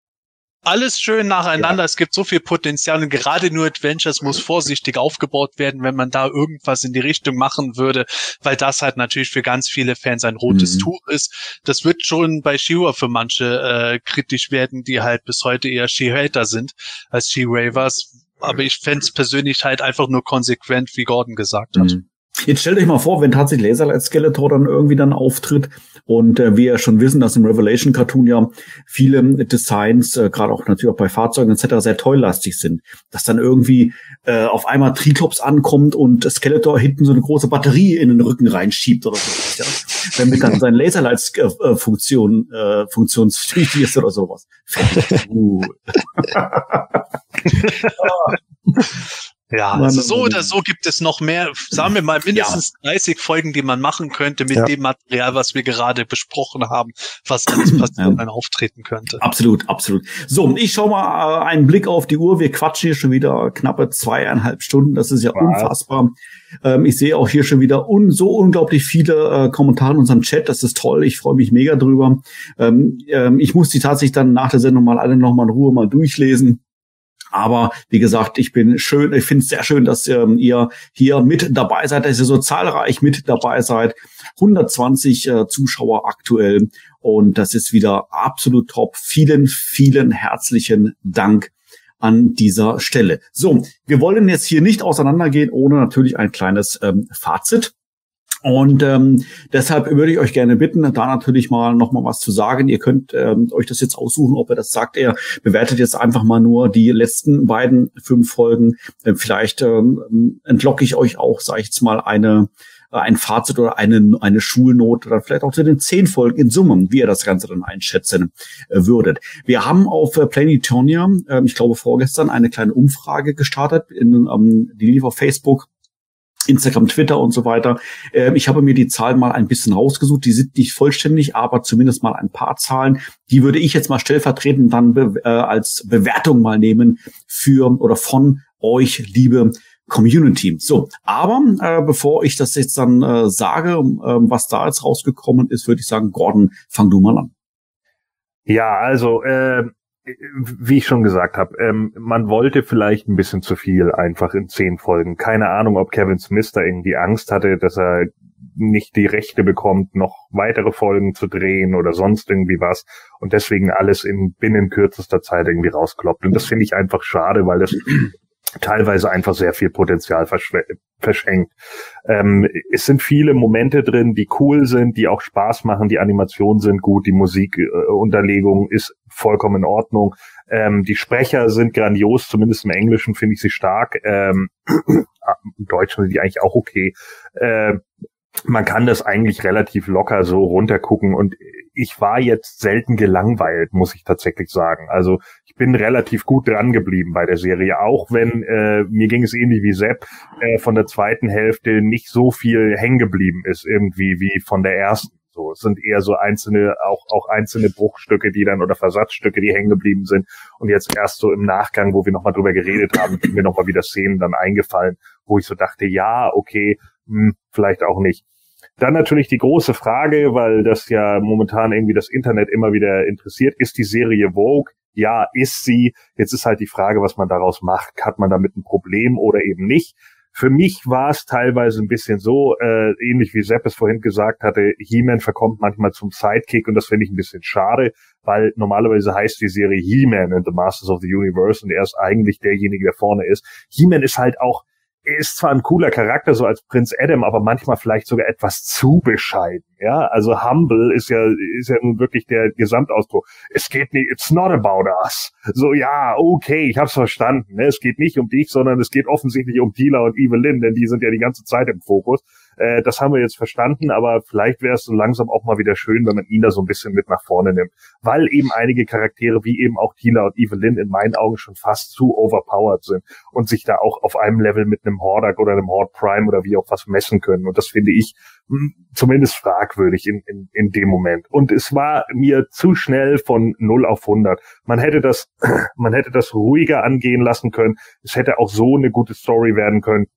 alles schön nacheinander. Ja. Es gibt so viel Potenzial und gerade nur Adventures muss vorsichtig aufgebaut werden, wenn man da irgendwas in die Richtung machen würde, weil das halt natürlich für ganz viele Fans ein rotes mhm. Tuch ist. Das wird schon bei She-Ra für manche äh, kritisch werden, die halt bis heute eher She-Hater sind als She-Ravers. Aber ich fände es persönlich halt einfach nur konsequent, wie Gordon gesagt hat. Mhm. Jetzt stellt euch mal vor, wenn tatsächlich Laserlight Skeletor dann irgendwie dann auftritt und äh, wir ja schon wissen, dass im Revelation Cartoon ja viele Designs, äh, gerade auch natürlich auch bei Fahrzeugen etc. sehr tolllastig sind, dass dann irgendwie äh, auf einmal Triklops ankommt und Skeletor hinten so eine große Batterie in den Rücken reinschiebt oder so, ja? damit dann sein Laserlight äh, Funktion äh, funktionsfähig ist oder sowas. Cool. Ja, also so oder so gibt es noch mehr, sagen wir mal mindestens ja. 30 Folgen, die man machen könnte mit ja. dem Material, was wir gerade besprochen haben, was alles passieren ja. auftreten könnte. Absolut, absolut. So, ich schau mal äh, einen Blick auf die Uhr. Wir quatschen hier schon wieder knappe zweieinhalb Stunden. Das ist ja wow. unfassbar. Ähm, ich sehe auch hier schon wieder un so unglaublich viele äh, Kommentare in unserem Chat. Das ist toll. Ich freue mich mega drüber. Ähm, ähm, ich muss die tatsächlich dann nach der Sendung mal alle noch mal in Ruhe mal durchlesen. Aber wie gesagt, ich bin schön, ich finde es sehr schön, dass ähm, ihr hier mit dabei seid, dass ihr so zahlreich mit dabei seid. 120 äh, Zuschauer aktuell und das ist wieder absolut top. Vielen, vielen herzlichen Dank an dieser Stelle. So, wir wollen jetzt hier nicht auseinandergehen, ohne natürlich ein kleines ähm, Fazit. Und ähm, deshalb würde ich euch gerne bitten, da natürlich mal noch mal was zu sagen. Ihr könnt ähm, euch das jetzt aussuchen, ob er das sagt. Er bewertet jetzt einfach mal nur die letzten beiden fünf Folgen. Äh, vielleicht ähm, entlocke ich euch auch, sage ich jetzt mal, eine ein Fazit oder eine, eine Schulnote oder vielleicht auch zu den zehn Folgen in Summe, wie ihr das Ganze dann einschätzen äh, würdet. Wir haben auf äh, Planetonia, äh, ich glaube vorgestern, eine kleine Umfrage gestartet, in, ähm, die lief auf Facebook Instagram, Twitter und so weiter. Ähm, ich habe mir die Zahlen mal ein bisschen rausgesucht. Die sind nicht vollständig, aber zumindest mal ein paar Zahlen. Die würde ich jetzt mal stellvertretend dann be äh, als Bewertung mal nehmen für oder von euch, liebe Community. So, aber äh, bevor ich das jetzt dann äh, sage, äh, was da jetzt rausgekommen ist, würde ich sagen, Gordon, fang du mal an. Ja, also äh, wie ich schon gesagt habe, ähm, man wollte vielleicht ein bisschen zu viel einfach in zehn Folgen. Keine Ahnung, ob Kevin Smith da irgendwie Angst hatte, dass er nicht die Rechte bekommt, noch weitere Folgen zu drehen oder sonst irgendwie was und deswegen alles in binnen kürzester Zeit irgendwie rauskloppt. Und das finde ich einfach schade, weil das teilweise einfach sehr viel Potenzial verschenkt. Ähm, es sind viele Momente drin, die cool sind, die auch Spaß machen, die Animationen sind gut, die Musikunterlegung äh, ist vollkommen in Ordnung. Ähm, die Sprecher sind grandios, zumindest im Englischen finde ich sie stark. Ähm, Im Deutschen sind die eigentlich auch okay. Äh, man kann das eigentlich relativ locker so runtergucken und ich war jetzt selten gelangweilt, muss ich tatsächlich sagen. Also ich bin relativ gut dran geblieben bei der Serie, auch wenn äh, mir ging es ähnlich wie Sepp, äh, von der zweiten Hälfte nicht so viel hängen geblieben ist irgendwie wie von der ersten. So, es sind eher so einzelne, auch, auch einzelne Bruchstücke, die dann oder Versatzstücke, die hängen geblieben sind. Und jetzt erst so im Nachgang, wo wir nochmal drüber geredet haben, sind mir nochmal wieder Szenen dann eingefallen, wo ich so dachte, ja, okay, hm, vielleicht auch nicht. Dann natürlich die große Frage, weil das ja momentan irgendwie das Internet immer wieder interessiert, ist die Serie Vogue? Ja, ist sie. Jetzt ist halt die Frage, was man daraus macht. Hat man damit ein Problem oder eben nicht? Für mich war es teilweise ein bisschen so, äh, ähnlich wie Sepp es vorhin gesagt hatte, He-Man verkommt manchmal zum Sidekick und das finde ich ein bisschen schade, weil normalerweise heißt die Serie He-Man and the Masters of the Universe und er ist eigentlich derjenige, der vorne ist. He-Man ist halt auch ist zwar ein cooler Charakter, so als Prinz Adam, aber manchmal vielleicht sogar etwas zu bescheiden. Ja, also humble ist ja, ist ja nun wirklich der Gesamtausdruck. Es geht nicht, it's not about us. So, ja, okay, ich hab's verstanden. Ne? Es geht nicht um dich, sondern es geht offensichtlich um Tila und Evelyn, denn die sind ja die ganze Zeit im Fokus. Äh, das haben wir jetzt verstanden, aber vielleicht wäre es so langsam auch mal wieder schön, wenn man ihn da so ein bisschen mit nach vorne nimmt. Weil eben einige Charaktere, wie eben auch Tila und Evelyn, in meinen Augen schon fast zu overpowered sind und sich da auch auf einem Level mit einem Hordak oder einem Horde Prime oder wie auch was messen können. Und das finde ich hm, zumindest fragwürdig in, in, in dem Moment. Und es war mir zu schnell von 0 auf 100. Man hätte das, man hätte das ruhiger angehen lassen können. Es hätte auch so eine gute Story werden können.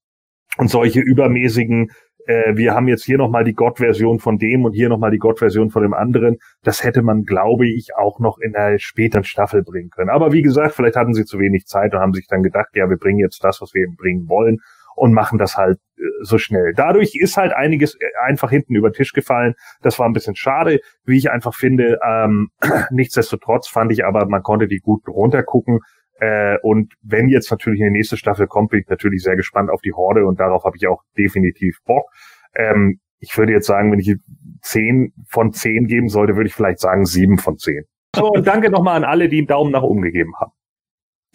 Und solche übermäßigen äh, wir haben jetzt hier nochmal die Gott-Version von dem und hier nochmal die Gott-Version von dem anderen. Das hätte man, glaube ich, auch noch in einer späteren Staffel bringen können. Aber wie gesagt, vielleicht hatten sie zu wenig Zeit und haben sich dann gedacht, ja, wir bringen jetzt das, was wir eben bringen wollen und machen das halt äh, so schnell. Dadurch ist halt einiges äh, einfach hinten über den Tisch gefallen. Das war ein bisschen schade, wie ich einfach finde. Ähm, nichtsdestotrotz fand ich aber, man konnte die gut runtergucken. Äh, und wenn jetzt natürlich eine nächste Staffel kommt, bin ich natürlich sehr gespannt auf die Horde und darauf habe ich auch definitiv Bock. Ähm, ich würde jetzt sagen, wenn ich zehn von zehn geben sollte, würde ich vielleicht sagen sieben von zehn. So, und danke nochmal an alle, die einen Daumen nach oben gegeben haben.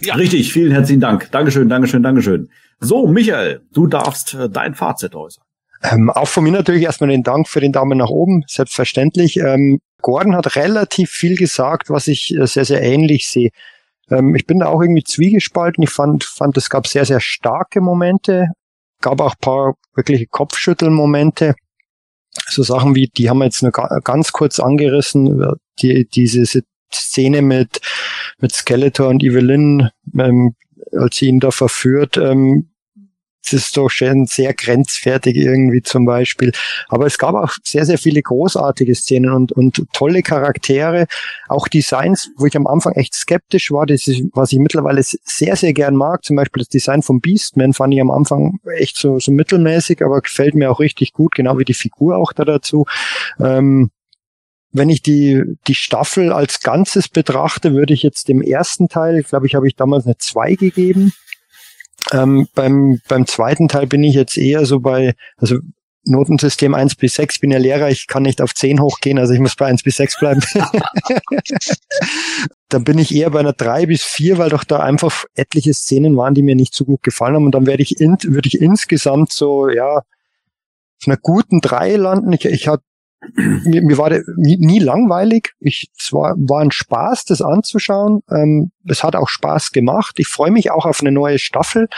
Ja. Richtig, vielen herzlichen Dank. Dankeschön, Dankeschön, Dankeschön. So, Michael, du darfst äh, dein Fazit äußern. Ähm, auch von mir natürlich erstmal den Dank für den Daumen nach oben, selbstverständlich. Ähm, Gordon hat relativ viel gesagt, was ich äh, sehr, sehr ähnlich sehe. Ähm, ich bin da auch irgendwie zwiegespalten. Ich fand, fand, es gab sehr, sehr starke Momente, gab auch paar wirkliche Kopfschüttelmomente. So Sachen wie, die haben wir jetzt nur ganz kurz angerissen, die, diese Szene mit, mit Skeletor und Evelyn, ähm, als sie ihn da verführt, ähm, das ist doch schon sehr grenzfertig irgendwie zum Beispiel. Aber es gab auch sehr, sehr viele großartige Szenen und, und tolle Charaktere, auch Designs, wo ich am Anfang echt skeptisch war, das ist, was ich mittlerweile sehr, sehr gern mag. Zum Beispiel das Design von Beastman fand ich am Anfang echt so, so mittelmäßig, aber gefällt mir auch richtig gut, genau wie die Figur auch da dazu. Ähm, wenn ich die, die Staffel als Ganzes betrachte, würde ich jetzt dem ersten Teil, glaube ich, habe ich damals eine 2 gegeben. Ähm, beim, beim zweiten Teil bin ich jetzt eher so bei, also Notensystem 1 bis 6, bin ja Lehrer, ich kann nicht auf 10 hochgehen, also ich muss bei 1 bis 6 bleiben. dann bin ich eher bei einer 3 bis 4, weil doch da einfach etliche Szenen waren, die mir nicht so gut gefallen haben. Und dann werde ich, in, würde ich insgesamt so, ja, auf einer guten 3 landen. Ich, ich hatte mir, mir war der nie, nie langweilig. Ich, es war, war ein Spaß, das anzuschauen. Ähm, es hat auch Spaß gemacht. Ich freue mich auch auf eine neue Staffel.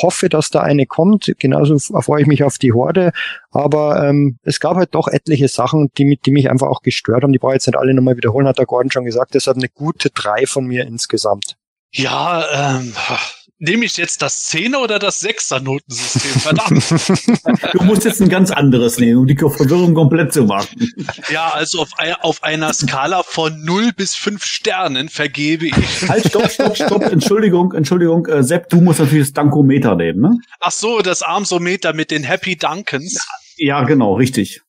Hoffe, dass da eine kommt. Genauso freue ich mich auf die Horde. Aber ähm, es gab halt doch etliche Sachen, die, die mich einfach auch gestört haben. Die brauche ich jetzt nicht alle nochmal wiederholen, hat der Gordon schon gesagt. Deshalb eine gute drei von mir insgesamt. Ja, ähm, nehme ich jetzt das Zehner oder das Sechser-Notensystem? Verdammt. du musst jetzt ein ganz anderes nehmen, um die Verwirrung komplett zu machen. Ja, also auf, auf einer Skala von 0 bis 5 Sternen vergebe ich. Halt, stopp, stopp, stopp. Entschuldigung, Entschuldigung. Äh, Sepp, du musst natürlich das Dankometer nehmen, ne? Ach so, das Armsometer mit den Happy Duncans. Ja, genau, richtig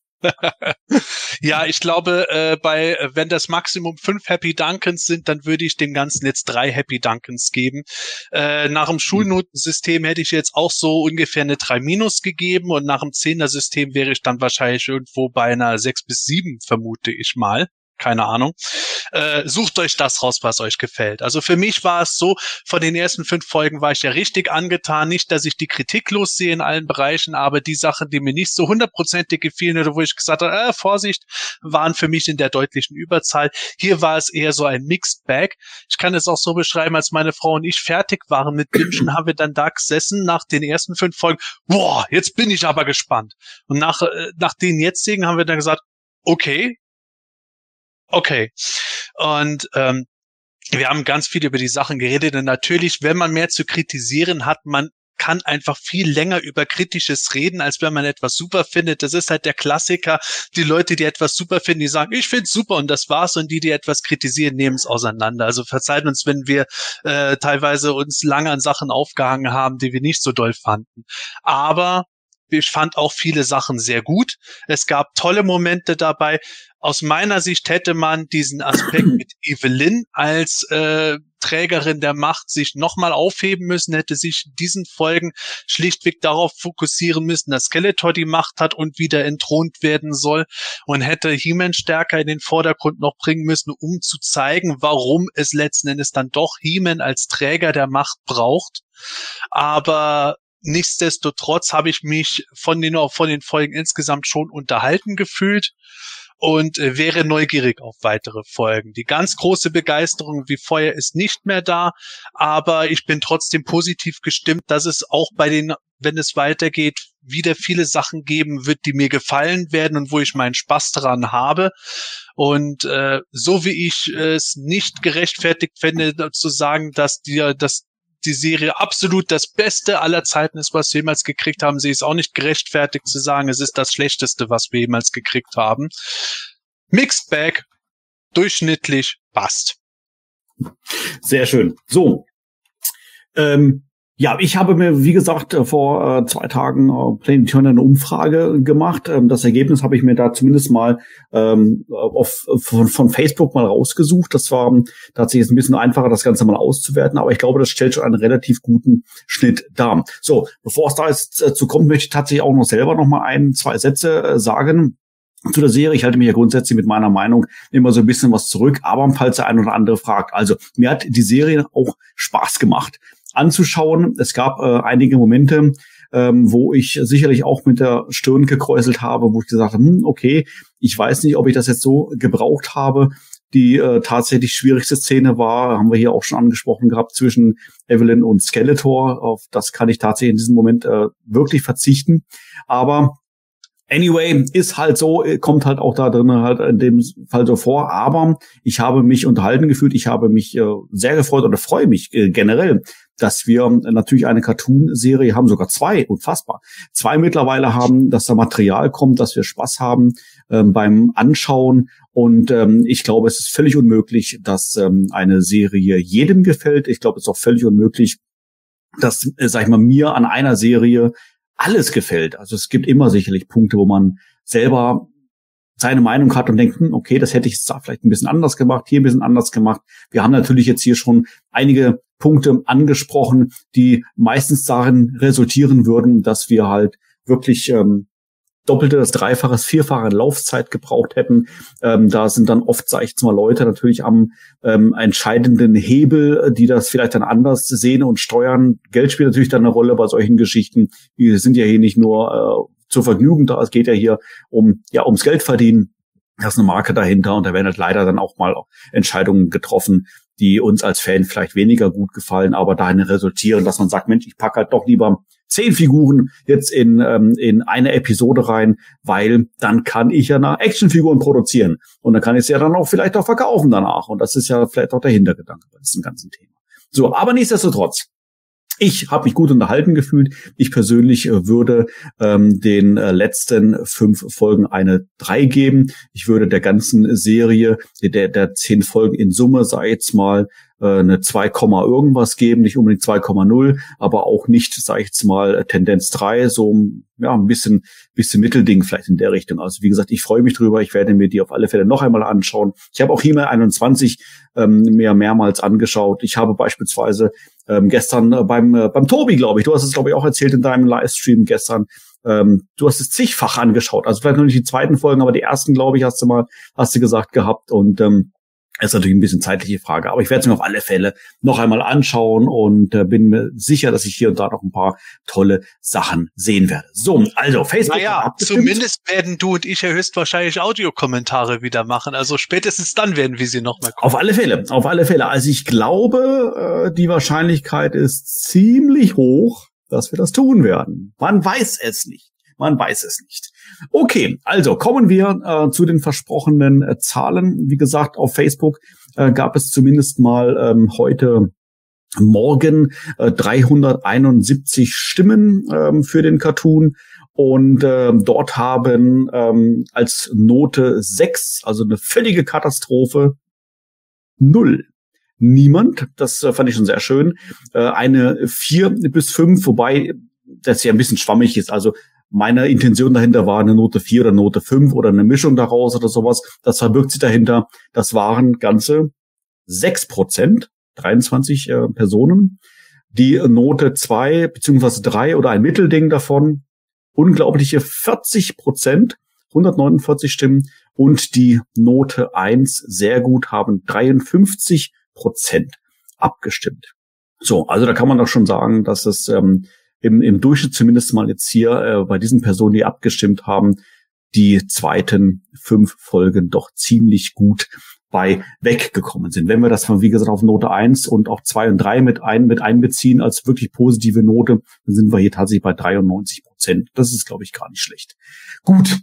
ja, ich glaube, äh, bei wenn das Maximum fünf Happy Duncans sind, dann würde ich dem Ganzen jetzt drei Happy Duncans geben. Äh, nach dem Schulnotensystem hätte ich jetzt auch so ungefähr eine 3 Minus gegeben und nach dem Zehner-System wäre ich dann wahrscheinlich irgendwo bei einer 6 bis 7, vermute ich mal keine Ahnung. Äh, sucht euch das raus, was euch gefällt. Also für mich war es so, von den ersten fünf Folgen war ich ja richtig angetan. Nicht, dass ich die Kritik lossehe in allen Bereichen, aber die Sachen, die mir nicht so hundertprozentig gefielen oder wo ich gesagt habe, äh, Vorsicht, waren für mich in der deutlichen Überzahl. Hier war es eher so ein Mixed Bag. Ich kann es auch so beschreiben, als meine Frau und ich fertig waren mit Dimschen, haben wir dann da gesessen nach den ersten fünf Folgen. Boah, jetzt bin ich aber gespannt. Und nach, äh, nach den jetzigen haben wir dann gesagt, okay, Okay. Und ähm, wir haben ganz viel über die Sachen geredet und natürlich, wenn man mehr zu kritisieren hat, man kann einfach viel länger über Kritisches reden, als wenn man etwas super findet. Das ist halt der Klassiker. Die Leute, die etwas super finden, die sagen, ich finde es super und das war's. Und die, die etwas kritisieren, nehmen es auseinander. Also verzeiht uns, wenn wir äh, teilweise uns lange an Sachen aufgehangen haben, die wir nicht so doll fanden. Aber ich fand auch viele Sachen sehr gut. Es gab tolle Momente dabei aus meiner Sicht hätte man diesen Aspekt mit Evelyn als äh, Trägerin der Macht sich nochmal aufheben müssen, hätte sich diesen Folgen schlichtweg darauf fokussieren müssen, dass Skeletor die Macht hat und wieder entthront werden soll und hätte He-Man stärker in den Vordergrund noch bringen müssen, um zu zeigen, warum es letzten Endes dann doch He-Man als Träger der Macht braucht. Aber nichtsdestotrotz habe ich mich von den, von den Folgen insgesamt schon unterhalten gefühlt und äh, wäre neugierig auf weitere Folgen. Die ganz große Begeisterung wie vorher ist nicht mehr da, aber ich bin trotzdem positiv gestimmt, dass es auch bei den, wenn es weitergeht, wieder viele Sachen geben wird, die mir gefallen werden und wo ich meinen Spaß daran habe. Und äh, so wie ich es nicht gerechtfertigt fände, zu sagen, dass die, dass die Serie absolut das Beste aller Zeiten ist, was wir jemals gekriegt haben. Sie ist auch nicht gerechtfertigt zu sagen, es ist das Schlechteste, was wir jemals gekriegt haben. Mixed Bag, durchschnittlich, passt. Sehr schön. So. Ähm, ja, ich habe mir, wie gesagt, äh, vor äh, zwei Tagen äh, Planeturner eine Umfrage gemacht. Ähm, das Ergebnis habe ich mir da zumindest mal ähm, auf, von, von Facebook mal rausgesucht. Das war ähm, tatsächlich ein bisschen einfacher, das Ganze mal auszuwerten, aber ich glaube, das stellt schon einen relativ guten Schnitt dar. So, bevor es da jetzt äh, zu kommt, möchte ich tatsächlich auch noch selber noch mal ein, zwei Sätze äh, sagen zu der Serie. Ich halte mich ja grundsätzlich mit meiner Meinung immer so ein bisschen was zurück, aber falls der ein oder andere fragt. Also, mir hat die Serie auch Spaß gemacht anzuschauen. Es gab äh, einige Momente, ähm, wo ich sicherlich auch mit der Stirn gekräuselt habe, wo ich gesagt habe, hm, okay, ich weiß nicht, ob ich das jetzt so gebraucht habe. Die äh, tatsächlich schwierigste Szene war, haben wir hier auch schon angesprochen gehabt, zwischen Evelyn und Skeletor. Auf das kann ich tatsächlich in diesem Moment äh, wirklich verzichten. Aber Anyway, ist halt so, kommt halt auch da drin halt in dem Fall so vor. Aber ich habe mich unterhalten gefühlt, ich habe mich äh, sehr gefreut oder freue mich äh, generell dass wir natürlich eine Cartoon-Serie haben, sogar zwei, unfassbar. Zwei mittlerweile haben, dass da Material kommt, dass wir Spaß haben ähm, beim Anschauen. Und ähm, ich glaube, es ist völlig unmöglich, dass ähm, eine Serie jedem gefällt. Ich glaube, es ist auch völlig unmöglich, dass, äh, sag ich mal, mir an einer Serie alles gefällt. Also es gibt immer sicherlich Punkte, wo man selber seine Meinung hat und denkt, hm, okay, das hätte ich jetzt da vielleicht ein bisschen anders gemacht, hier ein bisschen anders gemacht. Wir haben natürlich jetzt hier schon einige Punkte angesprochen, die meistens darin resultieren würden, dass wir halt wirklich ähm, doppelte, das Dreifache, Vierfache Laufzeit gebraucht hätten. Ähm, da sind dann oft, sag ich jetzt mal, Leute natürlich am ähm, entscheidenden Hebel, die das vielleicht dann anders sehen und steuern. Geld spielt natürlich dann eine Rolle bei solchen Geschichten. Wir sind ja hier nicht nur zur Vergnügen da, es geht ja hier um ja ums Geld verdienen. Da ist eine Marke dahinter und da werden halt leider dann auch mal Entscheidungen getroffen, die uns als Fan vielleicht weniger gut gefallen, aber dahin resultieren, dass man sagt, Mensch, ich packe halt doch lieber zehn Figuren jetzt in, ähm, in eine Episode rein, weil dann kann ich ja nach Actionfiguren produzieren und dann kann ich es ja dann auch vielleicht auch verkaufen danach und das ist ja vielleicht auch der Hintergedanke bei diesem ganzen Thema. So, aber nichtsdestotrotz, Ich habe mich gut unterhalten gefühlt. Ich persönlich äh, würde ähm, den äh, letzten fünf Folgen eine drei geben. Ich würde der ganzen Serie, der, der zehn Folgen in Summe, sei jetzt mal eine 2, irgendwas geben, nicht unbedingt 2,0, aber auch nicht, sage ich jetzt mal, Tendenz 3, so ja, ein bisschen, bisschen Mittelding vielleicht in der Richtung. Also wie gesagt, ich freue mich drüber, ich werde mir die auf alle Fälle noch einmal anschauen. Ich habe auch He-Man 21 ähm, mir mehrmals angeschaut. Ich habe beispielsweise ähm, gestern äh, beim, äh, beim Tobi, glaube ich, du hast es, glaube ich, auch erzählt in deinem Livestream gestern, ähm, du hast es zigfach angeschaut. Also vielleicht noch nicht die zweiten Folgen, aber die ersten, glaube ich, hast du mal, hast du gesagt gehabt. Und ähm, ist natürlich ein bisschen zeitliche Frage, aber ich werde es mir auf alle Fälle noch einmal anschauen und äh, bin mir sicher, dass ich hier und da noch ein paar tolle Sachen sehen werde. So, also Facebook. Naja, zumindest werden du und ich ja höchstwahrscheinlich Audiokommentare wieder machen. Also spätestens dann werden wir sie nochmal kommen. Auf alle Fälle, auf alle Fälle. Also ich glaube, äh, die Wahrscheinlichkeit ist ziemlich hoch, dass wir das tun werden. Man weiß es nicht. Man weiß es nicht. Okay, also kommen wir äh, zu den versprochenen äh, Zahlen. Wie gesagt, auf Facebook äh, gab es zumindest mal ähm, heute Morgen äh, 371 Stimmen ähm, für den Cartoon. Und äh, dort haben ähm, als Note 6, also eine völlige Katastrophe, null. Niemand, das äh, fand ich schon sehr schön. Äh, eine 4 bis 5, wobei das ja ein bisschen schwammig ist. Also meine Intention dahinter war eine Note 4 oder Note 5 oder eine Mischung daraus oder sowas. Das verbirgt sich dahinter. Das waren ganze 6 Prozent, 23 äh, Personen. Die Note 2 beziehungsweise 3 oder ein Mittelding davon, unglaubliche 40 Prozent, 149 Stimmen. Und die Note 1 sehr gut haben 53 Prozent abgestimmt. So, also da kann man doch schon sagen, dass es ähm, im, im Durchschnitt zumindest mal jetzt hier äh, bei diesen Personen, die abgestimmt haben, die zweiten fünf Folgen doch ziemlich gut bei weggekommen sind. Wenn wir das von, wie gesagt, auf Note eins und auch zwei und drei mit, ein, mit einbeziehen als wirklich positive Note, dann sind wir hier tatsächlich bei 93 Prozent. Das ist, glaube ich, gar nicht schlecht. Gut.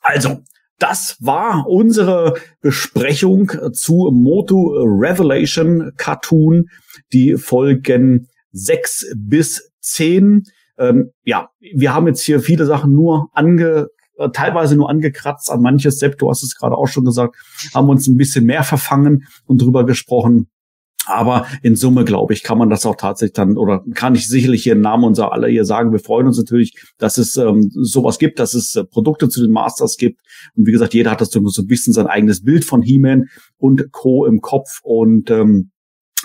Also, das war unsere Besprechung zu Moto Revelation Cartoon, die Folgen sechs bis zehn. Ähm, ja, wir haben jetzt hier viele Sachen nur ange, äh, teilweise nur angekratzt an manches. Sepp, du hast es gerade auch schon gesagt, haben uns ein bisschen mehr verfangen und drüber gesprochen. Aber in Summe, glaube ich, kann man das auch tatsächlich dann, oder kann ich sicherlich hier im Namen unserer aller hier sagen, wir freuen uns natürlich, dass es ähm, sowas gibt, dass es äh, Produkte zu den Masters gibt. Und wie gesagt, jeder hat das so ein bisschen sein eigenes Bild von He-Man und Co. im Kopf. Und ähm,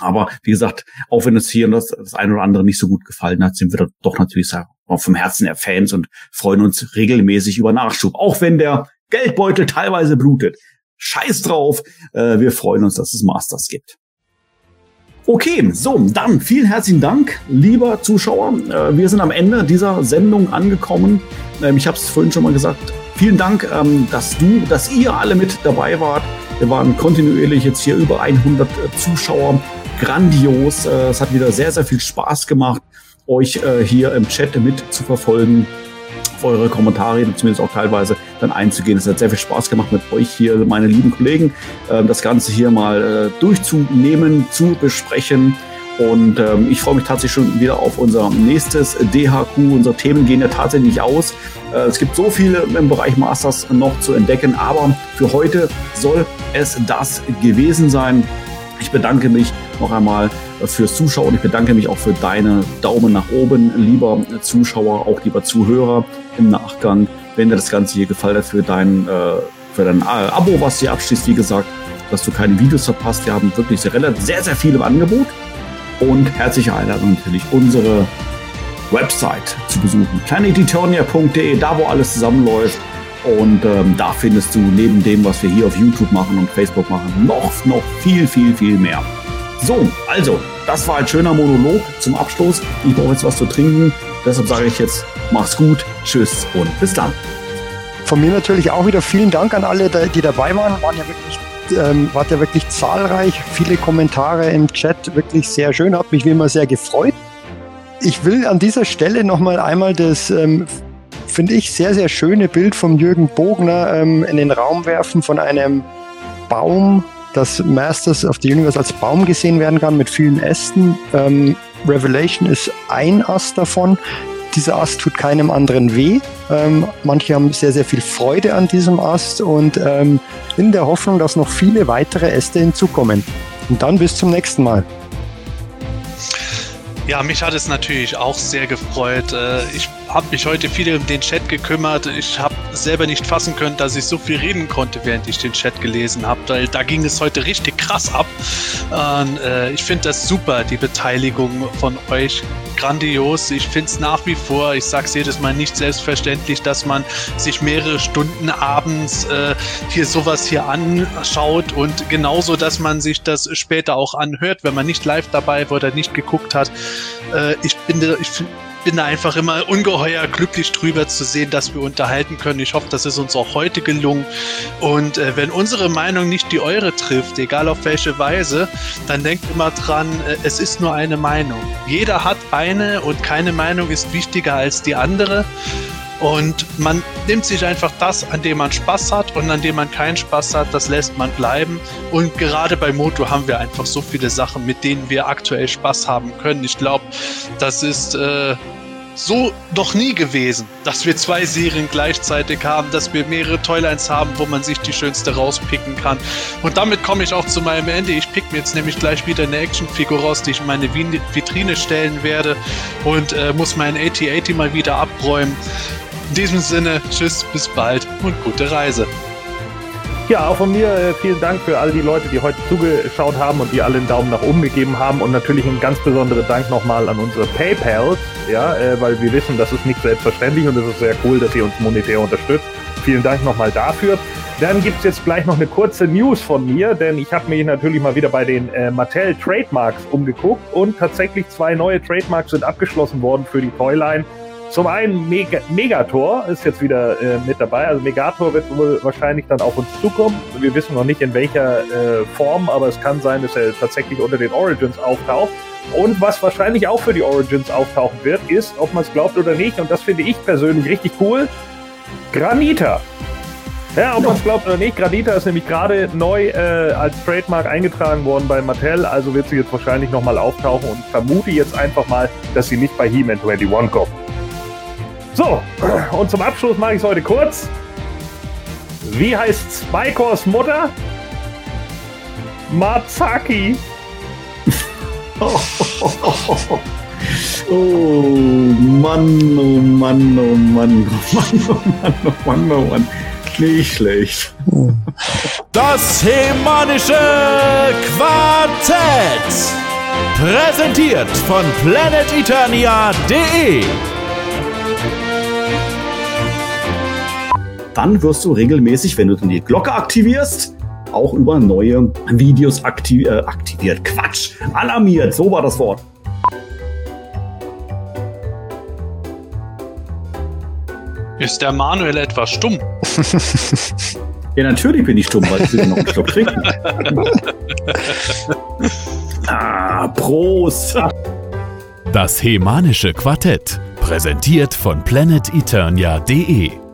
aber wie gesagt, auch wenn es hier das, das eine oder andere nicht so gut gefallen hat, sind wir doch natürlich vom Herzen her Fans und freuen uns regelmäßig über Nachschub. Auch wenn der Geldbeutel teilweise blutet. Scheiß drauf. Äh, wir freuen uns, dass es Masters gibt. Okay, so, dann vielen herzlichen Dank, lieber Zuschauer. Äh, wir sind am Ende dieser Sendung angekommen. Ähm, ich habe es vorhin schon mal gesagt. Vielen Dank, ähm, dass du, dass ihr alle mit dabei wart. Wir waren kontinuierlich jetzt hier über 100 Zuschauer grandios. Äh, es hat wieder sehr, sehr viel Spaß gemacht, euch äh, hier im Chat mit zu verfolgen auf eure Kommentare, zumindest auch teilweise dann einzugehen. Es hat sehr viel Spaß gemacht mit euch hier, meine lieben Kollegen, äh, das Ganze hier mal durchzunehmen, zu besprechen. Und ähm, ich freue mich tatsächlich schon wieder auf unser nächstes DHQ. Unsere Themen gehen ja tatsächlich aus. Äh, es gibt so viele im Bereich Masters noch zu entdecken, aber für heute soll es das gewesen sein. Ich bedanke mich noch einmal fürs Zuschauen. Ich bedanke mich auch für deine Daumen nach oben, lieber Zuschauer, auch lieber Zuhörer im Nachgang. Wenn dir das Ganze hier gefallen hat, für dein, äh, für dein äh, Abo, was hier abschließt, wie gesagt, dass du keine Videos verpasst. Wir haben wirklich sehr, sehr, sehr viel im Angebot. Und herzliche Einladung natürlich, unsere Website zu besuchen. planeteternia.de, da wo alles zusammenläuft. Und ähm, da findest du neben dem, was wir hier auf YouTube machen und Facebook machen, noch, noch viel, viel, viel mehr. So, also, das war ein schöner Monolog zum Abschluss. Ich brauche jetzt was zu trinken. Deshalb sage ich jetzt, mach's gut, tschüss und bis dann. Von mir natürlich auch wieder vielen Dank an alle, die dabei waren. Waren ja wirklich, ähm, wart ja wirklich zahlreich. Viele Kommentare im Chat, wirklich sehr schön. Hat mich wie immer sehr gefreut. Ich will an dieser Stelle nochmal einmal das, ähm, finde ich, sehr, sehr schöne Bild von Jürgen Bogner ähm, in den Raum werfen von einem Baum, dass Masters of the Universe als Baum gesehen werden kann mit vielen Ästen. Ähm, Revelation ist ein Ast davon. Dieser Ast tut keinem anderen weh. Ähm, manche haben sehr, sehr viel Freude an diesem Ast und ähm, in der Hoffnung, dass noch viele weitere Äste hinzukommen. Und dann bis zum nächsten Mal. Ja, mich hat es natürlich auch sehr gefreut. Äh, ich habe mich heute viel um den Chat gekümmert. Ich habe selber nicht fassen können, dass ich so viel reden konnte, während ich den Chat gelesen habe. Weil da ging es heute richtig krass ab. Und, äh, ich finde das super, die Beteiligung von euch grandios. Ich finde es nach wie vor, ich sage es jedes Mal, nicht selbstverständlich, dass man sich mehrere Stunden abends äh, hier sowas hier anschaut und genauso, dass man sich das später auch anhört, wenn man nicht live dabei war oder nicht geguckt hat. Äh, ich bin, ich bin einfach immer ungeheuer glücklich drüber zu sehen, dass wir unterhalten können. Ich hoffe, das ist uns auch heute gelungen. Und äh, wenn unsere Meinung nicht die eure trifft, egal auf welche Weise, dann denkt immer dran, äh, es ist nur eine Meinung. Jeder hat eine und keine Meinung ist wichtiger als die andere. Und man nimmt sich einfach das, an dem man Spaß hat und an dem man keinen Spaß hat, das lässt man bleiben. Und gerade bei Moto haben wir einfach so viele Sachen, mit denen wir aktuell Spaß haben können. Ich glaube, das ist äh, so noch nie gewesen, dass wir zwei Serien gleichzeitig haben, dass wir mehrere Toylines haben, wo man sich die schönste rauspicken kann. Und damit komme ich auch zu meinem Ende. Ich pick mir jetzt nämlich gleich wieder eine Actionfigur raus, die ich in meine Vitrine stellen werde und äh, muss meinen AT-80 mal wieder abräumen. In diesem Sinne, tschüss, bis bald und gute Reise. Ja, auch von mir äh, vielen Dank für all die Leute, die heute zugeschaut haben und die alle einen Daumen nach oben gegeben haben und natürlich ein ganz besonderer Dank nochmal an unsere PayPals, ja, äh, weil wir wissen, das ist nicht selbstverständlich und es ist sehr cool, dass ihr uns monetär unterstützt. Vielen Dank nochmal dafür. Dann gibt es jetzt gleich noch eine kurze News von mir, denn ich habe mich natürlich mal wieder bei den äh, Mattel Trademarks umgeguckt und tatsächlich zwei neue Trademarks sind abgeschlossen worden für die Toyline. Zum einen Meg Megator ist jetzt wieder äh, mit dabei. Also Megator wird wohl wahrscheinlich dann auf uns zukommen. Wir wissen noch nicht in welcher äh, Form, aber es kann sein, dass er tatsächlich unter den Origins auftaucht. Und was wahrscheinlich auch für die Origins auftauchen wird, ist, ob man es glaubt oder nicht, und das finde ich persönlich richtig cool, Granita. Ja, ob man es glaubt oder nicht, Granita ist nämlich gerade neu äh, als Trademark eingetragen worden bei Mattel, also wird sie jetzt wahrscheinlich nochmal auftauchen und vermute jetzt einfach mal, dass sie nicht bei He-Man 21 kommt. So, und zum Abschluss mache ich es heute kurz. Wie heißt Spikors Mutter? Matsaki. oh, Mann, oh Mann, oh Mann, oh Mann, oh Mann, oh Mann, oh Mann. Nicht schlecht. Das Hemanische Quartett. Präsentiert von planeteternia.de dann wirst du regelmäßig, wenn du dann die Glocke aktivierst, auch über neue Videos aktiv äh, aktiviert. Quatsch, alarmiert, so war das Wort. Ist der Manuel etwas stumm? ja, natürlich bin ich stumm, weil ich will noch einen Schluck trinken. ah, Prost! Das Hemanische Quartett, präsentiert von planeteternia.de